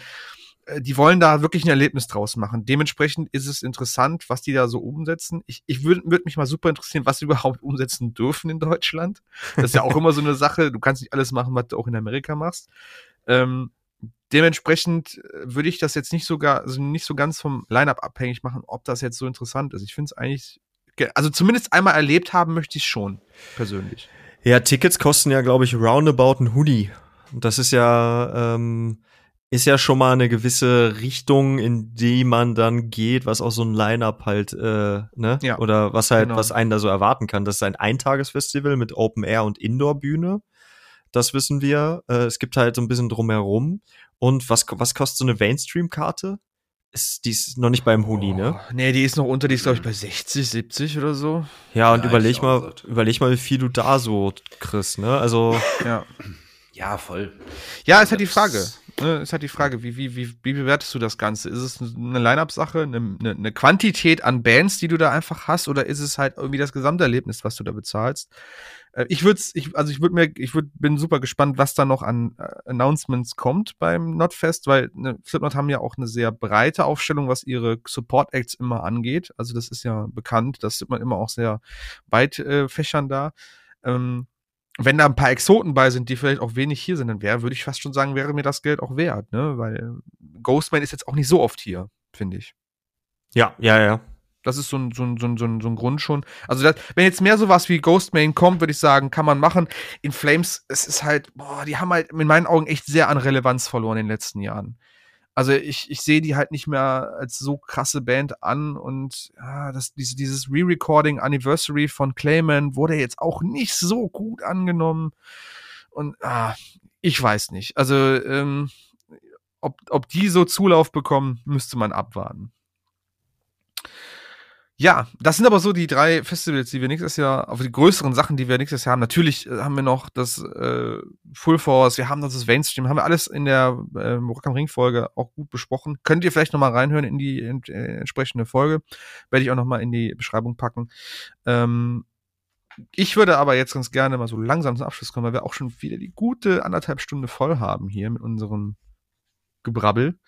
äh, die wollen da wirklich ein Erlebnis draus machen. Dementsprechend ist es interessant, was die da so umsetzen. Ich, ich würde würd mich mal super interessieren, was sie (laughs) überhaupt umsetzen dürfen in Deutschland. Das ist ja auch immer so eine Sache. Du kannst nicht alles machen, was du auch in Amerika machst. Ähm, dementsprechend äh, würde ich das jetzt nicht sogar, also nicht so ganz vom Line-Up abhängig machen, ob das jetzt so interessant ist. Ich finde es eigentlich, ge- also zumindest einmal erlebt haben möchte ich schon, persönlich. Ja, Tickets kosten ja, glaube ich, roundabout ein Hoodie. Und das ist ja, ähm, ist ja schon mal eine gewisse Richtung, in die man dann geht, was auch so ein Line-Up halt, äh, ne? Ja, Oder was halt, genau. was einen da so erwarten kann. Das ist ein Eintagesfestival mit Open Air und Indoor-Bühne. Das wissen wir. Äh, es gibt halt so ein bisschen drumherum. Und was, was kostet so eine Mainstream-Karte? Ist, die ist noch nicht beim Hoodie, ne? Oh, nee, die ist noch unter, die ist, glaube ich, bei 60, 70 oder so. Ja, und Ja, überleg mal, gesagt. überleg mal, wie viel du da so kriegst, ne? Also, Ja. Ja, voll. Ja, ist halt die Frage. Ne, ist halt die Frage, wie, wie, wie, wie bewertest du das Ganze? Ist es eine Line-Up-Sache, eine, eine, eine Quantität an Bands, die du da einfach hast, oder ist es halt irgendwie das Gesamterlebnis, was du da bezahlst? Äh, ich würde ich, also ich würde mir, ich würd, bin super gespannt, was da noch an äh, Announcements kommt beim Notfest, weil ne, Slipknot haben ja auch eine sehr breite Aufstellung, was ihre Support-Acts immer angeht. Also das ist ja bekannt, das sieht man immer auch sehr weit äh, fächern da. Ähm, wenn da ein paar Exoten bei sind, die vielleicht auch wenig hier sind, dann wäre, würde ich fast schon sagen, wäre mir das Geld auch wert, ne? Weil Ghostman ist jetzt auch nicht so oft hier, finde ich. ja, ja, ja. Das ist so ein, so ein, so ein, so ein, Grund schon. Also, das, wenn jetzt mehr sowas wie Ghostman kommt, würde ich sagen, kann man machen. In Flames, es ist halt, boah, die haben halt in meinen Augen echt sehr an Relevanz verloren in den letzten Jahren. Also ich, ich sehe die halt nicht mehr als so krasse Band an und ja, das, diese, dieses Re-Recording Anniversary von Clayman wurde jetzt auch nicht so gut angenommen. Und ah, ich weiß nicht. Also, ähm, ob, ob die so Zulauf bekommen, müsste man abwarten. Ja, das sind aber so die drei Festivals, die wir nächstes Jahr, auf die größeren Sachen, die wir nächstes Jahr haben. Natürlich äh, haben wir noch das äh, Full Force, wir haben das Mainstream, haben wir alles in der äh, Rock am Ring Folge auch gut besprochen. Könnt ihr vielleicht nochmal reinhören in die in, äh, entsprechende Folge. Werde ich auch nochmal in die Beschreibung packen. Ähm, ich würde aber jetzt ganz gerne mal so langsam zum Abschluss kommen, weil wir auch schon wieder die gute anderthalb Stunde voll haben hier mit unserem Gebrabbel.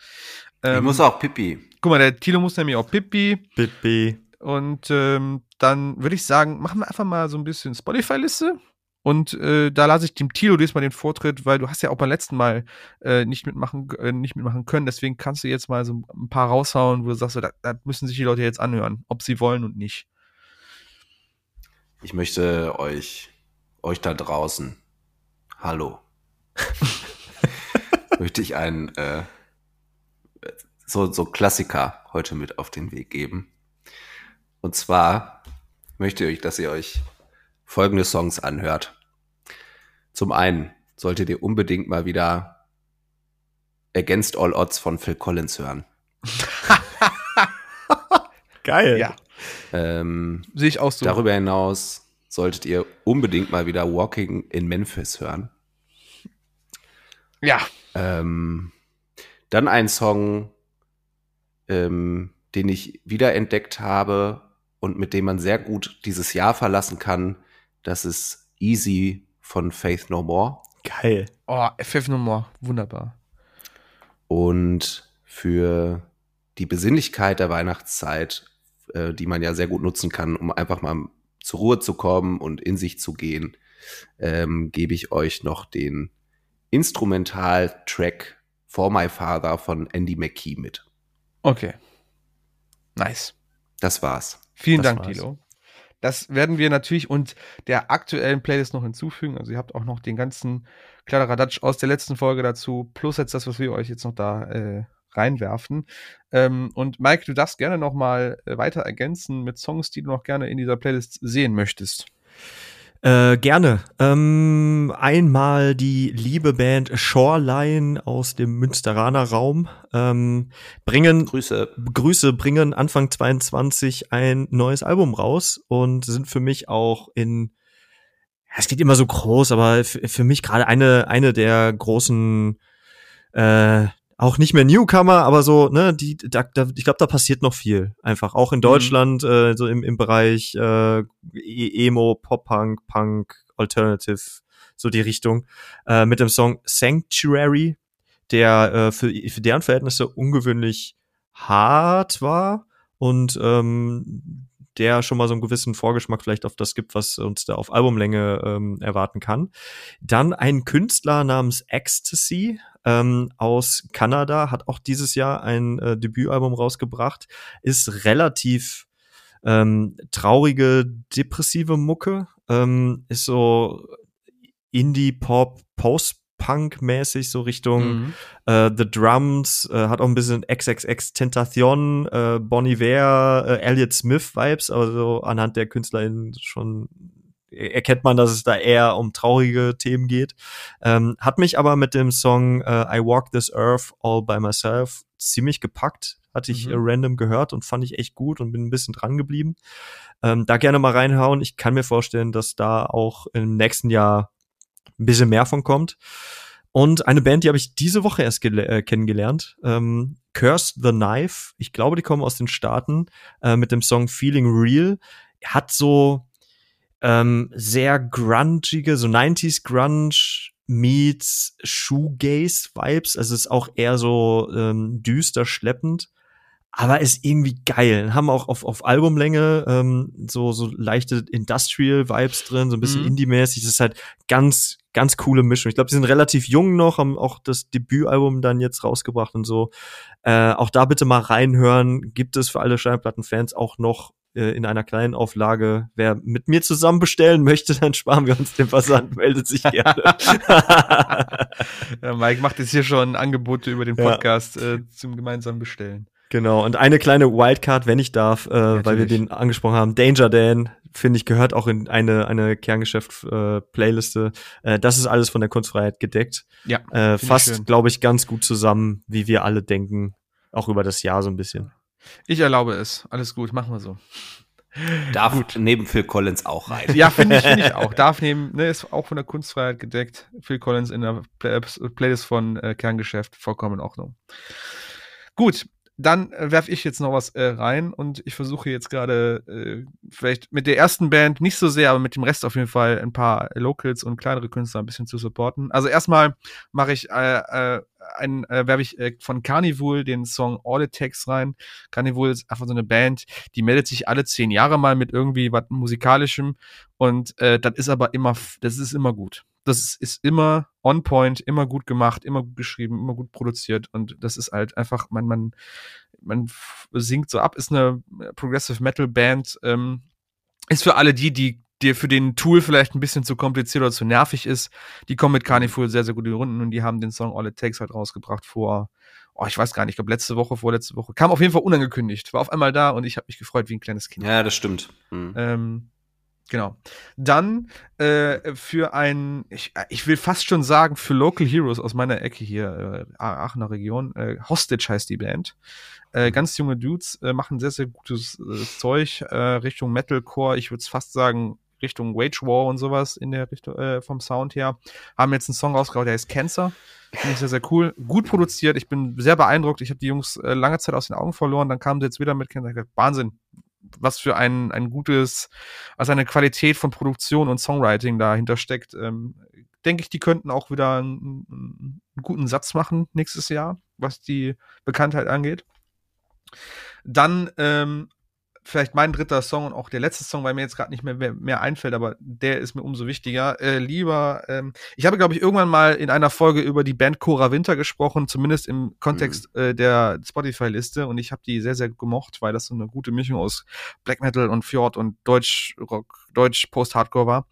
Ähm, ich muss auch Pipi. Guck mal, der Tilo muss nämlich auch Pipi. Pipi. Und ähm, dann würde ich sagen, machen wir einfach mal so ein bisschen Spotify-Liste. Und äh, da lasse ich dem Tilo diesmal den Vortritt, weil du hast ja auch beim letzten Mal äh, nicht mitmachen äh, nicht mitmachen können. Deswegen kannst du jetzt mal so ein paar raushauen, wo du sagst, so, da, da müssen sich die Leute jetzt anhören, ob sie wollen und nicht. Ich möchte euch, euch da draußen, hallo, (laughs) möchte ich einen äh, so, so Klassiker heute mit auf den Weg geben. Und zwar möchte ich, dass ihr euch folgende Songs anhört. Zum einen solltet ihr unbedingt mal wieder Against All Odds von Phil Collins hören. (laughs) Geil. Ja. Ähm, Sehe ich auch so. darüber hinaus solltet ihr unbedingt mal wieder Walking in Memphis hören. Ja. Ähm, dann ein Song, ähm, den ich wiederentdeckt habe und mit dem man sehr gut dieses Jahr verlassen kann. Das ist Easy von Faith No More. Geil. Oh, FF No More. Wunderbar. Und für die Besinnlichkeit der Weihnachtszeit, äh, die man ja sehr gut nutzen kann, um einfach mal zur Ruhe zu kommen und in sich zu gehen, ähm, gebe ich euch noch den Instrumental-Track For My Father von Andy McKee mit. Okay. Nice. Das war's. Vielen Das Dank, war's. Tilo. Das werden wir natürlich und der aktuellen Playlist noch hinzufügen. Also ihr habt auch noch den ganzen Kladderadatsch aus der letzten Folge dazu, plus jetzt das, was wir euch jetzt noch da äh, reinwerfen. Ähm, und Mike, du darfst gerne noch mal äh, weiter ergänzen mit Songs, die du noch gerne in dieser Playlist sehen möchtest. Äh, gerne. Ähm, einmal die liebe Band Shoreline aus dem Münsteraner Raum ähm, bringen Grüße. Grüße bringen Anfang 22 ein neues Album raus und sind für mich auch in es geht immer so groß, aber für mich gerade eine eine der großen äh, auch nicht mehr Newcomer, aber so, ne, die, da, da, ich glaube, da passiert noch viel. Einfach auch in Deutschland, äh, so im, im Bereich äh, E- Emo, Pop-Punk, Punk, Alternative, so die Richtung, äh, mit dem Song Sanctuary, der äh, für, für deren Verhältnisse ungewöhnlich hart war und ähm, der schon mal so einen gewissen Vorgeschmack vielleicht auf das gibt, was uns da auf Albumlänge ähm, erwarten kann. Dann ein Künstler namens Ecstasy ähm, aus Kanada hat auch dieses Jahr ein äh, Debütalbum rausgebracht, ist relativ ähm, traurige, depressive Mucke, ähm, ist so Indie-Pop, Post-Punk-mäßig, so Richtung Mhm. äh, The Drums, äh, hat auch ein bisschen XXX Tentation, äh, Bon Iver, äh, Elliott Smith Vibes, also anhand der KünstlerInnen schon erkennt man, dass es da eher um traurige Themen geht. Ähm, hat mich aber mit dem Song äh, I Walk This Earth All By Myself ziemlich gepackt. Hatte ich Mhm. äh, random gehört und fand ich echt gut und bin ein bisschen dran geblieben. Ähm, da gerne mal reinhauen. Ich kann mir vorstellen, dass da auch im nächsten Jahr ein bisschen mehr von kommt. Und eine Band, die habe ich diese Woche erst äh, kennengelernt. Ähm, Curse the Knife. Ich glaube, die kommen aus den Staaten äh, mit dem Song Feeling Real. Hat so ähm, sehr grungige, so 90s Grunge meets Shoegaze Vibes. Also es ist auch eher so ähm, düster schleppend. Aber ist irgendwie geil. Haben auch auf, auf Albumlänge ähm, so, so leichte Industrial-Vibes drin, so ein bisschen Mhm. Indie-mäßig. Das ist halt ganz, ganz coole Mischung. Ich glaube, die sind relativ jung noch, haben auch das Debütalbum dann jetzt rausgebracht und so. Äh, auch da bitte mal reinhören. Gibt es für alle Schallplattenfans auch noch äh, in einer kleinen Auflage. Wer mit mir zusammen bestellen möchte, dann sparen wir uns den Versand, (laughs) meldet sich gerne. Ja, Mike macht jetzt hier schon Angebote über den Ja. Podcast äh, zum gemeinsamen Bestellen. Genau, und eine kleine Wildcard, wenn ich darf, äh, weil wir den angesprochen haben. Danger Dan, finde ich, gehört auch in eine, eine Kerngeschäft-Playliste. Äh, das ist alles von der Kunstfreiheit gedeckt. Ja, Äh, fasst, glaube ich, ganz gut zusammen, wie wir alle denken, auch über das Jahr so ein bisschen. Ich erlaube es. Alles gut, machen wir so. Darf Gut. neben Phil Collins auch rein. Ja, finde ich, find ich auch. Darf neben, ne, ist auch von der Kunstfreiheit gedeckt. Phil Collins in der Play Playlist von äh, Kerngeschäft, vollkommen in Ordnung. Gut, dann äh, werfe ich jetzt noch was äh, rein und ich versuche jetzt gerade äh, vielleicht mit der ersten Band nicht so sehr, aber mit dem Rest auf jeden Fall ein paar Locals und kleinere Künstler ein bisschen zu supporten. Also erstmal mache ich äh, äh, ein äh, werfe ich äh, von Carnival den Song All It Takes rein. Carnival ist einfach so eine Band, die meldet sich alle zehn Jahre mal mit irgendwie was musikalischem und äh, das ist aber immer das ist immer gut das ist immer on point, immer gut gemacht, immer gut geschrieben, immer gut produziert und das ist halt einfach, man, man, man singt so ab, ist eine Progressive Metal Band, ähm, ist für alle die, die dir für den Tool vielleicht ein bisschen zu kompliziert oder zu nervig ist, die kommen mit Carnival sehr, sehr gut in die Runden und die haben den Song All It Takes halt rausgebracht vor, oh, ich weiß gar nicht, ich glaube letzte Woche, vorletzte Woche. Kam auf jeden Fall unangekündigt, war auf einmal da und ich habe mich gefreut wie ein kleines Kind. Ja, das stimmt. Mhm. Ähm, Genau. Dann äh, für ein, ich, ich will fast schon sagen, für Local Heroes aus meiner Ecke hier, äh, Aachener Region, äh, Hostage heißt die Band. Äh, mhm. ganz junge Dudes äh, machen sehr, sehr gutes äh, Zeug Richtung Metalcore. Ich würde fast sagen, Richtung Wage War und sowas in der Richtung äh, vom Sound her. Haben jetzt einen Song rausgebracht, der heißt Cancer. Finde ich sehr, sehr cool. Gut produziert. Ich bin sehr beeindruckt. Ich habe die Jungs äh, lange Zeit aus den Augen verloren. Dann kamen sie jetzt wieder mit Cancer. Wahnsinn was für ein, ein gutes, was eine Qualität von Produktion und Songwriting dahinter steckt, ähm, denke ich, die könnten auch wieder einen, einen, guten Satz machen nächstes Jahr, was die Bekanntheit angeht. Dann ähm, vielleicht mein dritter Song und auch der letzte Song, weil mir jetzt gerade nicht mehr, mehr, mehr einfällt, aber der ist mir umso wichtiger. Äh, lieber, ähm, ich habe, glaube ich, irgendwann mal in einer Folge über die Band Cora Winter gesprochen, zumindest im Kontext mhm. äh, der Spotify-Liste und ich habe die sehr, sehr gemocht, weil das so eine gute Mischung aus Black Metal und Fjord und Deutsch Rock, Deutsch Post-Hardcore war.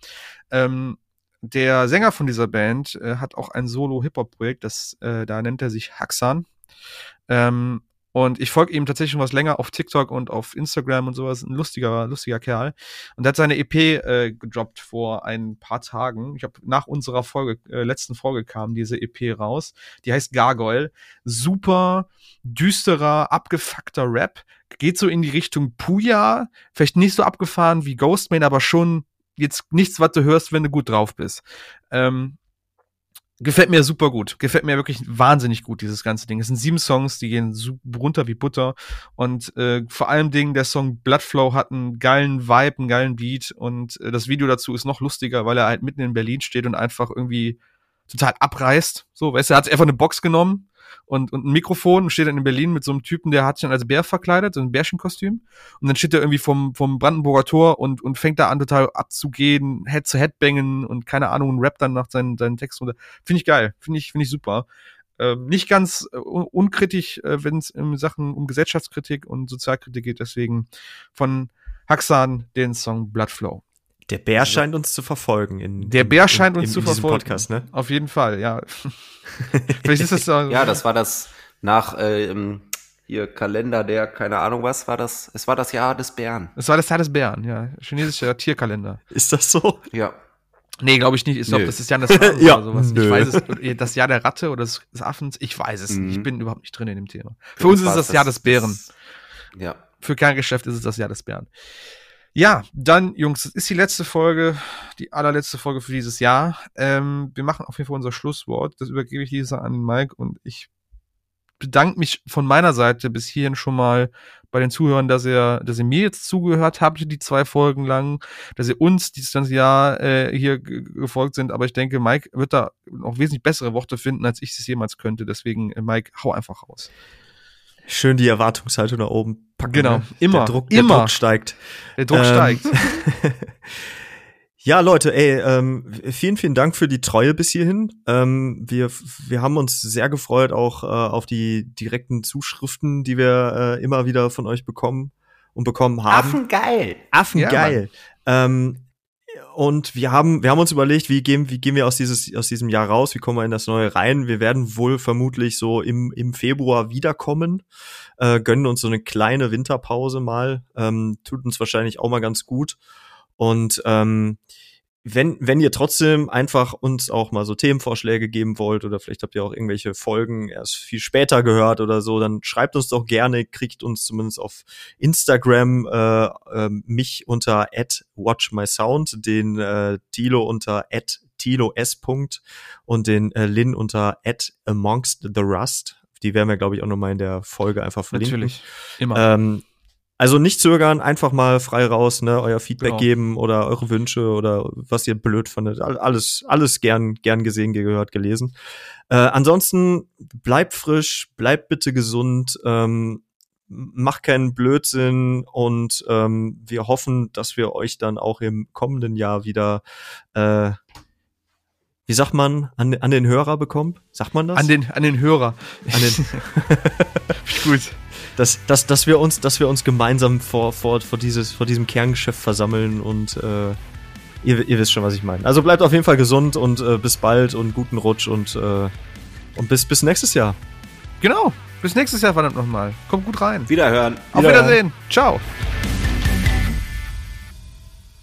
Ähm, der Sänger von dieser Band äh, hat auch ein Solo-Hip-Hop-Projekt, das äh, da nennt er sich Haxan. Ähm, und ich folge ihm tatsächlich schon was länger auf TikTok und auf Instagram und sowas. Ein lustiger, lustiger Kerl. Und der hat seine EP äh, gedroppt vor ein paar Tagen. Ich habe nach unserer Folge, äh, letzten Folge kam diese EP raus. Die heißt Gargoyle. Super düsterer, abgefuckter Rap. Geht so in die Richtung Puya. Vielleicht nicht so abgefahren wie Ghostman, aber schon jetzt nichts, was du hörst, wenn du gut drauf bist. Ähm, Gefällt mir super gut. Gefällt mir wirklich wahnsinnig gut, dieses ganze Ding. Es sind sieben Songs, die gehen runter wie Butter. Und äh, vor allem Dingen, der Song Bloodflow hat einen geilen Vibe, einen geilen Beat. Und äh, das Video dazu ist noch lustiger, weil er halt mitten in Berlin steht und einfach irgendwie total abreißt. So, weißt du, er hat einfach eine Box genommen und, und ein Mikrofon und steht dann in Berlin mit so einem Typen, der hat sich dann als Bär verkleidet, so ein Bärchenkostüm. Und dann steht er irgendwie vom, vom Brandenburger Tor und, und fängt da an, total abzugehen, Head zu Head bangen und keine Ahnung, und rappt dann nach seinen, seinen Text runter. Finde ich geil. Finde ich, finde ich super. Ähm, nicht ganz äh, unkritisch, äh, wenn es in Sachen um Gesellschaftskritik und Sozialkritik geht. Deswegen von Haxan den Song Bloodflow. Der Bär also, scheint uns zu verfolgen. In, der Bär scheint in, uns in, zu verfolgen. Podcast, ne? Auf jeden Fall, ja. (laughs) Vielleicht ist das so, ja, das war das nach äh, hier Kalender der, keine Ahnung was war das. Es war das Jahr des Bären. Es war das Jahr des Bären, ja. Chinesischer Tierkalender. Ist das so? Ja. Nee, glaube ich nicht. Ich glaube, das ist Jahr des Affen (laughs) ja, oder sowas. Nö. Ich weiß es. Das Jahr der Ratte oder des, Affens. Ich weiß es mhm. nicht. Ich bin überhaupt nicht drin in dem Thema. Für, Für uns ist es das, das Jahr des Bären. Das, ja. Für Kerngeschäft ist es das Jahr des Bären. Ja, dann, Jungs, das ist die letzte Folge, die allerletzte Folge für dieses Jahr. Ähm, wir machen auf jeden Fall unser Schlusswort. Das übergebe ich dieses Jahr an Mike und ich bedanke mich von meiner Seite bis hierhin schon mal bei den Zuhörern, dass ihr, dass ihr mir jetzt zugehört habt, die zwei Folgen lang, dass ihr uns dieses ganze Jahr äh, hier gefolgt sind. Aber ich denke, Mike wird da noch wesentlich bessere Worte finden, als ich es jemals könnte. Deswegen, äh, Mike, hau einfach raus schön die Erwartungshaltung nach oben packen. Genau, ne? immer. Der Druck, immer. Der Druck steigt. Der Druck ähm, steigt. (laughs) ja, Leute, ey, ähm, vielen, vielen Dank für die Treue bis hierhin. Ähm, wir, wir haben uns sehr gefreut auch äh, auf die direkten Zuschriften, die wir äh, immer wieder von euch bekommen und bekommen haben. Affengeil. Affengeil. Ja, ähm, und wir haben, wir haben uns überlegt, wie gehen, wie gehen wir aus, dieses, aus diesem Jahr raus, wie kommen wir in das neue rein. Wir werden wohl vermutlich so im, im Februar wiederkommen, äh, gönnen uns so eine kleine Winterpause mal, ähm, tut uns wahrscheinlich auch mal ganz gut. Und ähm, wenn, wenn ihr trotzdem einfach uns auch mal so Themenvorschläge geben wollt oder vielleicht habt ihr auch irgendwelche Folgen erst viel später gehört oder so, dann schreibt uns doch gerne, kriegt uns zumindest auf Instagram äh, äh, mich unter at watchmysound, den äh, Tilo unter at Tilo S. und den äh, Lin unter at amongst the rust. Die werden wir, glaube ich, auch nochmal in der Folge einfach verlinken. Natürlich. Immer. Ähm, also nicht zögern, einfach mal frei raus, ne, euer Feedback Genau. geben oder eure Wünsche oder was ihr blöd fandet. All- Alles, alles gern, gern gesehen, gehört, gelesen. Äh, ansonsten bleibt frisch, bleibt bitte gesund, ähm, macht keinen Blödsinn und ähm, wir hoffen, dass wir euch dann auch im kommenden Jahr wieder, äh, wie sagt man, an, an den Hörer bekommen? Sagt man das? an, den, an den Hörer. an den (laughs) Gut. Dass, dass, dass wir uns, dass wir uns gemeinsam vor, vor, vor, dieses, vor diesem Kerngeschäft versammeln und äh, ihr, ihr wisst schon, was ich meine. Also bleibt auf jeden Fall gesund und äh, bis bald und guten Rutsch und, äh, und bis, bis nächstes Jahr. Genau. Bis nächstes Jahr verdammt nochmal. Kommt gut rein. Wiederhören. Auf Wiederhören. Wiedersehen. Ciao.